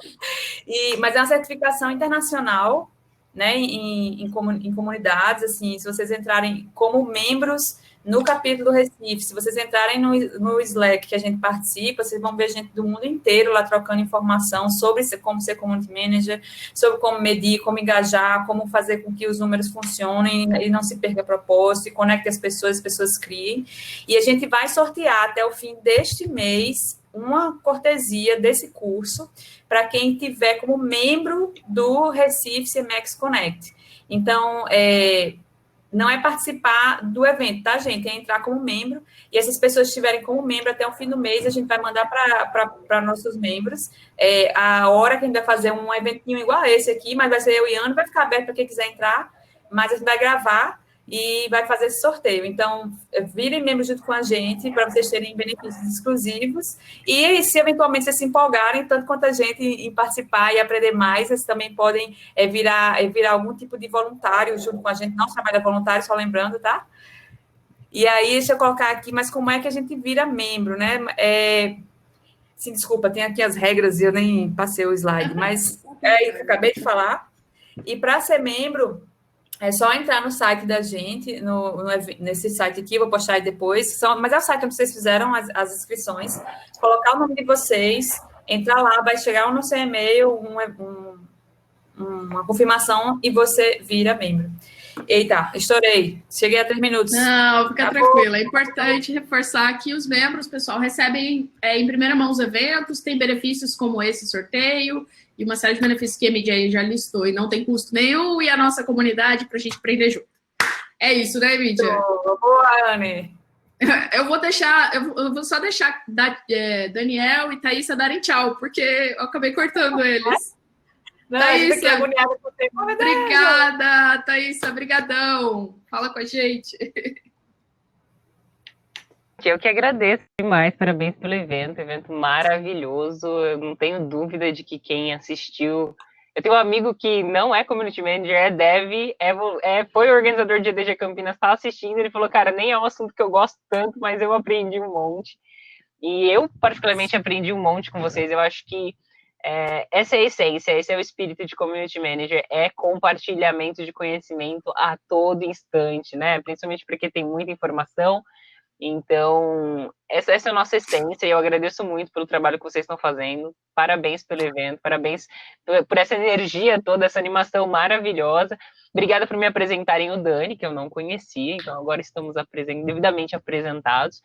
E, mas é uma certificação internacional, né? Em, em, em comunidades, assim, se vocês entrarem como membros no capítulo do Recife, se vocês entrarem no, no Slack que a gente participa, vocês vão ver gente do mundo inteiro lá trocando informação sobre como ser community manager, sobre como medir, como engajar, como fazer com que os números funcionem e não se perca a propósito, e conecte as pessoas, as pessoas criem. E a gente vai sortear até o fim deste mês uma cortesia desse curso para quem tiver como membro do Recife CMX Connect. Então, é, não é participar do evento, tá, gente? É entrar como membro. E essas pessoas estiverem como membro até o fim do mês, a gente vai mandar para nossos membros é, a hora que a gente vai fazer um eventinho igual a esse aqui, mas vai ser eu e Ana, vai ficar aberto para quem quiser entrar, mas a gente vai gravar e vai fazer esse sorteio. Então, virem membros junto com a gente para vocês terem benefícios exclusivos. E se eventualmente vocês se empolgarem, tanto quanto a gente em participar e aprender mais, vocês também podem é, virar, é, virar algum tipo de voluntário junto com a gente. Não trabalha voluntário, só lembrando, tá? E aí, deixa eu colocar aqui, mas como é que a gente vira membro, né? É, sim, desculpa, tem aqui as regras e eu nem passei o slide, mas é isso que eu acabei de falar. E para ser membro, é só entrar no site da gente, no, no, nesse site aqui, vou postar aí depois. São, mas é o site onde vocês fizeram as, as, inscrições. Colocar o nome de vocês, entrar lá, vai chegar no seu e-mail um, um, uma confirmação e você vira membro. Eita, estourei. Cheguei a três minutos. Não, fica Acabou. tranquila. É importante reforçar que os membros, pessoal, recebem é, em primeira mão os eventos, tem benefícios como esse sorteio e uma série de benefícios que a aí já listou e não tem custo nenhum e a nossa comunidade para a gente aprender junto. É isso, né, mídia? Boa, Anne. Eu vou deixar, eu vou só deixar é, Daniel e Thaisa darem tchau, porque eu acabei cortando eles. Não, Thaísa, agoniada por. Obrigada, Thaísa, brigadão. Fala com a gente. Eu que agradeço demais, parabéns pelo evento, evento maravilhoso. Eu não tenho dúvida de que quem assistiu. Eu tenho um amigo que não é community manager, é dev, é, é foi organizador de EDG Campinas, está assistindo. Ele falou, cara, nem é um assunto que eu gosto tanto, mas eu aprendi um monte. E eu, particularmente, aprendi um monte com vocês. Eu acho que é, essa é a essência, esse é o espírito de community manager, é compartilhamento de conhecimento a todo instante, né? Principalmente porque tem muita informação. Então, essa, essa é a nossa essência e eu agradeço muito pelo trabalho que vocês estão fazendo. Parabéns pelo evento, parabéns por, essa energia toda, essa animação maravilhosa. Obrigada por me apresentarem o Dani, que eu não conhecia, então agora estamos devidamente apresentados.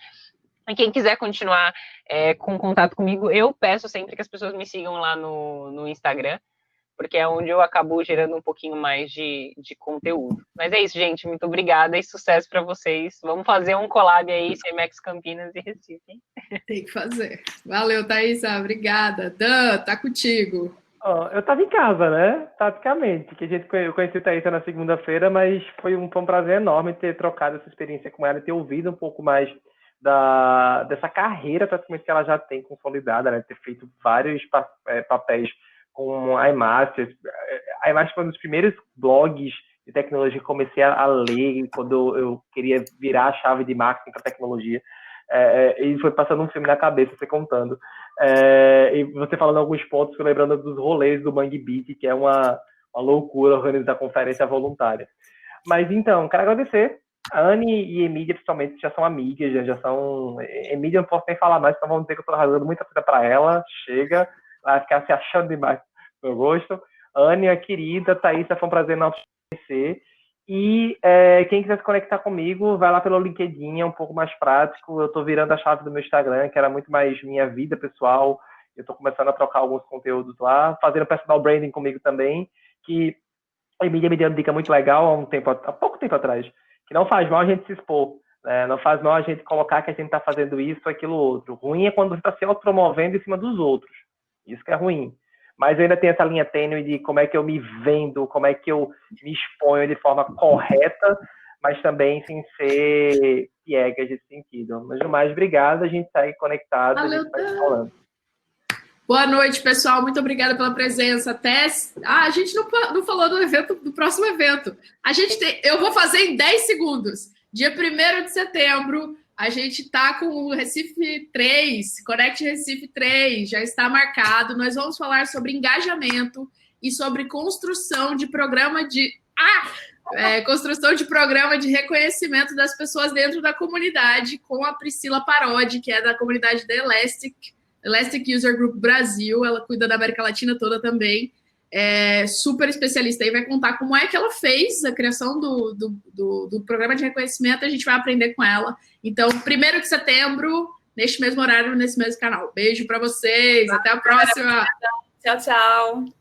E quem quiser continuar é, com contato comigo, eu peço sempre que as pessoas me sigam lá no, no Instagram, porque é onde eu acabo gerando um pouquinho mais de, de conteúdo. Mas é isso, gente. Muito obrigada e sucesso para vocês. Vamos fazer um collab aí, CMX Campinas e Recife. Hein? Tem que fazer. Valeu, Thaisa. Obrigada. Dan, tá contigo. Oh, eu estava em casa, né? Taticamente, que a gente eu conheci a Thaisa na segunda-feira, mas foi um, foi um prazer enorme ter trocado essa experiência com ela e ter ouvido um pouco mais da, dessa carreira praticamente que ela já tem consolidada, né? Ter feito vários pa, é, papéis com a iMaster. A iMaster foi um dos primeiros blogs de tecnologia que comecei a, ler quando eu queria virar a chave de marketing para tecnologia. É, é, e foi passando um filme na cabeça, você contando. É, e você falando alguns pontos, lembrando dos rolês do Mangue Beat, que é uma, uma loucura organizar conferência voluntária. Mas então, quero agradecer a Anne e Emília, principalmente, já são amigas, já, já são. Emília, não posso nem falar mais, então vamos dizer que eu estou arrasando muita coisa para ela. Chega, vai ficar se achando demais meu gosto. Anne, a querida, Thaís, foi um prazer não conhecer. E é, quem quiser se conectar comigo, vai lá pelo LinkedIn, é um pouco mais prático. Eu estou virando a chave do meu Instagram, que era muito mais minha vida pessoal. Eu estou começando a trocar alguns conteúdos lá, fazendo personal branding comigo também, que a Emília me deu uma dica muito legal há um tempo, há pouco tempo atrás que não faz mal a gente se expor, né? não faz mal a gente colocar que a gente está fazendo isso, aquilo, outro. Ruim é quando você está se autopromovendo em cima dos outros. Isso que é ruim. Mas eu ainda tenho essa linha tênue de como é que eu me vendo, como é que eu me exponho de forma correta, mas também sem ser piegas nesse sentido. Mas, no mais, obrigado. A gente segue conectado. Valeu, a gente vai falando. Boa noite, pessoal. Muito obrigada pela presença. Até. Ah, a gente não, não falou do evento, do próximo evento. A gente tem. Eu vou fazer em 10 segundos. Dia 1 de setembro, a gente está com o Recife 3, Connect Recife 3, já está marcado. Nós vamos falar sobre engajamento e sobre construção de programa de. Ah! É, construção de programa de reconhecimento das pessoas dentro da comunidade com a Priscila Parodi, que é da comunidade da Elastic Elastic User Group Brasil, ela cuida da América Latina toda também. É super especialista aí, vai contar como é que ela fez a criação do, do, do, do programa de reconhecimento, a gente vai aprender com ela. Então, primeiro de setembro, neste mesmo horário, nesse mesmo canal. Beijo para vocês, até a próxima. Tchau, tchau.